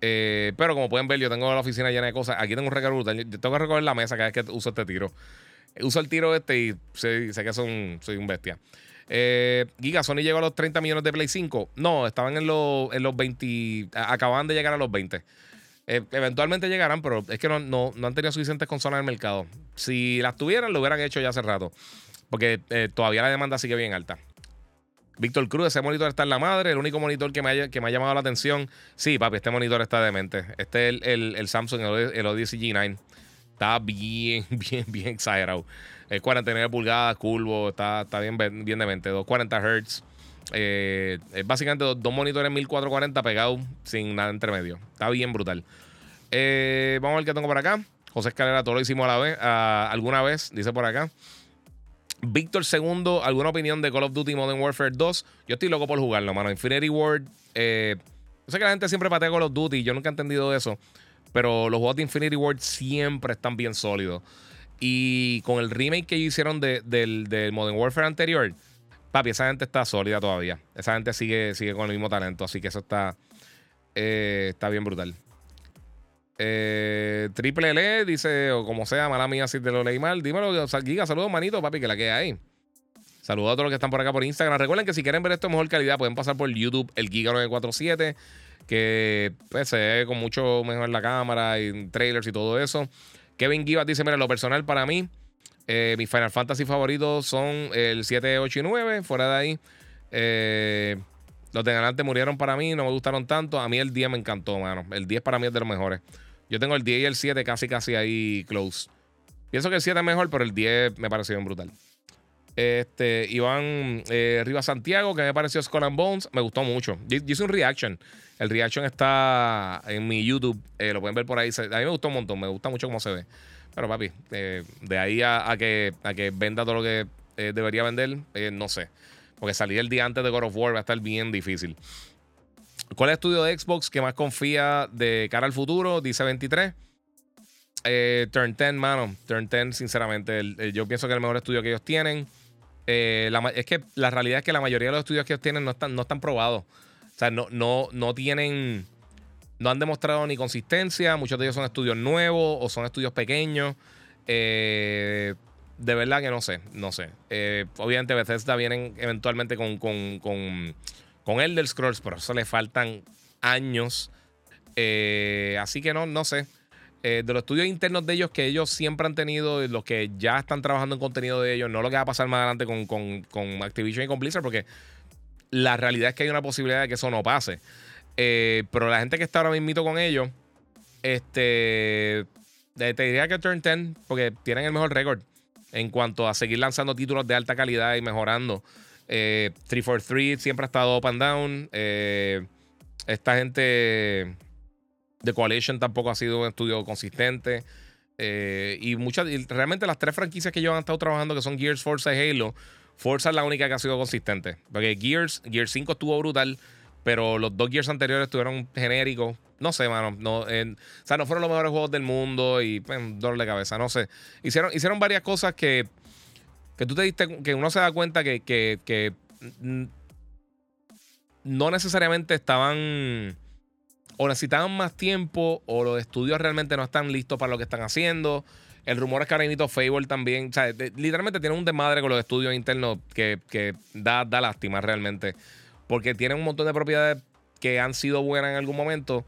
Eh, pero como pueden ver, yo tengo la oficina llena de cosas. Aquí tengo un recargo Yo tengo que recoger la mesa cada vez que uso este tiro. Uso el tiro este y sé, que son, soy un bestia. Eh, Giga, Sony llegó a los 30 millones de Play 5. No, estaban en los, en los 20. Acaban de llegar a los 20. Eh, eventualmente llegarán, pero es que no, no, han tenido suficientes consolas en el mercado. Si las tuvieran, lo hubieran hecho ya hace rato. Porque eh, todavía la demanda sigue bien alta. Víctor Cruz, ese monitor está en la madre. El único monitor que me, ha llamado la atención. Sí, papi, este monitor está demente. Este es el, el, Samsung, el, Odyssey G9. Está bien, bien, bien exagerado. Es 49 pulgadas, curvo, está, está bien, bien demente. 240 Hz. Eh, es básicamente dos, monitores 1440 pegados sin nada entre medio. Está bien brutal. Eh, vamos a ver qué tengo por acá. José Escalera, todo lo hicimos a la vez, alguna vez, dice por acá. Víctor II, ¿alguna opinión de Call of Duty Modern Warfare 2? Yo estoy loco por jugarlo, mano. Infinity Ward. Eh, yo sé que la gente siempre patea Call of Duty, yo nunca he entendido eso. Pero los juegos de Infinity Ward siempre están bien sólidos. Y con el remake que hicieron del, del Modern Warfare anterior, Papi, esa gente está sólida todavía. Esa gente sigue, sigue con el mismo talento. Así que eso está, eh, está bien brutal. Eh, triple L dice, o como sea, mala mía si te lo leí mal. Dímelo, Giga, saludos, manito, papi, que la que hay. Saludos a todos los que están por acá por Instagram. Recuerden que si quieren ver esto en mejor calidad, pueden pasar por YouTube, el Giga947, que pues, se ve con mucho mejor la cámara y trailers y todo eso. Kevin Givas dice: Mira, lo personal para mí, eh, mis Final Fantasy favoritos son el 7, 8 y 9. Fuera de ahí, eh, los de adelante murieron para mí, no me gustaron tanto. A mí el 10 me encantó, mano. El 10 para mí es de los mejores. Yo tengo el 10 y el 7 casi, casi ahí close. Pienso que el 7 es mejor, pero el 10 me pareció bien brutal. Este, Iván eh, Rivas Santiago, que me pareció Skull Bones, me gustó mucho. Yo, hice un reaction. El reaction está en mi YouTube. lo pueden ver por ahí. A mí me gustó un montón. Me gusta mucho cómo se ve. Pero papi, eh, de ahí a, que, a que venda todo lo que eh, debería vender, eh, no sé. Porque salir el día antes de God of War va a estar bien difícil. ¿Cuál es estudio de Xbox que más confía de cara al futuro? Dice 23. Turn 10, mano. Turn 10, sinceramente. yo pienso que es el mejor estudio que ellos tienen. es que la realidad es que la mayoría de los estudios que ellos tienen no están, no están probados. O sea, no, no, no tienen no han demostrado ni consistencia. Muchos de ellos son estudios nuevos o son estudios pequeños. Eh, de verdad que no sé, no sé. Eh, obviamente Bethesda vienen eventualmente con, con, con, Elder Scrolls, pero eso le faltan años. Eh, así que no, no sé. de los estudios internos de ellos que ellos siempre han tenido, los que ya están trabajando en contenido de ellos, no lo que va a pasar más adelante con, con Activision y con Blizzard, porque la realidad es que hay una posibilidad de que eso no pase. Eh, pero la gente que está ahora mismo con ellos, este, te diría que Turn 10, porque tienen el mejor récord en cuanto a seguir lanzando títulos de alta calidad y mejorando. Eh, 343 siempre ha estado up and down. Eh, esta gente de Coalition tampoco ha sido un estudio consistente. Eh, y muchas, realmente las tres franquicias que ellos han estado trabajando, que son Gears, Forza y Halo, Forza es la única que ha sido consistente. Porque Gears, Gears 5 estuvo brutal. Pero los dos Gears anteriores estuvieron genéricos. No sé, mano. No, o sea, no fueron los mejores juegos del mundo y pues, dolor de cabeza. No sé. Hicieron, hicieron varias cosas que que tú te diste, que uno se da cuenta que, que, no necesariamente estaban o necesitaban más tiempo o los estudios realmente no están listos para lo que están haciendo. El rumor es que ahora Fable también, o sea, literalmente tiene un desmadre con los estudios internos que, que da, da lástima realmente. Porque tienen un montón de propiedades que han sido buenas en algún momento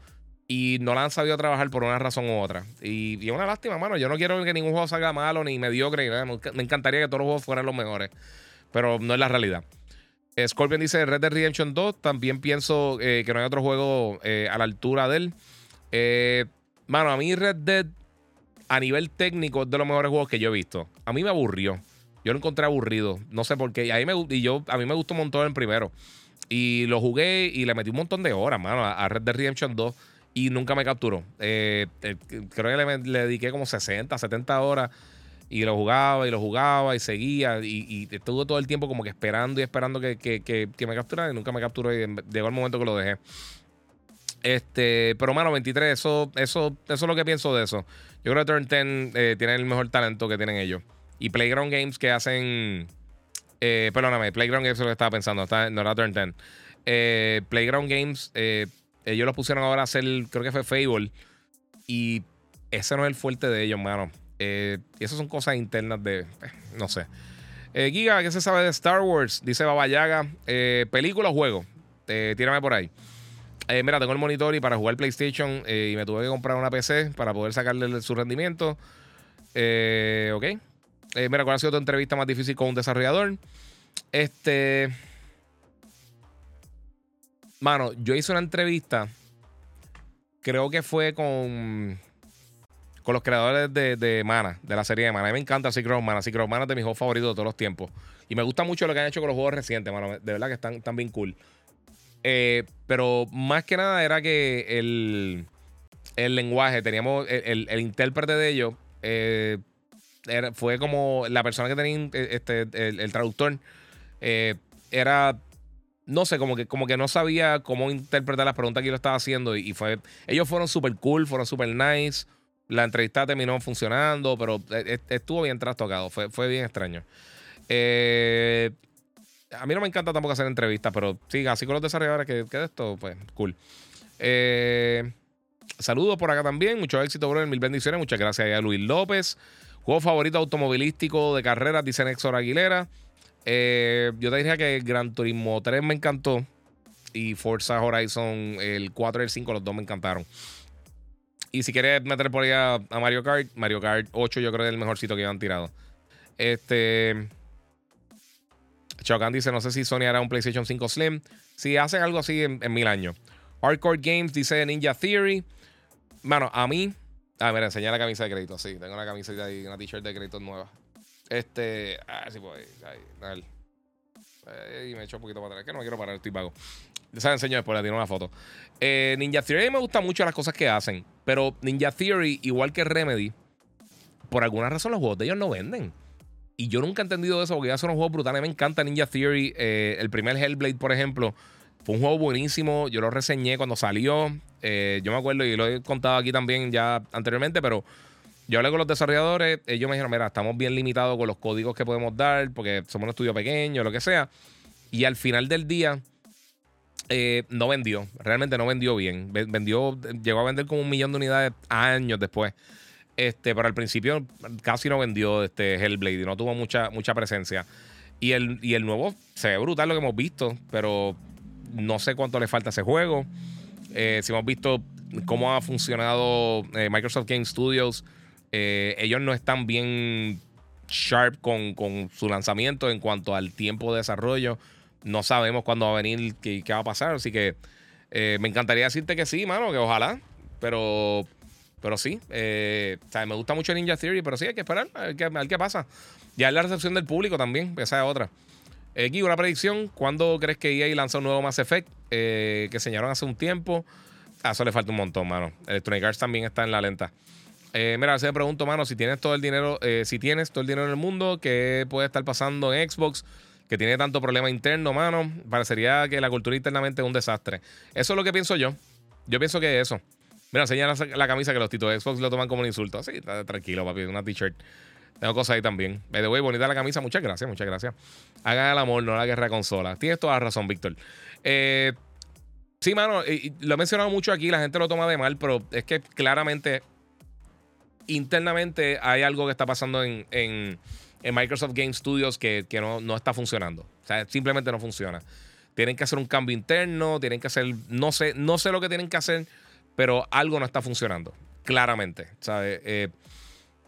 y no la han sabido trabajar por una razón u otra. Y, es una lástima, mano. Yo no quiero que ningún juego salga malo ni mediocre. Me encantaría que todos los juegos fueran los mejores. Pero no es la realidad. Scorpion dice Red Dead Redemption 2. También pienso eh, que no hay otro juego eh, a la altura de él. Eh, mano, a mí Red Dead, a nivel técnico, es de los mejores juegos que yo he visto. A mí me aburrió. Yo lo encontré aburrido. No sé por qué. Y, me, y yo, a mí me gustó un montón el primero. Y lo jugué y le metí un montón de horas, mano, a Red Dead Redemption 2 y nunca me capturó. creo que le, le, dediqué como 60, 70 horas y lo jugaba y lo jugaba y seguía y, estuve todo el tiempo como que esperando y esperando que, que, me capturara y nunca me capturó y llegó el momento que lo dejé. Este, pero mano, 23, eso, eso, eso es lo que pienso de eso. Yo creo que Turn 10 eh, tiene el mejor talento que tienen ellos. Y Playground Games que hacen. Eh, perdóname, Playground Games es lo que estaba pensando, está, no era Turn 10. Eh, Playground Games, ellos lo pusieron ahora a hacer, creo que fue Fable. Y ese no es el fuerte de ellos, mano. Eh, y esas son cosas internas de. Eh, no sé. Eh, Giga, ¿qué se sabe de Star Wars? Dice Babayaga. ¿Película o juego? tírame por ahí. mira, tengo el monitor y para jugar PlayStation y me tuve que comprar una PC para poder sacarle su rendimiento. ok. mira, ¿cuál ha sido tu entrevista más difícil con un desarrollador? Este. Mano, yo hice una entrevista. Creo que fue con con los creadores de, Mana, de la serie de Mana. A mí me encanta Secret of Mana. Secret of Mana es de mis juegos favoritos de todos los tiempos. Y me gusta mucho lo que han hecho con los juegos recientes, mano. De verdad que están, bien cool. Eh, pero más que nada era que el, el lenguaje, teníamos el, intérprete de ellos, eh, fue como la persona que tenía eh, este, el, traductor, era no sé, como que, como que no sabía cómo interpretar las preguntas que yo estaba haciendo. Y, fue. Ellos fueron súper cool, fueron súper nice. La entrevista terminó funcionando, pero e, e, estuvo bien trastocado. Fue, fue bien extraño. Eh, a mí no me encanta tampoco hacer entrevistas, pero sí, así con los desarrolladores que, que de esto, pues, cool. Eh, saludos por acá también. Mucho éxito, bro. Mil bendiciones. Muchas gracias a Luis López. Juego favorito automovilístico de carreras, dice Nexor Aguilera. Eh, yo te diría que Gran Turismo 3 me encantó. Y Forza Horizon, el 4 y el 5, los dos me encantaron. Y si quieres meter por ahí a, Mario Kart, Mario Kart 8 yo creo que es el mejorcito que han tirado. Este. Chocan dice: No sé si Sony hará un PlayStation 5 Slim. Si hacen algo así en, mil años. Hardcore Games dice Ninja Theory. Mano, a mí. Ah, mira, enseñé la camisa de crédito. Sí, tengo una camiseta y una t-shirt de crédito nueva. Este. Ah, sí, pues. Ahí, ahí, y me echo un poquito para atrás. Que no me quiero parar, estoy vago. Se la enseño después, le tiro una foto. Eh, Ninja Theory me gusta mucho las cosas que hacen. Pero Ninja Theory, igual que Remedy, por alguna razón los juegos de ellos no venden. Y yo nunca he entendido eso porque ya son unos juegos brutales. Me encanta Ninja Theory. Eh, el primer Hellblade, por ejemplo, fue un juego buenísimo. Yo lo reseñé cuando salió. Eh, yo me acuerdo y lo he contado aquí también ya anteriormente, pero yo hablé con los desarrolladores. Ellos me dijeron: Mira, estamos bien limitados con los códigos que podemos dar porque somos un estudio pequeño, lo que sea. Y al final del día eh, no vendió, realmente no vendió bien. Vendió, llegó a vender como un millón de unidades años después. Este, pero al principio casi no vendió este Hellblade y no tuvo mucha, mucha presencia. Y el, y el nuevo se ve brutal lo que hemos visto, pero no sé cuánto le falta ese juego. Eh, si hemos visto cómo ha funcionado eh, Microsoft Game Studios, ellos no están bien sharp con, con su lanzamiento en cuanto al tiempo de desarrollo no sabemos cuándo va a venir, qué, qué va a pasar. Así que eh, me encantaría decirte que sí, mano, que ojalá. Pero, pero sí. Eh, me gusta mucho Ninja Theory, pero sí hay que esperar a ver qué, pasa. Ya es la recepción del público también, esa es otra. Aquí eh, una predicción. ¿Cuándo crees que EA lanza un nuevo Mass Effect que enseñaron hace un tiempo? A eso le falta un montón, mano. Electronic Arts también está en la lenta. Mira, se me pregunto, mano, si tienes todo el dinero, si tienes todo el dinero en el mundo, ¿qué puede estar pasando en Xbox? que tiene tanto problema interno, mano, parecería que la cultura internamente es un desastre. Eso es lo que pienso yo. Yo pienso que eso. Mira, enseña la, camisa que los titos de Xbox lo toman como un insulto. Así, tranquilo, papi, una t-shirt. Tengo cosas ahí también. Me voy bonita la camisa. Muchas gracias, muchas gracias. Hagan el amor, no la guerra consola. Tienes toda la razón, Víctor. Eh, sí, mano, lo he mencionado mucho aquí. La gente lo toma de mal, pero es que claramente, internamente, hay algo que está pasando en, Microsoft Game Studios que, no, está funcionando. O sea, simplemente no funciona. Tienen que hacer un cambio interno, tienen que hacer, no sé, no sé lo que tienen que hacer, pero algo no está funcionando, claramente. Eh,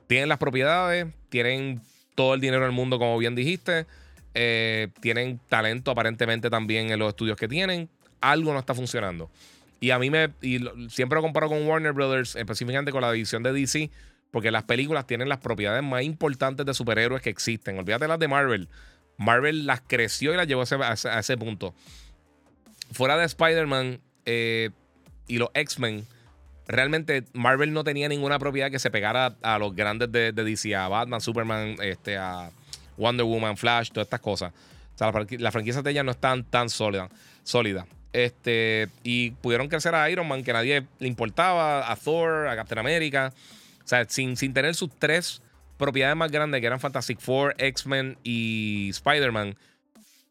tienen las propiedades, tienen todo el dinero del mundo, como bien dijiste. Eh, tienen talento aparentemente también en los estudios que tienen. Algo no está funcionando. Y a mí me. Y siempre lo comparo con Warner Brothers, específicamente con la división de DC, porque las películas tienen las propiedades más importantes de superhéroes que existen. Olvídate las de Marvel. Marvel las creció y las llevó a ese, punto. Fuera de Spider-Man eh, y los X-Men, realmente Marvel no tenía ninguna propiedad que se pegara a los grandes de, DC, a Batman, Superman, este, a Wonder Woman, Flash, todas estas cosas. O sea, la, franquicia de ellas no están tan sólida. sólida. Este, y pudieron crecer a Iron Man, que nadie le importaba, a Thor, a Captain America. O sea, sin, sin tener sus tres propiedades más grandes, que eran Fantastic Four, X-Men y Spider-Man,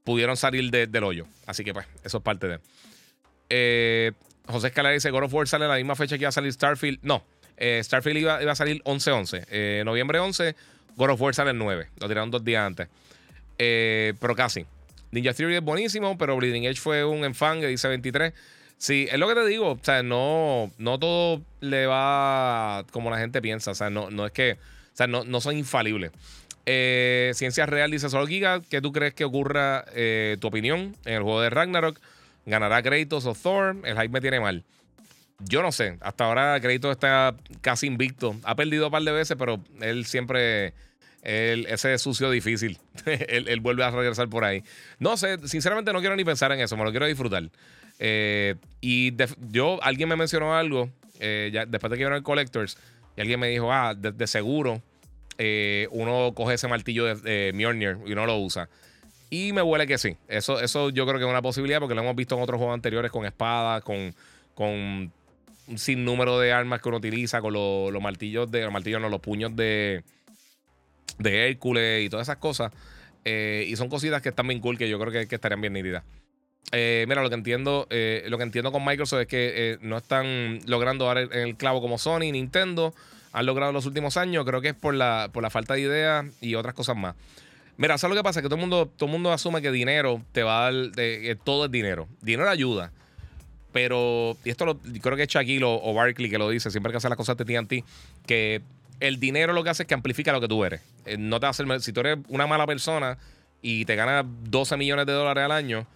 pudieron salir del hoyo. Así que, pues, eso es parte de. Eh, José Escalera dice: God of War sale a la misma fecha que iba a salir Starfield. No, eh, Starfield iba, a salir 11-11. Eh, noviembre 11, God of War sale el 9. Lo tiraron dos días antes. Eh, pero casi. Ninja Theory es buenísimo, pero Bleeding Edge fue un enfangue, dice 23. Sí, es lo que te digo. O sea, no, no todo le va como la gente piensa. O sea, no, no es que. O sea, no, no son infalibles. Ciencia Real dice solo Giga. ¿Qué tú crees que ocurra? tu opinión en el juego de Ragnarok. ¿Ganará Kratos o Thor? El hype me tiene mal. Yo no sé. Hasta ahora Kratos está casi invicto. Ha perdido un par de veces, pero él siempre. Ese sucio difícil. él, vuelve a regresar por ahí. No sé, sinceramente no quiero ni pensar en eso, me lo quiero disfrutar. Eh, y yo, alguien me mencionó algo eh, después de que vieron el Collectors, y alguien me dijo, ah, de, seguro eh, uno coge ese martillo de, de y uno lo usa. Y me huele que sí. Eso, eso yo creo que es una posibilidad porque lo hemos visto en otros juegos anteriores con espadas, con, con un sinnúmero de armas que uno utiliza, con los, martillos de. Los martillos, no, los puños de. De Hércules y todas esas cosas. Eh, y son cositas que están bien cool que yo creo que, estarían bien nítidas. Eh, mira, lo que entiendo, eh, lo que entiendo con Microsoft es que no están logrando dar el, el, clavo como Sony Nintendo han logrado en los últimos años. Creo que es por la, por la falta de ideas y otras cosas más. Mira, ¿sabes lo que pasa? Que todo el mundo, todo mundo asume que dinero te va a dar, todo es dinero. Dinero ayuda. Pero, y esto lo, creo que es Shaquille o, Barkley que lo dice, siempre que hace las cosas de TNT, que el dinero lo que hace es que amplifica lo que tú eres. Eh, no te hace, si tú eres una mala persona y te ganas 12 millones de dólares al año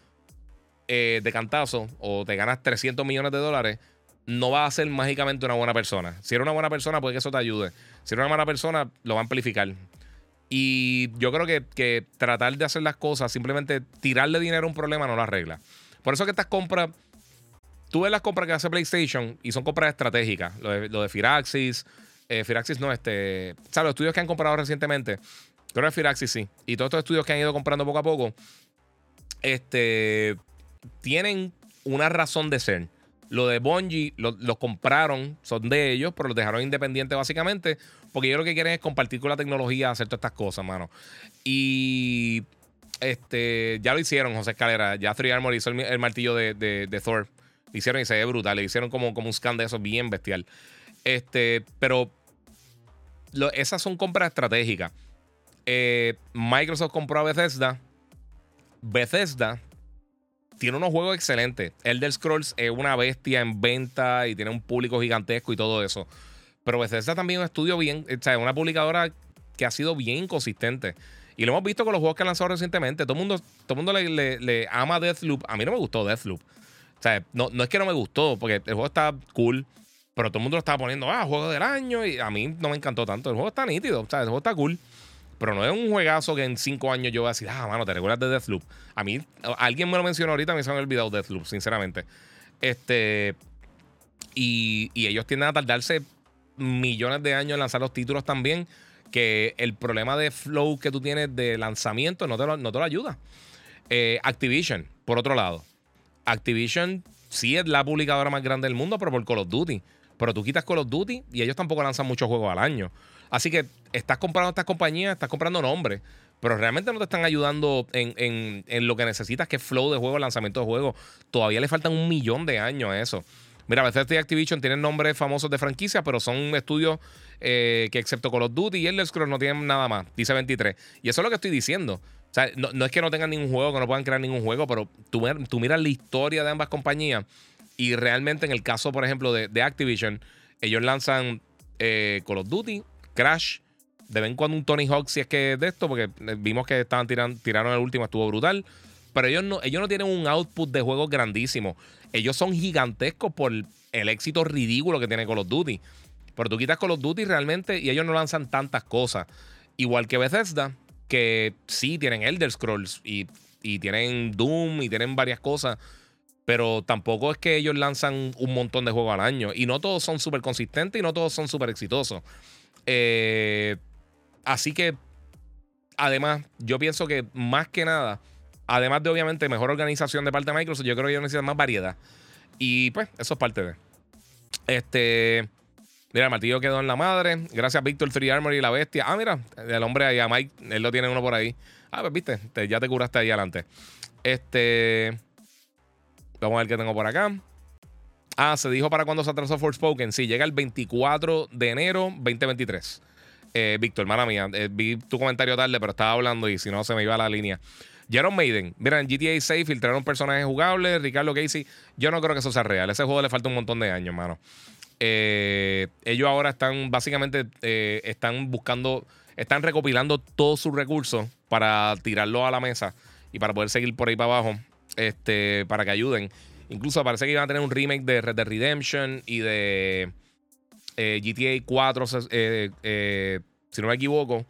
eh, de cantazo o te ganas 300 millones de dólares, no va a ser mágicamente una buena persona. Si eres una buena persona, puede que eso te ayude. Si eres una mala persona, lo va a amplificar. Y yo creo que, tratar de hacer las cosas, simplemente tirarle dinero a un problema no lo arregla. Por eso que estas compras, tú ves las compras que hace PlayStation y son compras estratégicas. Lo de, lo Firaxis, eh, Firaxis no, este, ¿sabes? Los estudios que han comprado recientemente, creo que Firaxis sí. Y todos estos estudios que han ido comprando poco a poco, este, tienen una razón de ser. Lo de Bungie los compraron, son de ellos, pero los dejaron independientes básicamente, porque ellos lo que quieren es compartir con la tecnología, hacer todas estas cosas, mano. Y este, ya lo hicieron, José Escalera. Ya Three Armor hizo el, martillo de, Thor. Lo hicieron y se ve brutal. Le hicieron como, como un scan de eso bien bestial. Este, pero esas son compras estratégicas. Eh, Microsoft compró a Bethesda. Bethesda tiene unos juegos excelentes. Elder Scrolls es una bestia en venta y tiene un público gigantesco y todo eso. Pero Bethesda también es un estudio bien, o sea, una publicadora que ha sido bien inconsistente. Y lo hemos visto con los juegos que han lanzado recientemente. Todo el mundo, todo mundo le, le, ama Deathloop. A mí no me gustó Deathloop. O sea, no, no es que no me gustó, porque el juego está cool, pero todo el mundo lo estaba poniendo, ah, juego del año, y a mí no me encantó tanto. El juego está nítido, o sea, el juego está cool. Pero no es un juegazo que en cinco años yo voy a decir, ah, mano, te recuerdas de Deathloop. A mí, alguien me lo mencionó ahorita, me se me ha olvidado Deathloop, sinceramente. Este. Y, ellos tienden a tardarse millones de años en lanzar los títulos también. Que el problema de flow que tú tienes de lanzamiento no te lo, no te lo ayuda. Eh, Activision, por otro lado. Activision sí es la publicadora más grande del mundo, pero por Call of Duty. Pero tú quitas Call of Duty y ellos tampoco lanzan muchos juegos al año. Así que estás comprando estas compañías, estás comprando nombres, pero realmente no te están ayudando en, lo que necesitas, que es flow de juego, lanzamiento de juego. Todavía le faltan un millón de años a eso. Mira, Bethesda y Activision tienen nombres famosos de franquicia, pero son estudios eh, que excepto Call of Duty y Elder Scrolls no tienen nada más, dice 23. Y eso es lo que estoy diciendo. O sea, no, es que no tengan ningún juego, que no puedan crear ningún juego, pero tú, tú miras la historia de ambas compañías y realmente en el caso, por ejemplo, de, Activision, ellos lanzan eh, Call of Duty, Crash, de vez en cuando un Tony Hawk si es que de esto, porque eh, vimos que estaban tirando, tiraron el último, estuvo brutal. Pero ellos no, ellos no tienen un output de juegos grandísimo. Ellos son gigantescos por el éxito ridículo que tiene Call of Duty. Pero tú quitas Call of Duty realmente y ellos no lanzan tantas cosas. Igual que Bethesda, que sí tienen Elder Scrolls y, y tienen Doom y tienen varias cosas. Pero tampoco es que ellos lanzan un montón de juegos al año. Y no todos son súper consistentes y no todos son súper exitosos. Eh, Así que, además, yo pienso que más que nada, además de obviamente mejor organización de parte de Microsoft, yo creo que ellos necesitan más variedad. Y pues, eso es parte de. Este. Mira, el martillo quedó en la madre. Gracias, Víctor Three Armor y la bestia. Ah, mira, el hombre ahí, a Mike, él lo tiene uno por ahí. Ah, pues viste, ya te curaste ahí adelante. Este. Vamos a ver qué tengo por acá. Ah, se dijo para cuando se atrasó Forspoken. Sí, llega el 24 de enero 2023. Eh, Víctor, hermana mía, eh, vi tu comentario tarde, pero estaba hablando y si no se me iba la línea. Jaron Maiden, mira, en GTA 6 filtraron personajes jugables, Ricardo Casey. Yo no creo que eso sea real. Ese juego le falta un montón de años, mano. Eh, ellos ahora están, básicamente, están buscando, están recopilando todos sus recursos para tirarlo a la mesa y para poder seguir por ahí para abajo, este, para que ayuden. Incluso parece que iban a tener un remake de Red Dead Redemption y de eh, GTA 4, eh, eh, si no me equivoco,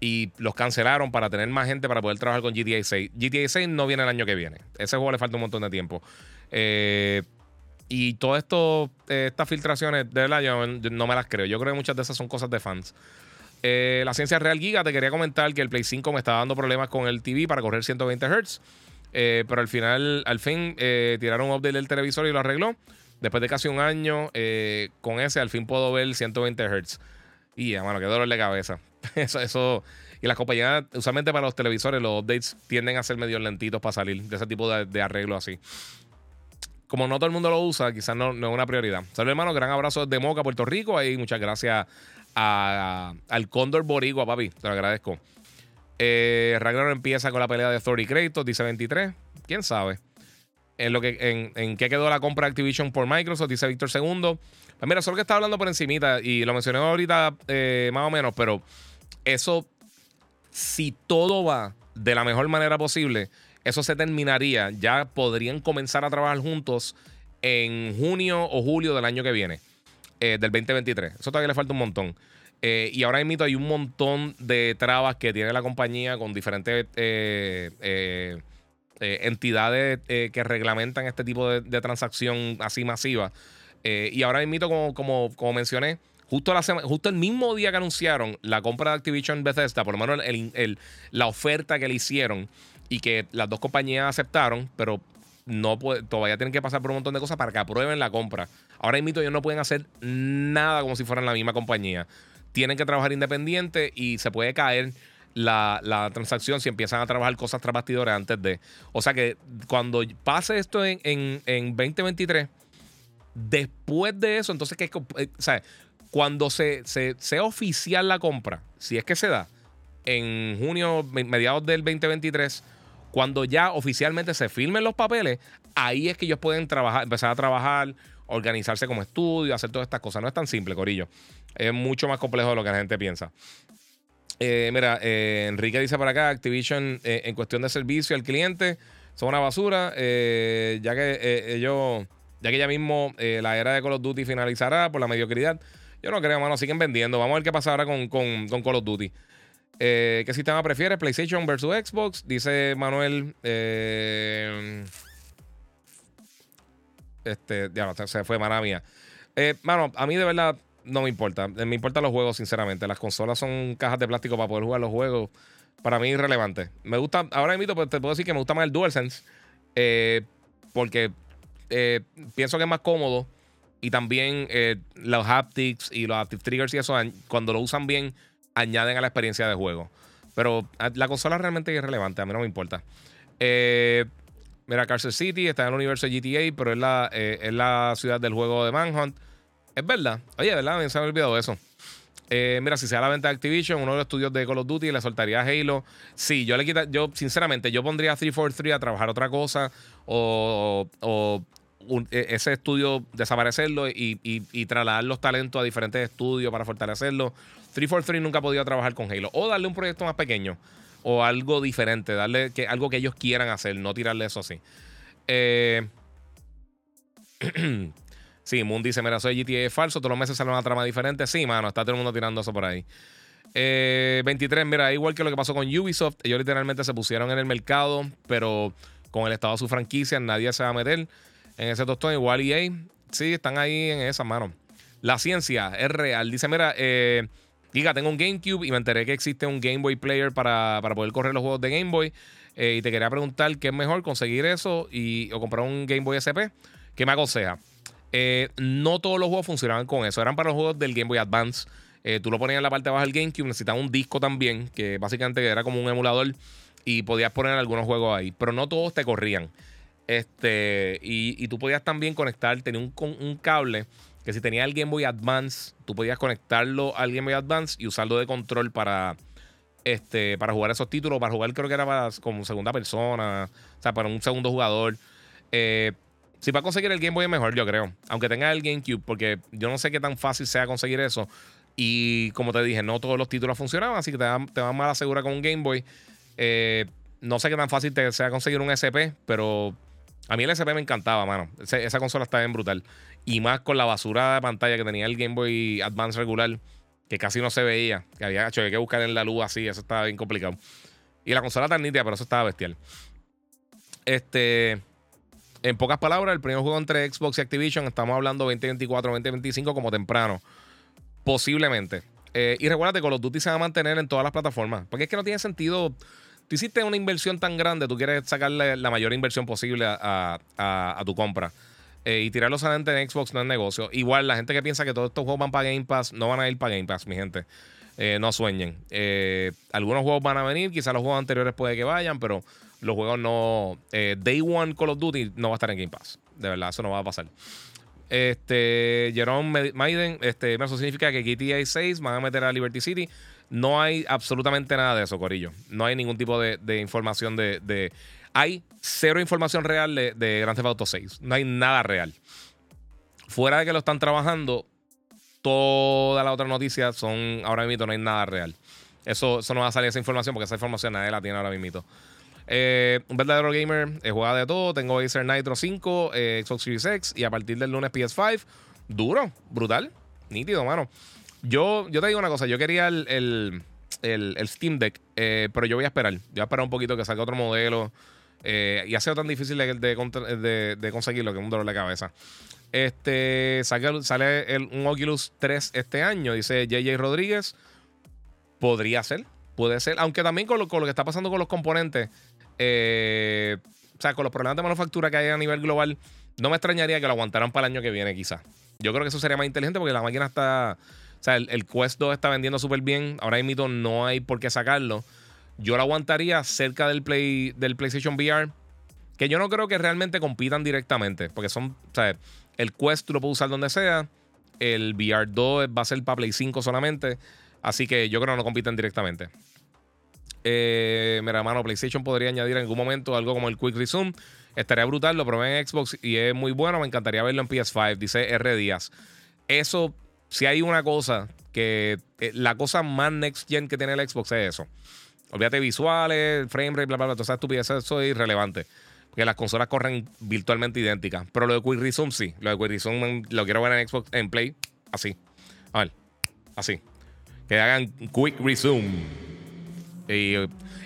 y los cancelaron para tener más gente para poder trabajar con GTA 6. GTA 6 no viene el año que viene. Ese juego le falta un montón de tiempo. y todas estas filtraciones, de verdad, yo no me las creo. Yo creo que muchas de esas son cosas de fans. la ciencia real Giga, te quería comentar que el Play 5 me estaba dando problemas con el TV para correr 120 Hz. Pero al final, al fin, tiraron un update del televisor y lo arregló. Después de casi un año, eh, con ese al fin puedo ver 120 Hz. Y, mano, qué dolor de cabeza. eso, eso. Y las compañías, usualmente para los televisores, los updates tienden a ser medio lentitos para salir de ese tipo de, arreglo así. Como no todo el mundo lo usa, quizás no, es una prioridad. Saludos, hermano. Gran abrazo desde Moca, Puerto Rico. Ahí muchas gracias al Cóndor Boricua, papi. Te lo agradezco. Eh, empieza con la pelea de Thor y Kratos, dice 23. ¿Quién sabe? en, lo que, en, qué quedó la compra de Activision por Microsoft, dice Víctor Segundo. Pues mira, solo que estaba hablando por encimita y lo mencioné ahorita eh, más o menos, pero eso, si todo va de la mejor manera posible, eso se terminaría. Ya podrían comenzar a trabajar juntos en junio o julio del año que viene, eh, del 2023. Eso todavía le falta un montón. Eh, y ahora mismo hay un montón de trabas que tiene la compañía con diferentes eh, entidades eh, que reglamentan este tipo de, transacción así masiva. Y ahora mismo, como, como, como mencioné, justo, la justo el mismo día que anunciaron la compra de Activision Bethesda, por lo menos la oferta que le hicieron y que las dos compañías aceptaron, pero no todavía tienen que pasar por un montón de cosas para que aprueben la compra. Ahora mismo ellos no pueden hacer nada como si fueran la misma compañía. Tienen que trabajar independiente y se puede caer la, transacción si empiezan a trabajar cosas tras bastidores antes de. O sea que cuando pase esto en, en, 2023, después de eso, entonces, que eh, o sea, cuando se, se, sea oficial la compra, si es que se da, en junio, mediados del 2023, cuando ya oficialmente se firmen los papeles, ahí es que ellos pueden trabajar, empezar a trabajar, organizarse como estudio, hacer todas estas cosas. No es tan simple, Corillo. Es mucho más complejo de lo que la gente piensa. Eh, mira, eh, Enrique dice para acá, Activision eh, en cuestión de servicio al cliente son una basura, ya que ellos, ya que ya mismo la era de Call of Duty finalizará por la mediocridad. Yo no creo, mano, siguen vendiendo. Vamos a ver qué pasa ahora con, Call of Duty. ¿Qué sistema prefieres? PlayStation versus Xbox, dice Manuel. Este, ya se fue, mala mía. mano, a mí de verdad no me importa. Eh, me importan los juegos, sinceramente. Las consolas son cajas de plástico para poder jugar los juegos. Para mí, irrelevante. Me gusta, ahora mismo pues, te puedo decir que me gusta más el DualSense. Eh, porque eh, pienso que es más cómodo. Y también eh, los haptics y los active triggers y eso, cuando lo usan bien, añaden a la experiencia de juego. Pero la consola realmente es irrelevante, a mí no me importa. Eh, mira, Carcer City está en el universo de GTA, pero es la, eh, es la ciudad del juego de Manhunt. Es verdad. Oye, ¿verdad? Me se me olvidado eso. Eh, mira, si se da la venta de Activision, uno de los estudios de Call of Duty le soltaría Halo. Sí, yo le quita, yo sinceramente, yo pondría 343 a trabajar otra cosa o, e, ese estudio desaparecerlo y, y, trasladar los talentos a diferentes estudios para fortalecerlo. 343 nunca ha podido trabajar con Halo. O darle un proyecto más pequeño o algo diferente, darle que, algo que ellos quieran hacer, no tirarle eso así. Eh, Sí, Moon dice, mira, soy GTA es falso, todos los meses sale una trama diferente. Sí, mano, está todo el mundo tirando eso por ahí. 23, eh, mira, igual que lo que pasó con Ubisoft, ellos literalmente se pusieron en el mercado, pero con el estado de su franquicia nadie se va a meter en ese tostón. Igual EA, sí, están ahí en esa, mano. La ciencia es real. Dice, mira, eh, diga, tengo un GameCube y me enteré que existe un Game Boy Player para, poder correr los juegos de Game Boy. Eh, y te quería preguntar qué es mejor, conseguir eso y, o comprar un Game Boy SP. ¿Qué me aconseja? Eh, no todos los juegos funcionaban con eso. Eran para los juegos del Game Boy Advance. Eh, tú lo ponías en la parte de abajo del GameCube. Necesitaba un disco también, que básicamente era como un emulador. Y podías poner algunos juegos ahí. Pero no todos te corrían. Este, y, tú podías también conectar, tenía un, un cable que si tenías el Game Boy Advance, tú podías conectarlo al Game Boy Advance y usarlo de control para, este, para jugar esos títulos. Para jugar, creo que era para como segunda persona, o sea, para un segundo jugador. Eh, si va a conseguir el Game Boy es mejor, yo creo. Aunque tenga el GameCube, porque yo no sé qué tan fácil sea conseguir eso. Y como te dije, no todos los títulos funcionaban, así que te te más a la segura con un Game Boy. Eh, no sé qué tan fácil te sea conseguir un SP, pero a mí el SP me encantaba, mano. esa consola está bien brutal. Y más con la basura de pantalla que tenía el Game Boy Advance regular, que casi no se veía. Que había, hecho, que buscar en la luz así, eso estaba bien complicado. Y la consola tan nítida, pero eso estaba bestial. Este en pocas palabras, el primer juego entre Xbox y Activision, estamos hablando 2024, 2025 como temprano. Posiblemente. Eh, y recuérdate, Call of Duty se va a mantener en todas las plataformas. Porque es que no tiene sentido. Tú hiciste una inversión tan grande, tú quieres sacarle la mayor inversión posible a, tu compra. Eh, y tirarlos adelante en Xbox no es negocio. Igual, la gente que piensa que todos estos juegos van para Game Pass, no van a ir para Game Pass, mi gente. Eh, no sueñen. algunos juegos van a venir, quizás los juegos anteriores puede que vayan, pero los juegos no. Eh, Day One Call of Duty no va a estar en Game Pass. De verdad, eso no va a pasar. Este, Jerome Maiden, este, eso significa que GTA 6 van a meter a Liberty City. No hay absolutamente nada de eso, Corillo. No hay ningún tipo de, información de, Hay cero información real de, de Grand Theft Auto 6. No hay nada real. Fuera de que lo están trabajando, todas las otras noticias son. Ahora mismo no hay nada real. Eso, no va a salir esa información porque esa información nadie la tiene ahora mismo. Eh, un verdadero gamer, he jugado de todo. Tengo Acer Nitro 5, eh, Xbox Series X y a partir del lunes PS5. Duro, brutal, nítido, mano. Yo, yo te digo una cosa, yo quería el, Steam Deck, eh, pero yo voy a esperar. Yo voy a esperar un poquito que salga otro modelo. y ha sido tan difícil de, conseguirlo que es un dolor de cabeza. Este sale, sale un Oculus 3 este año, dice JJ Rodríguez. Podría ser, puede ser. Aunque también con lo, con lo que está pasando con los componentes, eh, o sea, con los problemas de manufactura que hay a nivel global, no me extrañaría que lo aguantaran para el año que viene, quizás. Yo creo que eso sería más inteligente porque la máquina está. Sea, el, Quest 2 está vendiendo súper bien. Ahora mismo no hay por qué sacarlo. Yo lo aguantaría cerca del, Play, del PlayStation VR. Que yo no creo que realmente compitan directamente. Porque son. O sea, el Quest lo puedes usar donde sea. El VR 2 va a ser para Play 5 solamente. Así que yo creo que no compiten directamente. Eh, mira, mano, PlayStation podría añadir en algún momento algo como el Quick Resume. Estaría brutal, lo probé en Xbox y es muy bueno. Me encantaría verlo en PS5, dice R Díaz. Eso, si hay una cosa que eh, la cosa más next gen que tiene el Xbox es eso. Olvídate visuales, frame rate, bla, bla, bla. Toda esa estupidez, eso es irrelevante. Porque las consolas corren virtualmente idénticas. Pero lo de Quick Resume sí. Lo de Quick Resume lo quiero ver en Xbox, en Play, así. A ver, así. Que hagan Quick Resume. Y,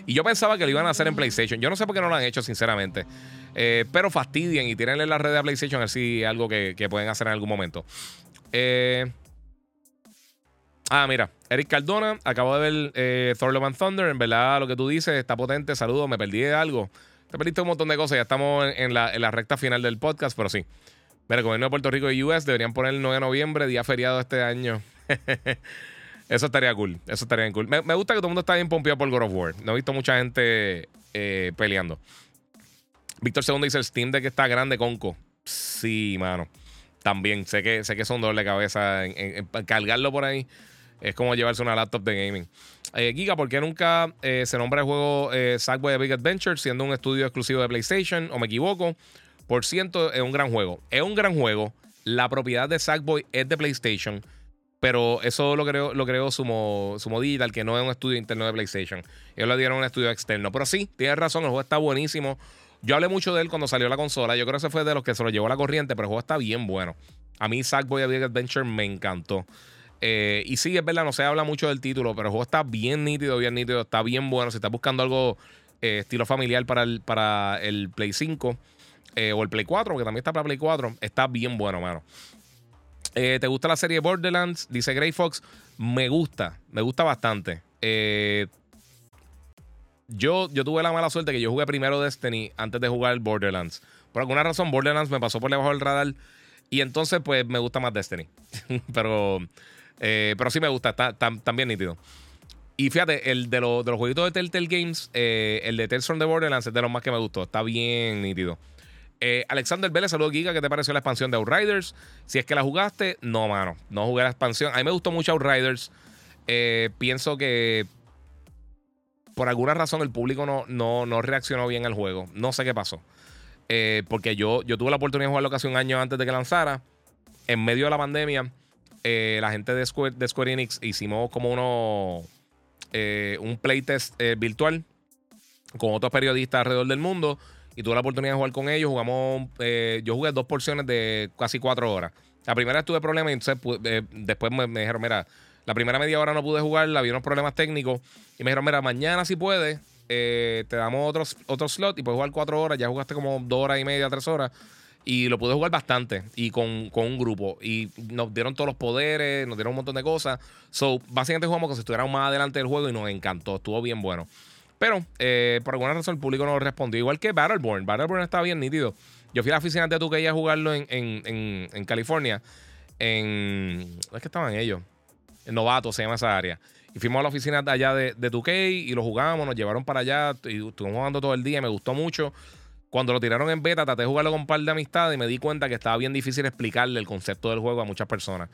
yo pensaba que lo iban a hacer en PlayStation. Yo no sé por qué no lo han hecho, sinceramente. Eh, pero fastidian y tírenle la red de PlayStation a ver si algo que, pueden hacer en algún momento. Eh, ah, mira, Eric Cardona, acabo de ver eh, Thor Love and Thunder. En verdad, lo que tú dices está potente. Saludos, me perdí algo. Te perdiste un montón de cosas. Ya estamos en, la, recta final del podcast, pero sí. Mira, el gobierno de Puerto Rico y US deberían poner el 9 de noviembre, día feriado este año. eso estaría cool. Eso estaría cool. Me, gusta que todo el mundo está bien pompeado por God of War. No he visto mucha gente eh, peleando. Víctor II dice el Steam de que está grande, Conco. Sí, mano. También sé que, sé que son doble de cabeza. cargarlo por ahí es como llevarse una laptop de gaming. Eh, Giga, ¿por qué nunca eh, se nombra el juego eh, Sackboy Big Adventure siendo un estudio exclusivo de PlayStation? ¿O me equivoco? Por ciento, es un gran juego. Es un gran juego. La propiedad de Sackboy es de PlayStation. Pero eso lo creo, lo creo Sumo, que no es un estudio interno de PlayStation. Ellos lo dieron un estudio externo. Pero sí, tienes razón, el juego está buenísimo. Yo hablé mucho de él cuando salió la consola. Yo creo que ese fue de los que se lo llevó la corriente, pero el juego está bien bueno. A mí Sackboy A Big Adventure me encantó. Eh, y sí, es verdad, no se habla mucho del título, pero el juego está bien nítido, bien nítido, está bien bueno. Si estás buscando algo eh, estilo familiar para el, para el Play 5 eh, o el Play 4, porque también está para Play 4, está bien bueno, mano. ¿Te gusta la serie Borderlands? Dice Grey Fox. Me gusta, me gusta bastante. yo, yo tuve la mala suerte que yo jugué primero Destiny antes de jugar Borderlands. Por alguna razón, Borderlands me pasó por debajo del radar. Y entonces, pues, me gusta más Destiny. pero eh, pero sí me gusta, está, también nítido. Y fíjate, el de, los jueguitos de Telltale Games, eh, el de Tales from the Borderlands es de los más que me gustó. Está bien nítido. Eh, Alexander Vélez, saludos Giga. ¿Qué te pareció la expansión de Outriders? Si es que la jugaste, no, mano. No jugué la expansión. A mí me gustó mucho Outriders. pienso que por alguna razón el público no, no, no reaccionó bien al juego. No sé qué pasó. porque yo, yo tuve la oportunidad de jugarlo casi un año antes de que lanzara. En medio de la pandemia eh, la gente de Square, Enix hicimos como uno, eh, un playtest eh, virtual con otros periodistas alrededor del mundo y tuve la oportunidad de jugar con ellos. Jugamos, yo jugué dos porciones de casi cuatro horas. La primera tuve problemas y entonces después me, dijeron, mira, la primera media hora no pude jugar, había unos problemas técnicos y me dijeron, mira, mañana si puedes, te damos otro, otro slot y puedes jugar cuatro horas, ya jugaste como dos horas y media, tres horas. Y lo pude jugar bastante y con, un grupo. Y nos dieron todos los poderes, nos dieron un montón de cosas. So, básicamente jugamos como si estuviéramos más adelante del juego y nos encantó. Estuvo bien bueno. Pero eh, por alguna razón el público no respondió. Igual que Battleborn. Battleborn estaba bien nítido. Yo fui a la oficina de 2K a jugarlo en, en, California. En. Es que estaban ellos. En Novato se llama esa área. Y fuimos a la oficina de allá de, de 2K y lo jugamos, nos llevaron para allá y estuvimos jugando todo el día. Me gustó mucho. Cuando lo tiraron en beta, traté de jugarlo con un par de amistades y me di cuenta que estaba bien difícil explicarle el concepto del juego a muchas personas.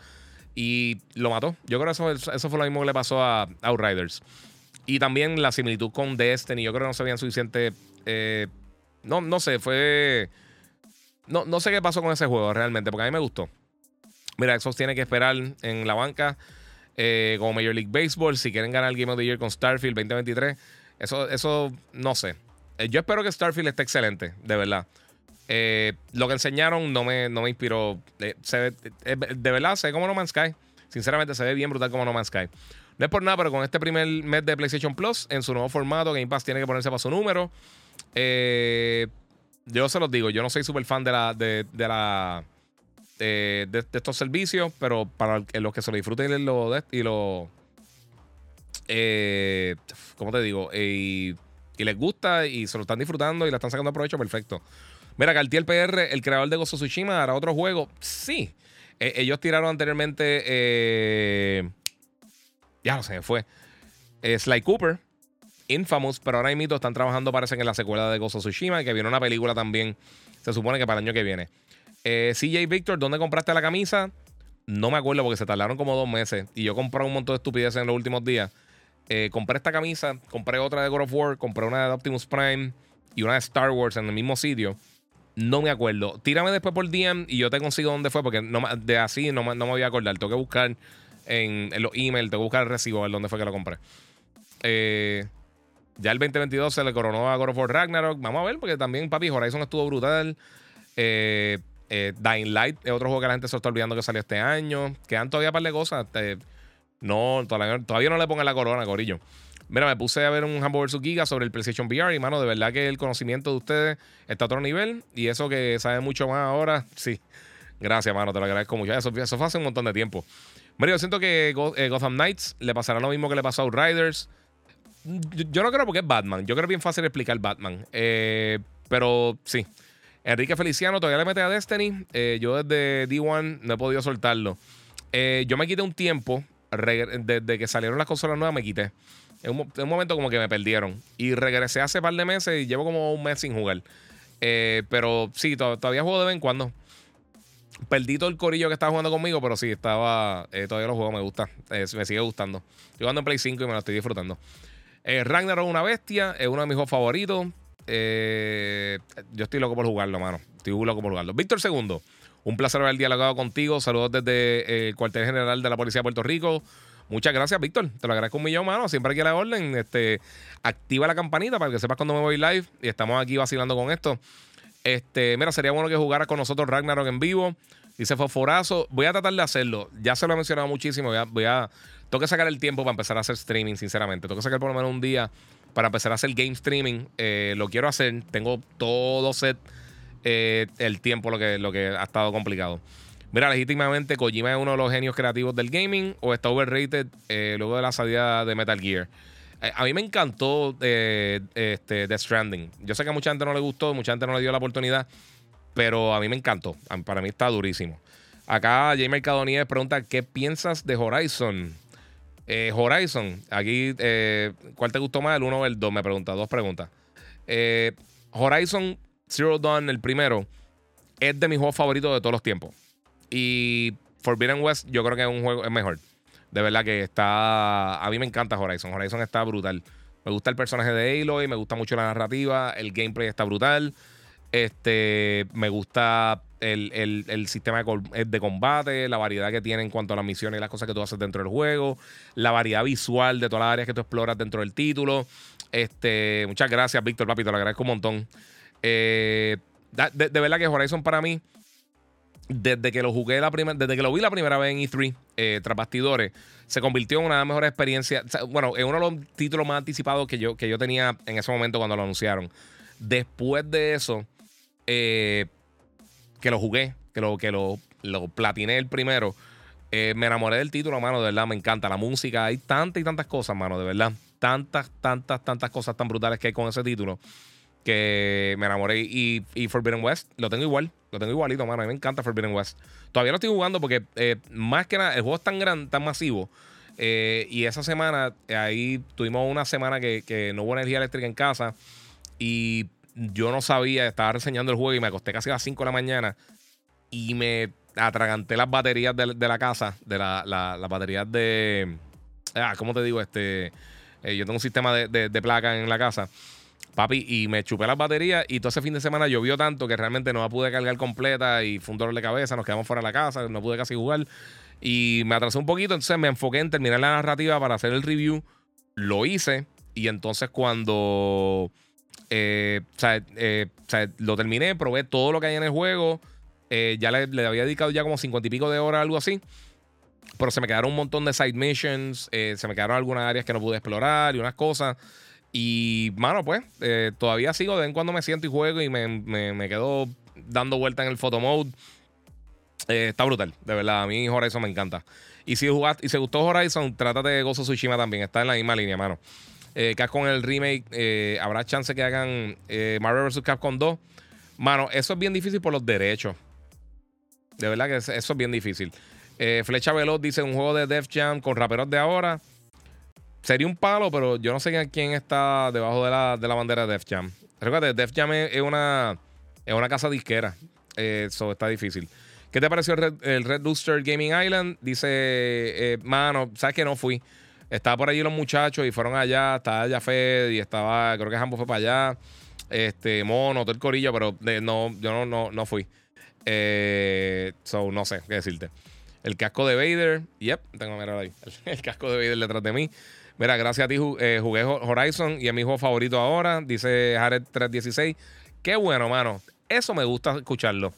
Y lo mató. Yo creo que eso, fue lo mismo que le pasó a Outriders. Y también la similitud con Destiny. Yo creo que no se habían suficiente. Eh, no, no sé, fue. No, no sé qué pasó con ese juego realmente, porque a mí me gustó. Mira, Xbox tiene que esperar en la banca eh, como Major League Baseball. Si quieren ganar el Game of the Year con Starfield 2023, eso, eso no sé. Eh, yo espero que Starfield esté excelente, de verdad. Eh, lo que enseñaron no me, no me inspiró. Eh, de verdad, se ve como No Man's Sky. Sinceramente, se ve bien brutal como No Man's Sky. No es por nada, pero con este primer mes de PlayStation Plus, en su nuevo formato, Game Pass tiene que ponerse para su número. yo se los digo, yo no soy súper fan de la. de, la. De, estos servicios, pero para los que se lo disfruten y lo. Y lo ¿Cómo te digo? Y les gusta y se lo están disfrutando y la están sacando provecho, perfecto. Mira, Cartier PR, el creador de Gozo Tsushima, hará otro juego. Sí. E, ellos tiraron anteriormente. Eh, ya no sé, fue. Eh, Sly Cooper, Infamous, pero ahora mismo están trabajando, parece en la secuela de Gozo Tsushima, que viene una película también. Se supone que para el año que viene. Eh, CJ Victor, ¿dónde compraste la camisa? No me acuerdo porque se tardaron como dos meses. Y yo compré un montón de estupideces en los últimos días. Eh, compré esta camisa, compré otra de God of War, compré una de Optimus Prime y una de Star Wars en el mismo sitio. No me acuerdo. Tírame después por DM y yo te consigo dónde fue, porque de así no, no me voy a acordar. Tengo que buscar en, los emails, tengo que buscar el recibo, a ver dónde fue que lo compré. Eh, ya el 2022 se le coronó a God of War Ragnarok. Vamos a ver, porque también, papi, Horizon estuvo brutal. Eh, Dying Light es otro juego que la gente se está olvidando que salió este año. Quedan todavía un par de cosas. No, todavía, no le pongan la corona, Corillo. Mira, me puse a ver un Humble vs. Giga sobre el PlayStation VR y, mano, de verdad que el conocimiento de ustedes está a otro nivel. Y eso que sabe mucho más ahora, sí. Gracias, mano, te lo agradezco mucho. Eso, fue hace un montón de tiempo. Mira, siento que eh, Gotham Knights le pasará lo mismo que le pasó a Outriders. Yo, no creo porque es Batman. Yo creo que es bien fácil explicar Batman. Eh, pero sí. Enrique Feliciano todavía le mete a Destiny. Eh, yo desde D1 no he podido soltarlo. Yo me quité un tiempo. Desde que salieron las consolas nuevas me quité. En un, momento como que me perdieron. Y regresé hace par de meses y llevo como un mes sin jugar. Eh, pero sí, todavía juego de vez en cuando. Perdí todo el corillo que estaba jugando conmigo, pero sí, estaba. todavía los juego, me gusta. me sigue gustando. Estoy jugando en Play 5 y me lo estoy disfrutando. Ragnarok una bestia, es uno de mis juegos favoritos. Eh, yo estoy loco por jugarlo, mano. Estoy loco por jugarlo. Víctor Segundo, un placer haber dialogado contigo. Saludos desde eh, el cuartel general de la Policía de Puerto Rico. Muchas gracias, Víctor. Te lo agradezco un millón, mano. Siempre aquí a la orden. Este, activa la campanita para que sepas cuando me voy live. Y estamos aquí vacilando con esto. Este, mira, sería bueno que jugaras con nosotros Ragnarok en vivo. Dice Fosforazo. Voy a tratar de hacerlo. Ya se lo he mencionado muchísimo. Voy a, voy a. Tengo que sacar el tiempo para empezar a hacer streaming, sinceramente. Tengo que sacar por lo menos un día para empezar a hacer game streaming. Eh, lo quiero hacer. Tengo todo set. Eh, el tiempo lo que, lo que ha estado complicado. Mira, legítimamente Kojima es uno de los genios creativos del gaming o está overrated eh, luego de la salida de Metal Gear. a mí me encantó este, Death Stranding. Yo sé que a mucha gente no le gustó, mucha gente no le dio la oportunidad, pero a mí me encantó. Para mí está durísimo. Acá Jay Mercadonías pregunta, ¿qué piensas de Horizon? Eh, Horizon, aquí, eh, ¿cuál te gustó más? El 1 o el 2? Me pregunta, dos preguntas. Eh, Horizon Zero Dawn, el primero, es de mis juegos favoritos de todos los tiempos. Y Forbidden West, yo creo que es un juego, es mejor. De verdad que está. A mí me encanta Horizon. Horizon está brutal. Me gusta el personaje de Aloy, me gusta mucho la narrativa, el gameplay está brutal. Este, me gusta el, sistema eh, de, combate, la variedad que tiene en cuanto a las misiones y las cosas que tú haces dentro del juego, la variedad visual de todas las áreas que tú exploras dentro del título. Este, muchas gracias, Víctor, papi, te lo agradezco un montón. Eh, de, verdad que Horizon para mí, desde que lo jugué la primera, desde que lo vi la primera vez en E3, eh, tras bastidores, se convirtió en una de las mejores experiencias. bueno, en uno de los títulos más anticipados que yo, que yo tenía en ese momento cuando lo anunciaron. Después de eso, eh, que lo jugué, que lo, que lo, lo platiné el primero, eh, me enamoré del título, mano, de verdad, me encanta la música. Hay tantas y tantas cosas, mano, de verdad. Tantas, tantas, tantas cosas tan brutales que hay con ese título que me enamoré. Y, y Forbidden West lo tengo igual, lo tengo igualito, mano. A mí me encanta Forbidden West. Todavía lo estoy jugando porque, eh, más que nada, el juego es tan grande, tan masivo. Eh, y esa semana, ahí tuvimos una semana que, que no hubo energía eléctrica en casa. Y yo no sabía, estaba reseñando el juego y me acosté casi a las 5 de la mañana y me atraganté las baterías de, la casa, de las la, baterías de... Ah, ¿cómo te digo? Este, eh, yo tengo un sistema de, de, placa en la casa. Papi, y me chupé las baterías y todo ese fin de semana llovió tanto que realmente no la pude cargar completa y fue un dolor de cabeza, nos quedamos fuera de la casa, no pude casi jugar y me atrasé un poquito, entonces me enfoqué en terminar la narrativa para hacer el review, lo hice y entonces cuando eh, eh, o, sea, lo terminé, probé todo lo que hay en el juego. Eh, ya le, había dedicado ya como cincuenta y pico de horas, algo así. Pero se me quedaron un montón de side missions. se me quedaron algunas áreas que no pude explorar y unas cosas. Y, mano, pues, todavía sigo. De vez en cuando me siento y juego y me, me, quedo dando vuelta en el photo mode. está brutal, de verdad. A mí Horizon me encanta. Y si jugaste, y se gustó Horizon, trátate de Gozo Tsushima también. Está en la misma línea, mano eh, con el remake, eh, habrá chance que hagan eh, Marvel vs. Capcom 2. Mano, eso es bien difícil por los derechos. De verdad que eso es bien difícil. Eh, Flecha Veloz dice un juego de Def Jam con raperos de ahora. Sería un palo, pero yo no sé quién está debajo de la, de la bandera de Def Jam. Recuerda, Def Jam es, una, es una casa disquera. Eso está difícil. ¿Qué te pareció el Red, el Gaming Island? Dice, mano, ¿sabes que no fui? Estaba por allí los muchachos y fueron allá, estaba allá Fed y estaba, creo que Jambo fue para allá, este, Mono, todo el corillo, pero no, yo no, no, no fui. Eh, so, no sé qué decirte. El casco de Vader, yep, tengo que mirar ahí. El, casco de Vader detrás de mí. Mira, gracias a ti eh, jugué Horizon y es mi juego favorito ahora, dice Jared 316. Qué bueno, mano. Eso me gusta escucharlo.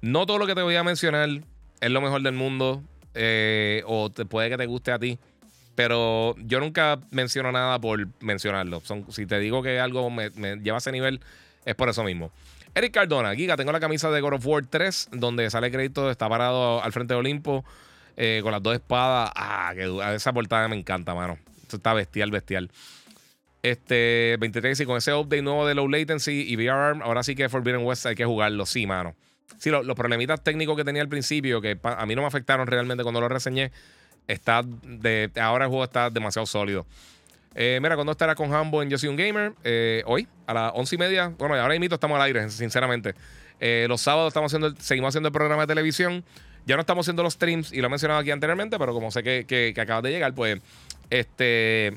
No todo lo que te voy a mencionar es lo mejor del mundo eh, o te, puede que te guste a ti. Pero yo nunca menciono nada por mencionarlo. si te digo que algo me, lleva a ese nivel, es por eso mismo. Eric Cardona, Giga, tengo la camisa de God of War 3, donde sale crédito, está parado al frente de Olimpo, eh, con las dos espadas. Ah, que esa portada me encanta, mano. Esto está bestial, bestial. Este, 23 y con ese update nuevo de low latency y VR, ahora sí que Forbidden West hay que jugarlo, sí, mano. Sí, los problemitas técnicos que tenía al principio, que a mí no me afectaron realmente cuando lo reseñé, está de, ahora el juego está demasiado sólido. Eh, mira, cuando estará con Hambo en Yo Soy un Gamer? Eh, hoy, a las once y media. Bueno, ahora mismo estamos al aire, sinceramente. Los sábados estamos haciendo, seguimos haciendo el programa de televisión. Ya no estamos haciendo los streams, y lo he mencionado aquí anteriormente, pero como sé que, que, acabas de llegar, pues, este.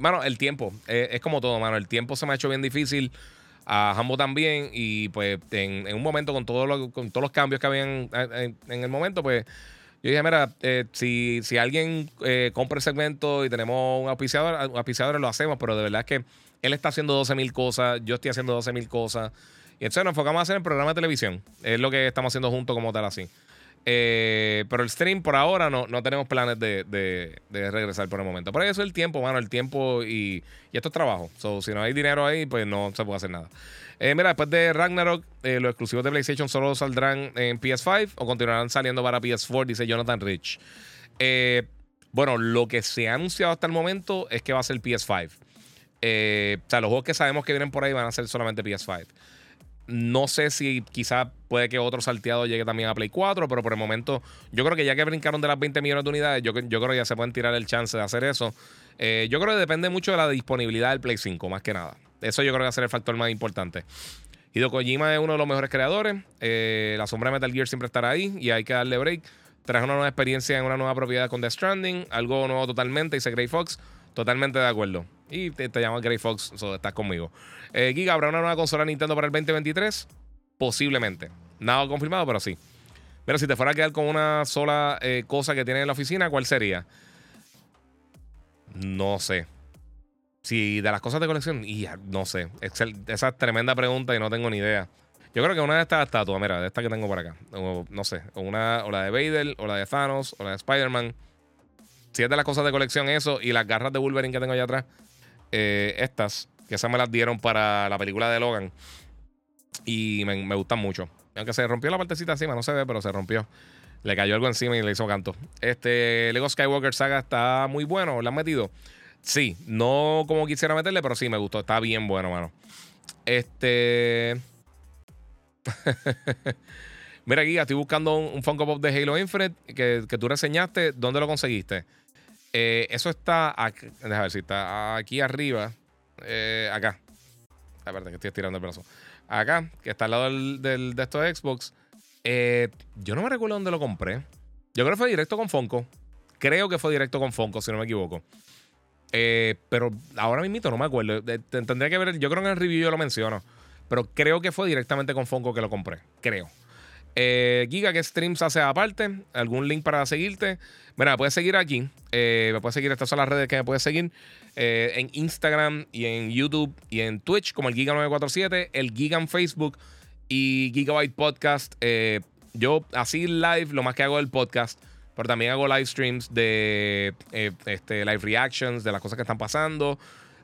mano, el tiempo. es como todo, mano. El tiempo se me ha hecho bien difícil. A Hambo también. Y pues, en, un momento, con, todo con todos los cambios que habían en, en el momento, pues yo dije, mira, eh, si, si alguien eh, compra el segmento y tenemos un auspiciador, un auspiciador lo hacemos, pero de verdad es que él está haciendo 12 mil cosas, yo estoy haciendo 12 mil cosas. Y entonces nos enfocamos a hacer el programa de televisión. Es lo que estamos haciendo juntos como tal así. Eh, pero el stream por ahora no, no tenemos planes de, de, regresar por el momento. Pero eso es el tiempo, mano, el tiempo y, y esto es trabajo. So, si no hay dinero ahí, pues no se puede hacer nada. Eh, mira, después de Ragnarok, eh, los exclusivos de PlayStation solo saldrán en PS5 o continuarán saliendo para PS4, dice Jonathan Rich. Bueno, lo que se ha anunciado hasta el momento es que va a ser PS5. o sea, los juegos que sabemos que vienen por ahí van a ser solamente PS5. No sé si quizá puede que otro salteado llegue también a Play 4, pero por el momento yo creo que ya que brincaron de las 20 millones de unidades, yo, yo creo que ya se pueden tirar el chance de hacer eso. yo creo que depende mucho de la disponibilidad del Play 5, más que nada. Eso yo creo que va a ser el factor más importante. Hideo Kojima es uno de los mejores creadores. Eh, la sombra de Metal Gear siempre estará ahí y hay que darle break. Trae una nueva experiencia en una nueva propiedad con The Stranding. Algo nuevo totalmente, dice Gray Fox. Totalmente de acuerdo. Y te, te llamas Gray Fox, estás conmigo. Eh, Giga, ¿habrá una nueva consola Nintendo para el 2023? Posiblemente. Nada confirmado, pero sí. Pero si te fuera a quedar con una sola eh, cosa que tiene en la oficina, ¿cuál sería? No sé. Si de las cosas de colección, no sé. Esa es tremenda pregunta y no tengo ni idea. Yo creo que una de estas estatuas, mira, de esta que tengo por acá, o, no sé, o, una, o la de Vader, o la de Thanos, o la de Spider-Man. Si es de las cosas de colección, eso, y las garras de Wolverine que tengo allá atrás, eh, estas, que esas me las dieron para la película de Logan. Y me, gustan mucho. Aunque se rompió la partecita encima, no se ve, pero se rompió. Le cayó algo encima y le hizo canto. Este Lego Skywalker Saga está muy bueno, ¿le han metido? Sí, no como quisiera meterle, pero sí me gustó. Está bien bueno, mano. Este. Mira, aquí estoy buscando un, Funko Pop de Halo Infinite que, que tú reseñaste. ¿Dónde lo conseguiste? Eh, eso está. Aquí, déjame ver si está aquí arriba. Eh, acá. A ver, que estoy estirando el brazo. Acá, que está al lado del, de estos Xbox. Eh, yo no me recuerdo dónde lo compré. Yo creo que fue directo con Funko. Creo que fue directo con Funko, si no me equivoco. Eh, pero ahora mismo no me acuerdo. Tendría que ver, yo creo que en el review yo lo menciono. Pero creo que fue directamente con Fonco que lo compré. Creo. Eh, Giga, ¿qué streams hace aparte? ¿Algún link para seguirte? Mira, me puedes seguir aquí. Eh, me puedes seguir, estas son las redes que me puedes seguir. en Instagram y en YouTube y en Twitch como el Giga947, el Giga en Facebook y Gigabyte Podcast. yo así live, lo más que hago es el podcast. Pero también hago live streams de eh, este, live reactions, de las cosas que están pasando.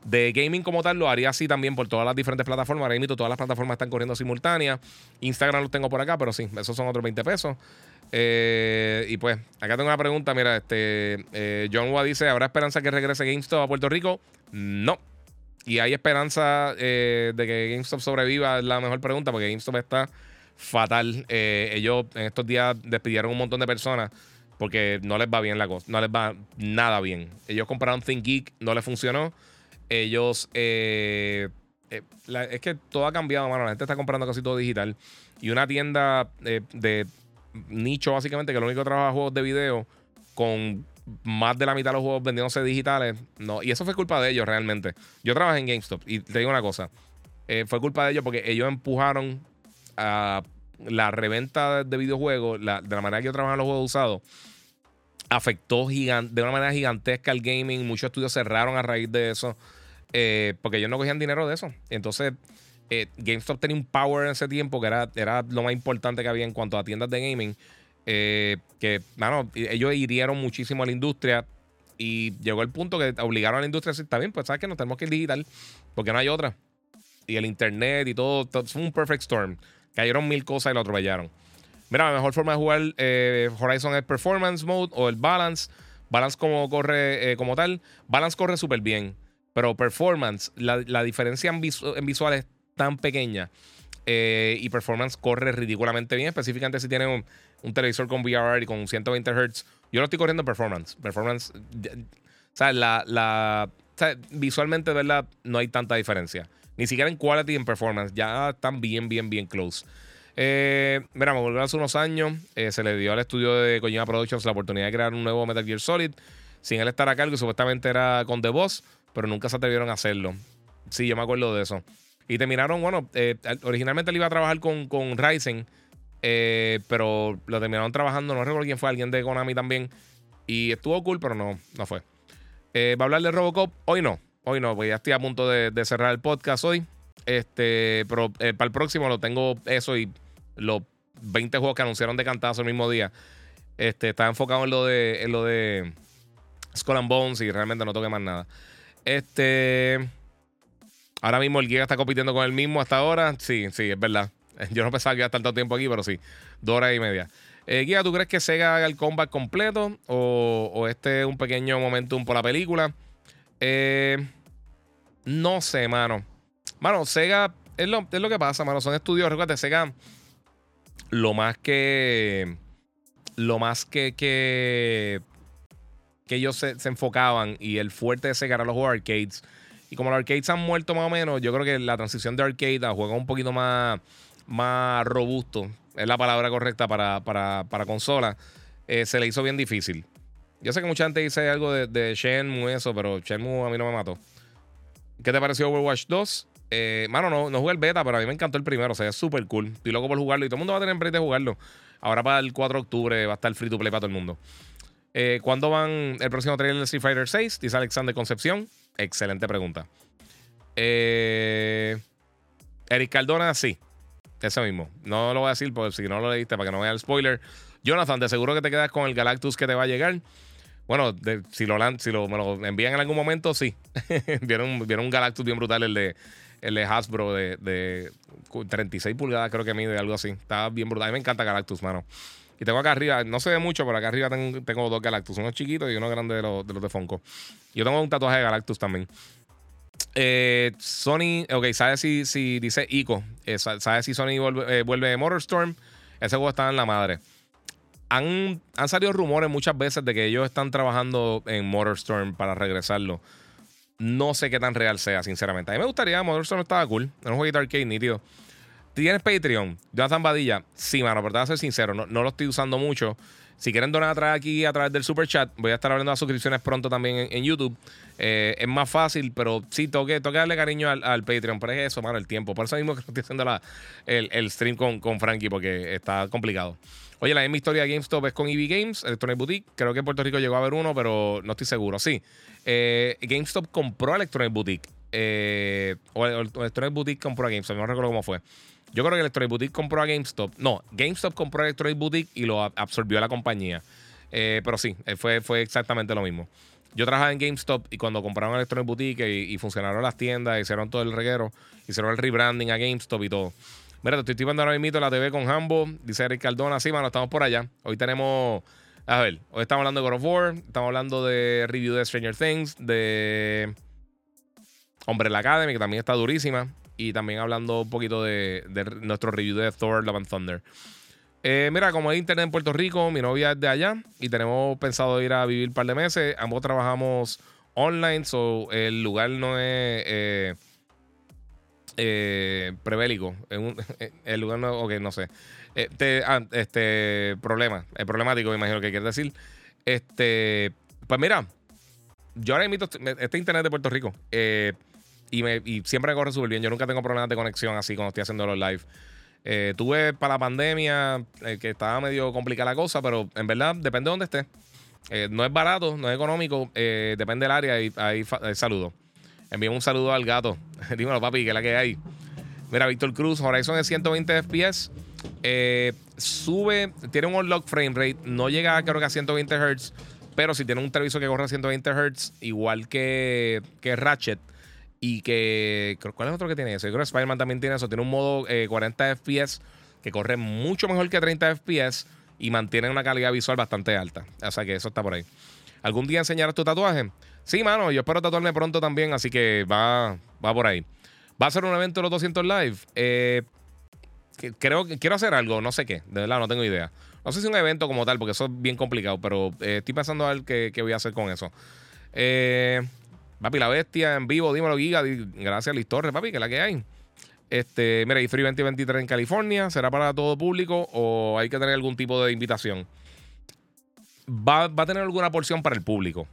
De gaming como tal, lo haría así también por todas las diferentes plataformas. Ahora mismo todas las plataformas están corriendo simultáneas. Instagram lo tengo por acá, pero sí, esos son otros 20 pesos. Eh, y pues, acá tengo una pregunta. Mira, este eh, John Wa dice: ¿Habrá esperanza que regrese GameStop a Puerto Rico? No. Y hay esperanza de que GameStop sobreviva, es la mejor pregunta, porque GameStop está fatal. ellos en estos días despidieron un montón de personas porque no les va bien la cosa, no les va nada bien. Ellos compraron ThinkGeek, no les funcionó. Ellos, eh, eh, es que todo ha cambiado, mano. La gente está comprando casi todo digital. Y una tienda eh, de nicho, básicamente, que lo único que trabaja juegos de video, con más de la mitad de los juegos vendiéndose digitales. No, y eso fue culpa de ellos realmente. Yo trabajé en GameStop y te digo una cosa. fue culpa de ellos porque ellos empujaron a la reventa de videojuegos, de la manera que yo trabajo en los juegos usados, afectó de una manera gigantesca al gaming. Muchos estudios cerraron a raíz de eso, eh, porque ellos no cogían dinero de eso. Entonces, eh, GameStop tenía un power en ese tiempo que era, era lo más importante que había en cuanto a tiendas de gaming. Eh, que, bueno, ellos hirieron muchísimo a la industria y llegó el punto que obligaron a la industria a decir, está bien, pues sabes que nos tenemos que ir digital porque no hay otra. Y el internet y todo, fue un perfect storm. Cayeron mil cosas y lo atropellaron. Mira, la mejor forma de jugar eh, Horizon es Performance Mode o el Balance. Balance como corre eh, como tal, Balance corre súper bien, pero performance, la, diferencia en, en, visual es tan pequeña eh, y performance corre ridículamente bien, específicamente si tiene un, televisor con VRR y con 120 Hz. Yo lo estoy corriendo performance. Performance, o sea, la, la visualmente, ¿verdad? No hay tanta diferencia. Ni siquiera en quality y en performance. Ya están bien, bien, bien close. Eh, mira, me volvió hace unos años. Eh, se le dio al estudio de Kojima Productions la oportunidad de crear un nuevo Metal Gear Solid. Sin él estar a cargo y supuestamente era con The Boss, pero nunca se atrevieron a hacerlo. Sí, yo me acuerdo de eso. Y terminaron, bueno, eh, originalmente él iba a trabajar con, con Ryzen, eh, pero lo terminaron trabajando, no recuerdo quién fue, alguien de Konami también. Y estuvo cool, pero no, no fue. ¿Va a hablar de Robocop? Hoy no. Hoy no, pues ya estoy a punto de, cerrar el podcast hoy. Este, pero para el próximo lo tengo eso y los 20 juegos que anunciaron de cantazo el mismo día. Este, está enfocado en lo de, en lo de Skull and Bones y realmente no toque más nada. Este. Ahora mismo el Giga está compitiendo con el mismo hasta ahora. Sí, sí, es verdad. Yo no pensaba que iba a estar tanto tiempo aquí, pero sí. Dos horas y media. Eh, Giga, ¿tú crees que Sega haga el combat completo? ¿O, este es un pequeño momentum por la película? Eh, no sé, mano. Mano, Sega es lo, es lo que pasa, mano. Son estudios. Recuerda, Sega lo más que. Lo más que. que, que ellos se, enfocaban y el fuerte de Sega era los juegos arcades. Y como los arcades han muerto más o menos, yo creo que la transición de arcade a juegos un poquito más, más robusto, es la palabra correcta para, para, consola, eh, se le hizo bien difícil. Yo sé que mucha gente dice algo de, de Shenmue, eso, pero Shenmue a mí no me mató. ¿Qué te pareció Overwatch 2? Eh, mano, no, no jugué el beta, pero a mí me encantó el primero. O sea, es súper cool. Estoy loco por jugarlo y todo el mundo va a tener break de jugarlo. Ahora para el 4 de octubre va a estar free to play para todo el mundo. Eh, ¿Cuándo van el próximo trailer de Street Fighter 6? Dice Alexander Concepción. Excelente pregunta. Eh, Eric Cardona, sí. Ese mismo. No lo voy a decir porque si no lo leíste para que no vea el spoiler. Jonathan, de seguro que te quedas con el Galactus que te va a llegar. Bueno, si, lo, si lo, me lo envían en algún momento, sí. vieron, un Galactus bien brutal, el de, de Hasbro de, 36 pulgadas, creo que mide, algo así. Está bien brutal. A mí me encanta Galactus, mano. Y tengo acá arriba, no se ve mucho, pero acá arriba tengo, dos Galactus, uno chiquito y uno grande de los de, los de Funko. Yo tengo un tatuaje de Galactus también. Eh, Sony, ok, ¿sabes si, si dice Ico? Eh, ¿Sabes si Sony vuelve, eh, vuelve de Motorstorm? Ese juego está en la madre. Han, han salido rumores muchas veces de que ellos están trabajando en Motorstorm para regresarlo. No sé qué tan real sea, sinceramente. A mí me gustaría, Motorstorm estaba cool. Es un jueguito arcade nítido. ¿Tienes Patreon? Jonathan Badilla. Sí, mano, pero te voy a ser sincero, no, lo estoy usando mucho. Si quieren donar a través aquí a través del super chat, voy a estar hablando de suscripciones pronto también en, YouTube. Eh, es más fácil, pero sí, tengo que, darle cariño al, Patreon. Pero es eso, mano, el tiempo. Por eso mismo que estoy haciendo la, el, stream con, con Frankie, porque está complicado. Oye, la misma historia de GameStop es con EV Games, Electronic Boutique. Creo que en Puerto Rico llegó a haber uno, pero no estoy seguro. Sí. Eh, GameStop compró Electronic Boutique. Eh, o Electronic Boutique compró a GameStop. No recuerdo cómo fue. Yo creo que Electronic Boutique compró a GameStop. No, GameStop compró a Electronic Boutique y lo absorbió a la compañía. Eh, pero sí, fue, fue exactamente lo mismo. Yo trabajaba en GameStop y cuando compraron Electronic Boutique y, funcionaron las tiendas, hicieron todo el reguero, hicieron el rebranding a GameStop y todo. Mira, te estoy viendo ahora mismo la TV con Hambo. Dice Eric Cardona. Sí, mano, estamos por allá. Hoy tenemos. A ver, hoy estamos hablando de God of War. Estamos hablando de review de Stranger Things. De. Hombre la Academy, que también está durísima. Y también hablando un poquito de, nuestro review de Thor Love and Thunder. Eh, mira, como hay internet en Puerto Rico, mi novia es de allá y tenemos pensado ir a vivir un par de meses. Ambos trabajamos online, so el lugar no es. Eh, eh, prebélico. En el lugar no, ok, no sé. Este, este problema, el problemático, me imagino que quiere decir. Este, pues mira, yo ahora invito este internet de Puerto Rico eh, y, me, siempre me corre súper bien. Yo nunca tengo problemas de conexión así cuando estoy haciendo los live. Eh, tuve para la pandemia eh, que estaba medio complicada la cosa, pero en verdad depende de dónde esté. Eh, no es barato, no es económico, depende del área y ahí, saludo. Envíame un saludo al gato. Dímelo, papi, que es la que hay. Mira, Víctor Cruz, Horizon es 120 FPS. Sube, tiene un unlock frame rate. No llega, creo que a 120 Hz. Pero si tiene un televisor que corre a 120 Hz, igual que, que Ratchet. Y que. ¿Cuál es otro que tiene eso? Yo creo que Spider-Man también tiene eso. Tiene un modo 40 eh, FPS que corre mucho mejor que 30 FPS y mantiene una calidad visual bastante alta. O sea que eso está por ahí. ¿Algún día enseñarás tu tatuaje? Sí, mano, yo espero tatuarme pronto también, así que va, va por ahí. ¿Va a ser un evento de los 200 live? Eh, creo que quiero hacer algo, no sé qué, de verdad no tengo idea. No sé si un evento como tal, porque eso es bien complicado, pero eh, estoy pensando a ver qué, voy a hacer con eso. Eh, papi, la bestia en vivo, dímelo, Giga. Gracias Liz Torres, papi, que es la que hay. Este, mira, y Free 2023 en California, ¿será para todo público o hay que tener algún tipo de invitación? Va, a tener alguna porción para el público.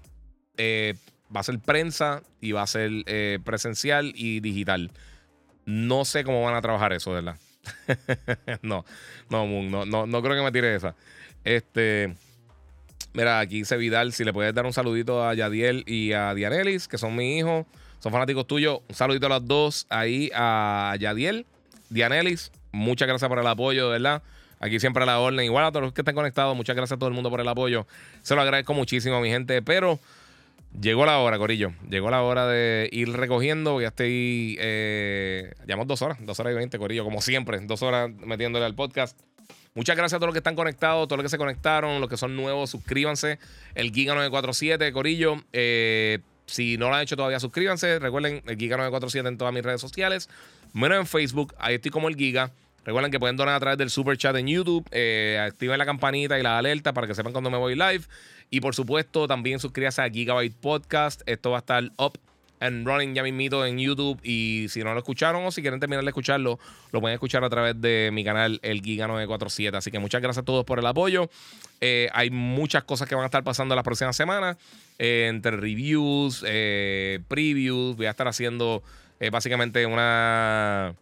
Eh, va a ser prensa y va a ser presencial y digital. No sé cómo van a trabajar eso, ¿verdad? no, no, no, no, no creo que me tire esa. Este. Mira, aquí dice Vidal, si le puedes dar un saludito a Yadiel y a Dianelis, que son mis hijos, son fanáticos tuyos. Un saludito a los dos ahí a Yadiel, Dianelis. Muchas gracias por el apoyo, ¿verdad? Aquí siempre a la orden. Igual a todos los que están conectados, muchas gracias a todo el mundo por el apoyo. Se lo agradezco muchísimo, mi gente. Pero Llegó la hora, Corillo. Llegó la hora de ir recogiendo. Ya estoy. Eh, llevamos dos horas, dos horas y veinte, Corillo, como siempre. Dos horas metiéndole al podcast. Muchas gracias a todos los que están conectados, todos los que se conectaron, los que son nuevos, suscríbanse. El Giga 947, Corillo. Eh, si no lo han hecho todavía, suscríbanse. Recuerden, el Giga 947 en todas mis redes sociales. Menos en Facebook, ahí estoy como el Giga. Recuerden que pueden donar a través del super chat en YouTube. Eh, activen la campanita y la alerta para que sepan cuando me voy live. Y por supuesto, también suscríbase a Gigabyte Podcast. Esto va a estar up and running ya mismito en YouTube. Y si no lo escucharon o si quieren terminar de escucharlo, lo pueden escuchar a través de mi canal, el Giga 947. Así que muchas gracias a todos por el apoyo. Eh, hay muchas cosas que van a estar pasando las próximas semanas. Eh, entre reviews, previews. Voy a estar haciendo básicamente una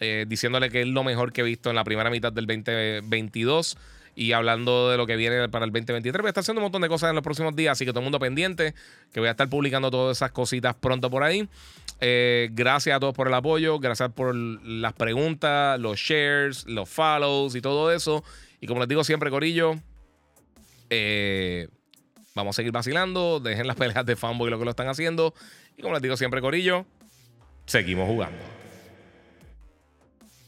eh, diciéndole que es lo mejor que he visto en la primera mitad del 2022 y hablando de lo que viene para el 2023. Voy a estar haciendo un montón de cosas en los próximos días, así que todo el mundo pendiente, que voy a estar publicando todas esas cositas pronto por ahí. Eh, gracias a todos por el apoyo, gracias por las preguntas, los shares, los follows y todo eso. Y como les digo siempre, Corillo, eh, vamos a seguir vacilando, dejen las peleas de fanboy lo que lo están haciendo. Y como les digo siempre, Corillo, seguimos jugando.